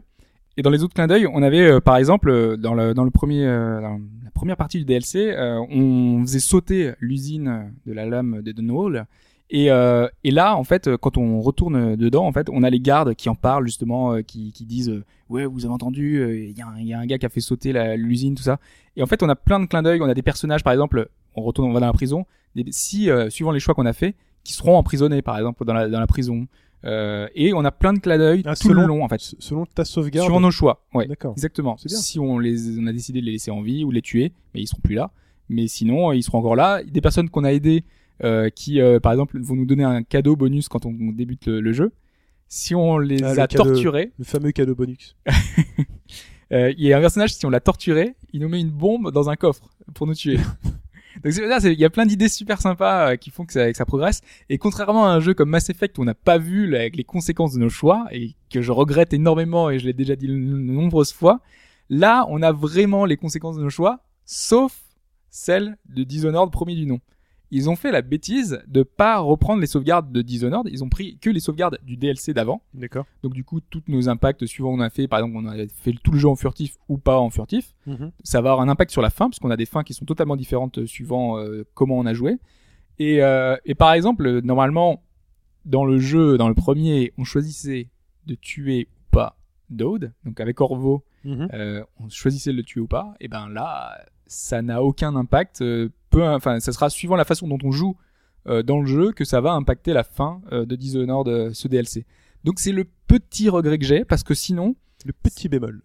Et dans les autres clins d'œil, on avait euh, par exemple dans le dans le premier euh, dans la première partie du DLC, on faisait sauter l'usine de la lame de Dunwall. Et, et là, en fait, quand on retourne dedans, en fait, on a les gardes qui en parlent justement, qui, qui disent ouais, vous avez entendu, il y, a un- il y a un gars qui a fait sauter l'usine, tout ça. Et en fait, on a plein de clins d'œil. On a des personnages, par exemple, on retourne, on va dans la prison. Si euh, suivant les choix qu'on a fait, qui seront emprisonnés, par exemple, dans la, dans la prison. Euh, et on a plein de clins d'œil Ah, tout selon- le long, en fait. Selon ta sauvegarde. Sur nos choix, ouais. D'accord. Exactement. Bien. Si on les, on a décidé de les laisser en vie ou de les tuer, mais ils seront plus là. Mais sinon, euh, ils seront encore là. Des personnes qu'on a aidées, euh, qui, euh, par exemple, vont nous donner un cadeau bonus quand on débute le, le jeu. Si on les Ah, le a cadeau. torturés, Le fameux cadeau bonus. euh, il y a un personnage, si on l'a torturé, il nous met une bombe dans un coffre pour nous tuer. Donc il y a plein d'idées super sympas euh, qui font que ça, progresse. Et contrairement à un jeu comme Mass Effect où on n'a pas vu là, les conséquences de nos choix et que je regrette énormément et je l'ai déjà dit de nombreuses fois, là on a vraiment les conséquences de nos choix, sauf celle de Dishonored premier du nom. Ils ont fait la bêtise de pas reprendre les sauvegardes de Dishonored, ils ont pris que les sauvegardes du DLC d'avant. D'accord. Donc du coup, tous nos impacts suivant on a fait, par exemple, on a fait tout le jeu en furtif ou pas en furtif, ça va avoir un impact sur la fin, puisqu'on a des fins qui sont totalement différentes euh, suivant euh, comment on a joué. Et, euh, et par exemple, normalement, dans le jeu, dans le premier, on choisissait de tuer ou pas Dode, donc avec Orvo, Mhm. euh, on choisissait de le tuer ou pas, et ben là, ça n'a aucun impact. Peu, enfin, ça sera suivant la façon dont on joue euh, dans le jeu que ça va impacter la fin euh, de Dishonored, euh, ce DLC. Donc c'est le petit regret que j'ai, parce que sinon, Le petit bémol.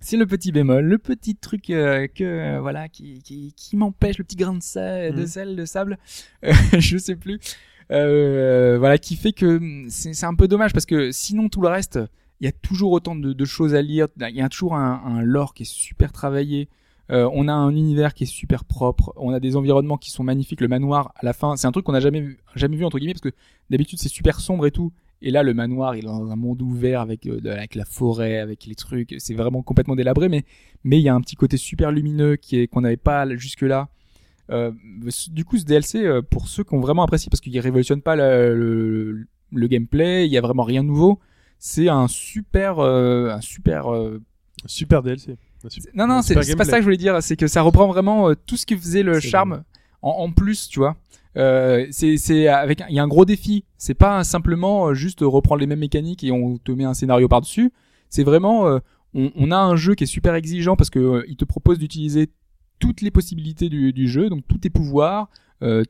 c'est le petit bémol, le petit truc euh, que euh, voilà qui qui, qui m'empêche, le petit grain de sel, de Mhm. sel, de sable, euh, je sais plus, voilà qui fait que hum, c'est c'est un peu dommage parce que sinon tout le reste, il y a toujours autant de, de choses à lire, il y a toujours un, un lore qui est super travaillé. Euh, on a un univers qui est super propre, on a des environnements qui sont magnifiques. Le manoir, à la fin, c'est un truc qu'on n'a jamais vu, jamais vu entre guillemets, parce que d'habitude c'est super sombre et tout. Et là, le manoir, il est dans un monde ouvert avec, euh, avec la forêt, avec les trucs. C'est vraiment complètement délabré, mais mais il y a un petit côté super lumineux qui est qu'on n'avait pas jusque là. Euh, du coup, ce DLC, euh, pour ceux qui ont vraiment apprécié, parce qu'il révolutionne pas le, le, le gameplay, il y a vraiment rien de nouveau. C'est un super, euh, un super. Super DLC. Non, non, c'est pas ça que je voulais dire. C'est que ça reprend vraiment euh, tout ce qui faisait le charme en, en plus, tu vois. Euh, c'est avec il y a un gros défi. C'est pas simplement euh, juste reprendre les mêmes mécaniques et on te met un scénario par dessus. C'est vraiment euh, on, on a un jeu qui est super exigeant parce que il te propose d'utiliser toutes les possibilités du, du jeu, donc tous tes pouvoirs,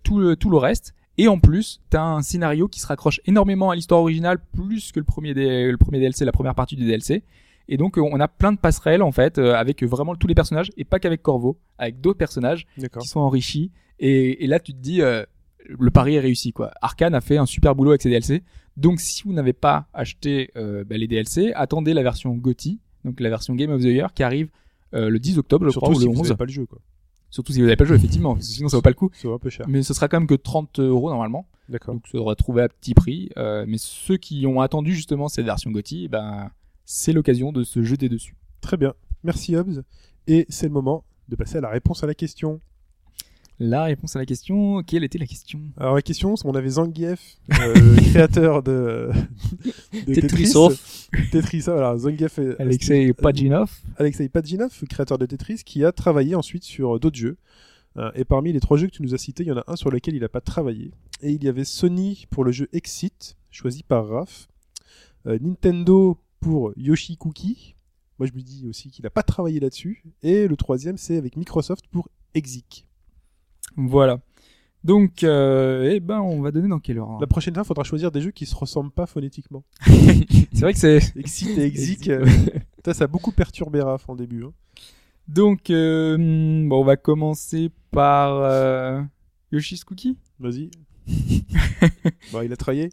tout le tout le reste. Et en plus, t'as un scénario qui se raccroche énormément à l'histoire originale, plus que le premier, D- le premier DLC, la première partie du DLC. Et donc, on a plein de passerelles, en fait, euh, avec vraiment tous les personnages, et pas qu'avec Corvo, avec d'autres personnages qui sont enrichis. Et, et là, tu te dis, euh, le pari est réussi, quoi. Arkane a fait un super boulot avec ses DLC. Donc, si vous n'avez pas acheté euh, bah, les DLC, attendez la version GOTY, donc la version Game of the Year, qui arrive euh, le 10 octobre, je Surtout crois, ou si le vous 11. n'avez pas le jeu, quoi. Surtout si vous n'avez pas le jeu, effectivement, parce que sinon ça vaut pas le coup. C'est un peu cher. Mais ce sera quand même que 30 euros normalement. D'accord. Donc ça devrait trouver à petit prix. Euh, mais ceux qui ont attendu justement cette version GOTY, ben, c'est l'occasion de se jeter dessus. Très bien. Merci Hobbs. Et c'est le moment de passer à la réponse à la question. La réponse à la question, quelle était la question? Alors la question, c'est on avait Zangief, euh, créateur de, de Tetris. Tetris, voilà, Zangief et Alexei Pajinov. Alexei Pajinov, créateur de Tetris, qui a travaillé ensuite sur d'autres jeux. Euh, et parmi les trois jeux que tu nous as cités, il y en a un sur lequel il n'a pas travaillé. Et il y avait Sony pour le jeu Exit, choisi par Raph. Euh, Nintendo pour Yoshi Cookie. Moi, je me dis aussi qu'il n'a pas travaillé là-dessus. Et le troisième, c'est avec Microsoft pour Exik. Voilà. Donc, euh, eh ben, on va donner dans quel ordre La prochaine fois, il faudra choisir des jeux qui se ressemblent pas phonétiquement. C'est vrai que c'est. Exit et Exik, euh, ça, ça a beaucoup perturbé Raph en début. hein. Donc, euh, bon, on va commencer par Yoshi's Cookie. Vas-y. bon, il a travaillé.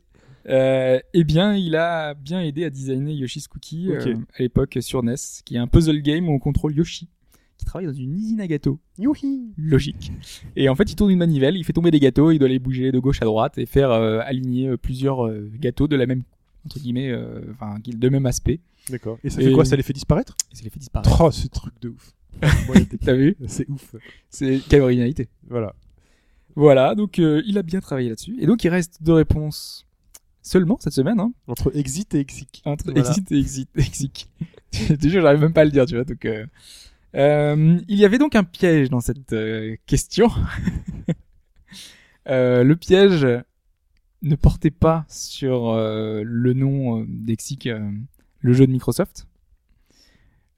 Euh, eh bien, il a bien aidé à designer Yoshi's Cookie Ok. euh, à l'époque sur NES, qui est un puzzle game où on contrôle Yoshi, qui travaille dans une usine à gâteaux. Youhi Logique. Et en fait, il tourne une manivelle, il fait tomber des gâteaux, il doit les bouger de gauche à droite et faire euh, aligner plusieurs gâteaux de la même entre guillemets, enfin, de même aspect. D'accord. Et ça Et- fait quoi? Ça les fait disparaître? Et ça les fait disparaître. Oh, ce truc de ouf. T'as vu? C'est ouf. C'est quelle originalité. Voilà. Voilà, donc euh, il a bien travaillé là-dessus. Et donc il reste deux réponses seulement cette semaine, hein, Entre Exit et Exik. entre Voilà. exit et exit. exit. Déjà, j'arrive même pas à le dire, tu vois. Donc, euh, euh, il y avait donc un piège dans cette euh, question. Le piège ne portait pas sur le nom d'Exic, le jeu de Microsoft.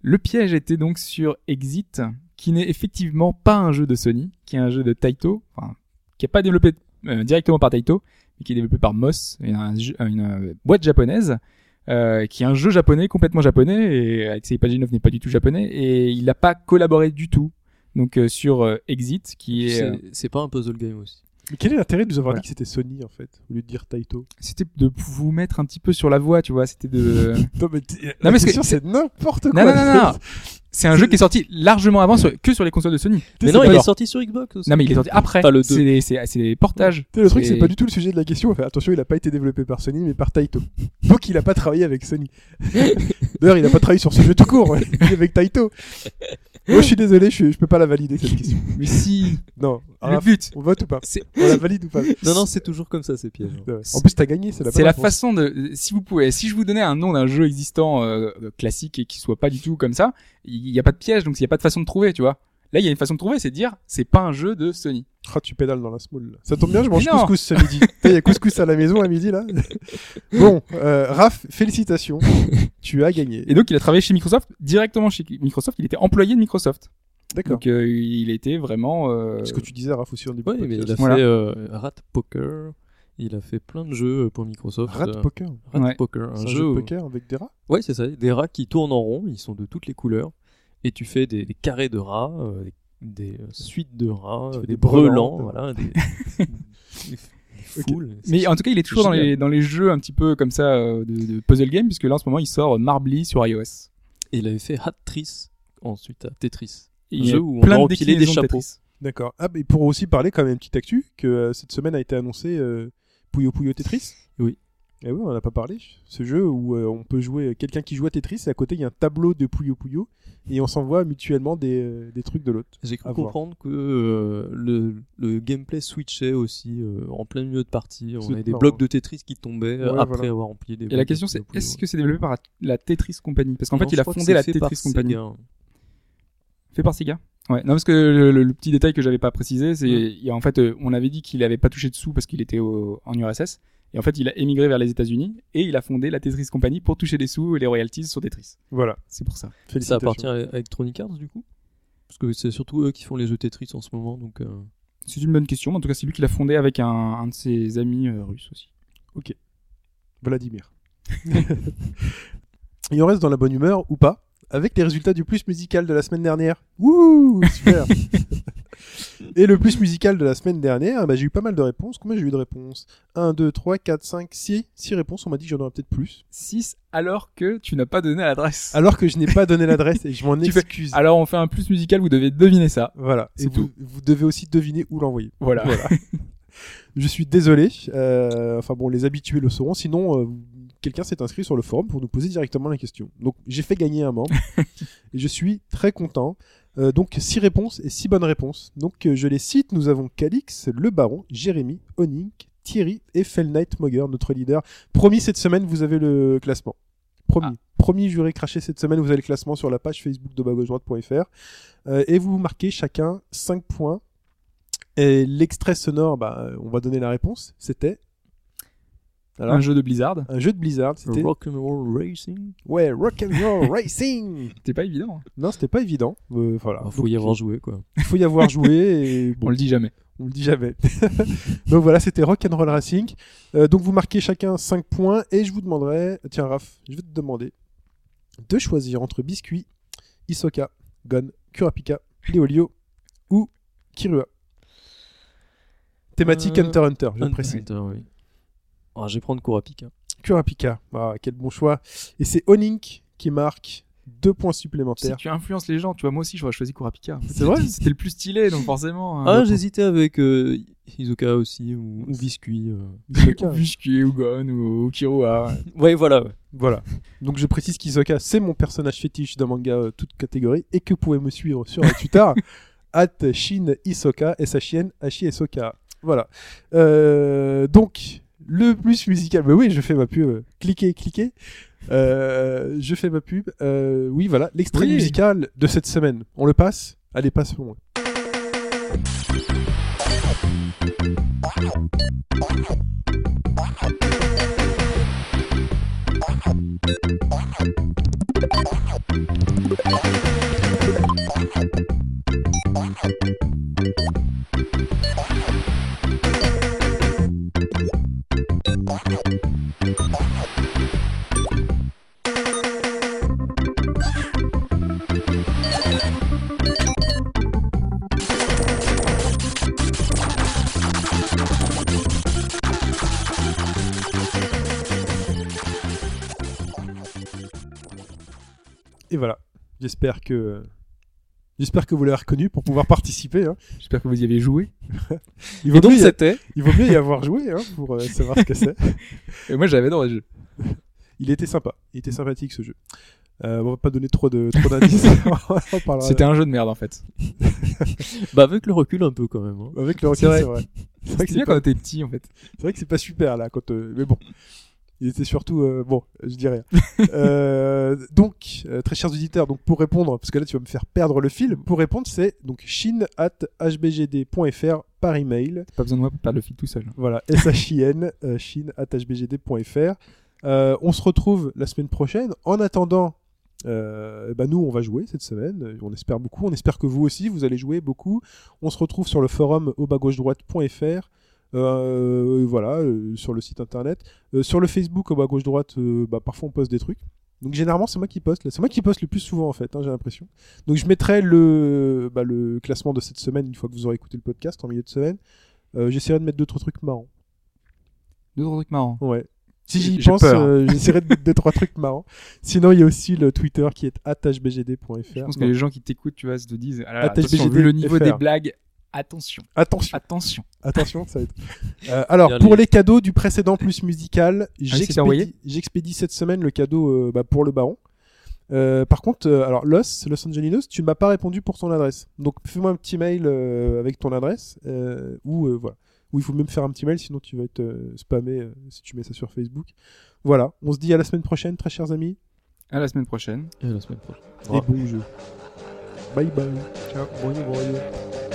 Le piège était donc sur Exit, qui n'est effectivement pas un jeu de Sony, qui est un jeu de Taito, enfin, qui n'est pas développé directement par Taito, qui est développé par Moss, une, euh, boîte japonaise, euh, qui est un jeu japonais complètement japonais et Alexei Pajinov n'est pas du tout japonais et il n'a pas collaboré du tout. Donc euh, sur euh, Exit, qui est, euh, C'est pas un puzzle game aussi. Mais quel est l'intérêt de nous avoir Voilà. dit que c'était Sony en fait, au lieu de dire Taito? C'était de vous mettre un petit peu sur la voie, tu vois. C'était de Non mais, Non, mais c'est n'importe quoi. non non non non. C'est un jeu qui est sorti largement avant sur- que sur les consoles de Sony. Mais non, il est sorti sur Xbox aussi. Non mais il est sorti après. Enfin, le deux. C'est des- c'est c'est des portages. Tu sais, Le truc, c'est pas du tout le sujet de la question. Enfin, attention, il a pas été développé par Sony, mais par Taito. Donc, il a pas travaillé avec Sony. D'ailleurs, il a pas travaillé sur ce jeu tout court, ouais. Il est avec Taito. Moi, je suis désolé, je, je peux pas la valider cette question. Mais si. Non. Le but, on vote ou pas c'est On la valide ou pas Non, non, c'est toujours comme ça, ces pièges. Ouais. En plus, t'as gagné, c'est la c'est la réponse. façon de. Si vous pouvez, si je vous donnais un nom d'un jeu existant euh, classique et qui soit pas du tout comme ça, il y a pas de piège, donc il y a pas de façon de trouver, tu vois. Là, il y a une façon de trouver, c'est de dire, c'est pas un jeu de Sony. Ah, tu pédales dans la small. là. Ça tombe bien, je mange couscous ce midi. Il y a couscous à la maison à midi, là. bon, euh, Raph, félicitations. tu as gagné. Et donc, il a travaillé chez Microsoft, directement chez Microsoft. Il était employé de Microsoft. D'accord. Donc, euh, il était vraiment. Euh... Ce que tu disais, Raph, aussi en début de mais il a. Voilà. fait euh, Rat Poker. Il a fait plein de jeux pour Microsoft. Rat Poker. Rat Ouais. Poker, un jeu. jeu de où- poker avec des rats? Ouais, c'est ça. Des rats qui tournent en rond. Ils sont de toutes les couleurs. Et tu fais des, des carrés de rats, euh, des, des, suites de rats, euh, des, des brelans, voilà, des. Mais en tout cas, il est toujours dans les, dans les jeux un petit peu comme ça euh, de, de puzzle game, puisque là, en ce moment, il sort Marbly sur iOS. Et il avait fait Hatris ensuite à Tetris. Et Un il y a jeu où on plein a empilé des de chapeaux. Tetris. D'accord. Ah, mais pour aussi parler quand même une petite actu, que euh, cette semaine a été annoncé euh, Puyo Puyo Tetris. Et oui, on n'en a pas parlé. Ce jeu où euh, on peut jouer quelqu'un qui joue à Tetris et à côté il y a un tableau de Puyo Puyo et on s'envoie mutuellement des, euh, des trucs de l'autre. J'ai cru voir. comprendre que euh, le, le gameplay switchait aussi euh, en plein milieu de partie. On avait des blocs de Tetris qui tombaient Ouais, après voilà. avoir empilé des Et la question, c'est est-ce que c'est développé par la Tetris Company? Parce qu'en fait, il a fondé la Tetris Company. Fait par Sega. Ouais. Non, parce que le, le- le petit détail que j'avais pas précisé, c'est Mm. il y a en fait, euh, on avait dit qu'il avait pas touché de sous parce qu'il était au- en URSS. Et en fait, il a émigré vers les États-Unis et il a fondé la Tetris Company pour toucher des sous et les royalties sur Tetris. Voilà. C'est pour ça. Ça appartient à Electronic Arts du coup? Parce que c'est surtout eux qui font les jeux Tetris en ce moment. Donc, euh, C'est une bonne question. mais En tout cas, c'est lui qui l'a fondé avec un, un de ses amis euh, russes aussi. Vladimir. Et on reste dans la bonne humeur ou pas? Avec les résultats du plus musical de la semaine dernière. Wouh, super. Et le plus musical de la semaine dernière, bah, j'ai eu pas mal de réponses. Combien j'ai eu de réponses? 1, 2, 3, 4, 5, 6. 6 réponses. On m'a dit que j'en aurais peut-être plus. 6 alors que tu n'as pas donné l'adresse. Alors que je n'ai pas donné l'adresse et je m'en Tu fais- excuse. Alors on fait un plus musical, vous devez deviner ça. Voilà. Et C'est vous, tout. vous devez aussi deviner où l'envoyer. Voilà. Voilà. je suis désolé. Euh, enfin bon, les habitués le sauront. Sinon, euh, quelqu'un s'est inscrit sur le forum pour nous poser directement la question. Donc j'ai fait gagner un membre et je suis très content. Euh, donc six réponses et six bonnes réponses. Donc euh, je les cite. Nous avons Calix, Le Baron, Jérémy, Onink, Thierry et Fell Knight Mogger, notre leader. Promis cette semaine, vous avez le classement. Promis. Ah. Promis, j'aurai craché cette semaine, vous avez le classement sur la page Facebook de bagauche-droite.fr. Euh, et vous marquez chacun 5 points. Et l'extrait sonore, bah, on va donner la réponse. C'était Alors, Un jeu de Blizzard. un jeu de Blizzard. C'était Rock'n'Roll Racing ouais, Rock'n'Roll Racing. C'était pas évident. Non, c'était pas évident. Euh, voilà. Il faut Donc, y avoir joué quoi. Il faut y avoir joué. Et bon, On le dit jamais. on le dit jamais. donc voilà, c'était Rock'n'Roll Racing. Euh, donc vous marquez chacun 5 points et je vous demanderai, tiens Raph, je vais te demander de choisir entre Biscuit, Isoka, Gon, Kurapika, Leolio ou Kirua. Thématique Euh, Hunter Hunter, je Hunter précise. Hunter, oui. Ah, je vais prendre Kurapika. Kurapika, ah, quel bon choix. Et c'est Onink qui marque deux points Si supplémentaires. tu influences les gens, tu vois, moi aussi j'aurais choisi Kurapika. C'est vrai C'était le plus stylé, donc forcément. Ah, hein. j'hésitais avec euh, Izuka aussi ou, ou Biscuit. euh. Vushki ou Gon ou Kirua. Ouais, voilà. ouais. Voilà. Donc je précise qu'Isoka, c'est mon personnage fétiche d'un manga euh, toute catégorie et que vous pouvez me suivre sur Twitter at Shin Isoka et sa chienne Ashi Isoka. Voilà. Euh, donc le plus musical. Mais oui, je fais ma pub. Cliquez, cliquez. Euh, je fais ma pub. Euh, oui, voilà, l'extrait musical de cette semaine. On le passe? Allez, passe pour moi. Et voilà, j'espère que j'espère que vous l'avez reconnu pour pouvoir participer. hein. J'espère que vous y avez joué. Il vaut Et donc mieux y- c'était il vaut mieux y avoir joué hein, pour euh, savoir ce que c'est. Et moi, j'avais dans le jeu. Il était sympa. Il était sympathique ce jeu. Euh, on va pas donner trop de trop d'indices. C'était un jeu de merde en fait. bah avec le recul un peu quand même. hein. avec le recul. C'est vrai. C'est vrai. Que c'est bien pas, quand on était petit en fait. c'est vrai que c'est pas super là quand. euh, mais bon. Il était surtout euh, bon, je dirais. euh, donc, euh, très chers auditeurs, donc pour répondre, parce que là tu vas me faire perdre le fil. Pour répondre, c'est donc chine at hbgd.fr par email. Pas besoin de moi pour perdre le fil tout seul. Voilà, S-H-I-N, euh, chine at hbgd.fr. On se retrouve la semaine prochaine. En attendant, euh, bah nous, on va jouer cette semaine. On espère beaucoup. On espère que vous aussi, vous allez jouer beaucoup. On se retrouve sur le forum au bas gauche droite.fr. Euh, voilà, euh, sur le site internet. Euh, sur le Facebook au bas gauche droite, euh, bah, parfois on poste des trucs. Donc généralement c'est moi qui poste. là. C'est moi qui poste le plus souvent en fait, hein, j'ai l'impression. Donc je mettrai le, bah, le classement de cette semaine une fois que vous aurez écouté le podcast en milieu de semaine. Euh, J'essaierai de mettre d'autres trucs marrants. Deux autres trucs marrants. Ouais. Si j'y pense, euh, j'essaierai de mettre deux trois trucs marrants. Sinon, il y a aussi le Twitter qui est hbgd.fr. Je pense que Non. les gens qui t'écoutent, tu vois, se disent ah là là, Attache attention, BGD vu le niveau des blagues, attention, Attention, attention. attention, ça va être. Euh, alors, Bien pour les- cadeaux du précédent plus musical, envoyé j'expédie j'expédie cette semaine le cadeau euh, bah, pour le baron. Euh, par contre, euh, alors Los, Los Angelinos, tu ne m'as pas répondu pour ton adresse. Donc fais-moi un petit mail euh, avec ton adresse euh, ou euh, voilà. Ou il faut même faire un petit mail, sinon tu vas être euh, spammé euh, si tu mets ça sur Facebook. Voilà, on se dit à la semaine prochaine, très chers amis, À la semaine prochaine. Et à la semaine prochaine. et bon jeu. Bye bye. Ciao. Bonjour, bonjour.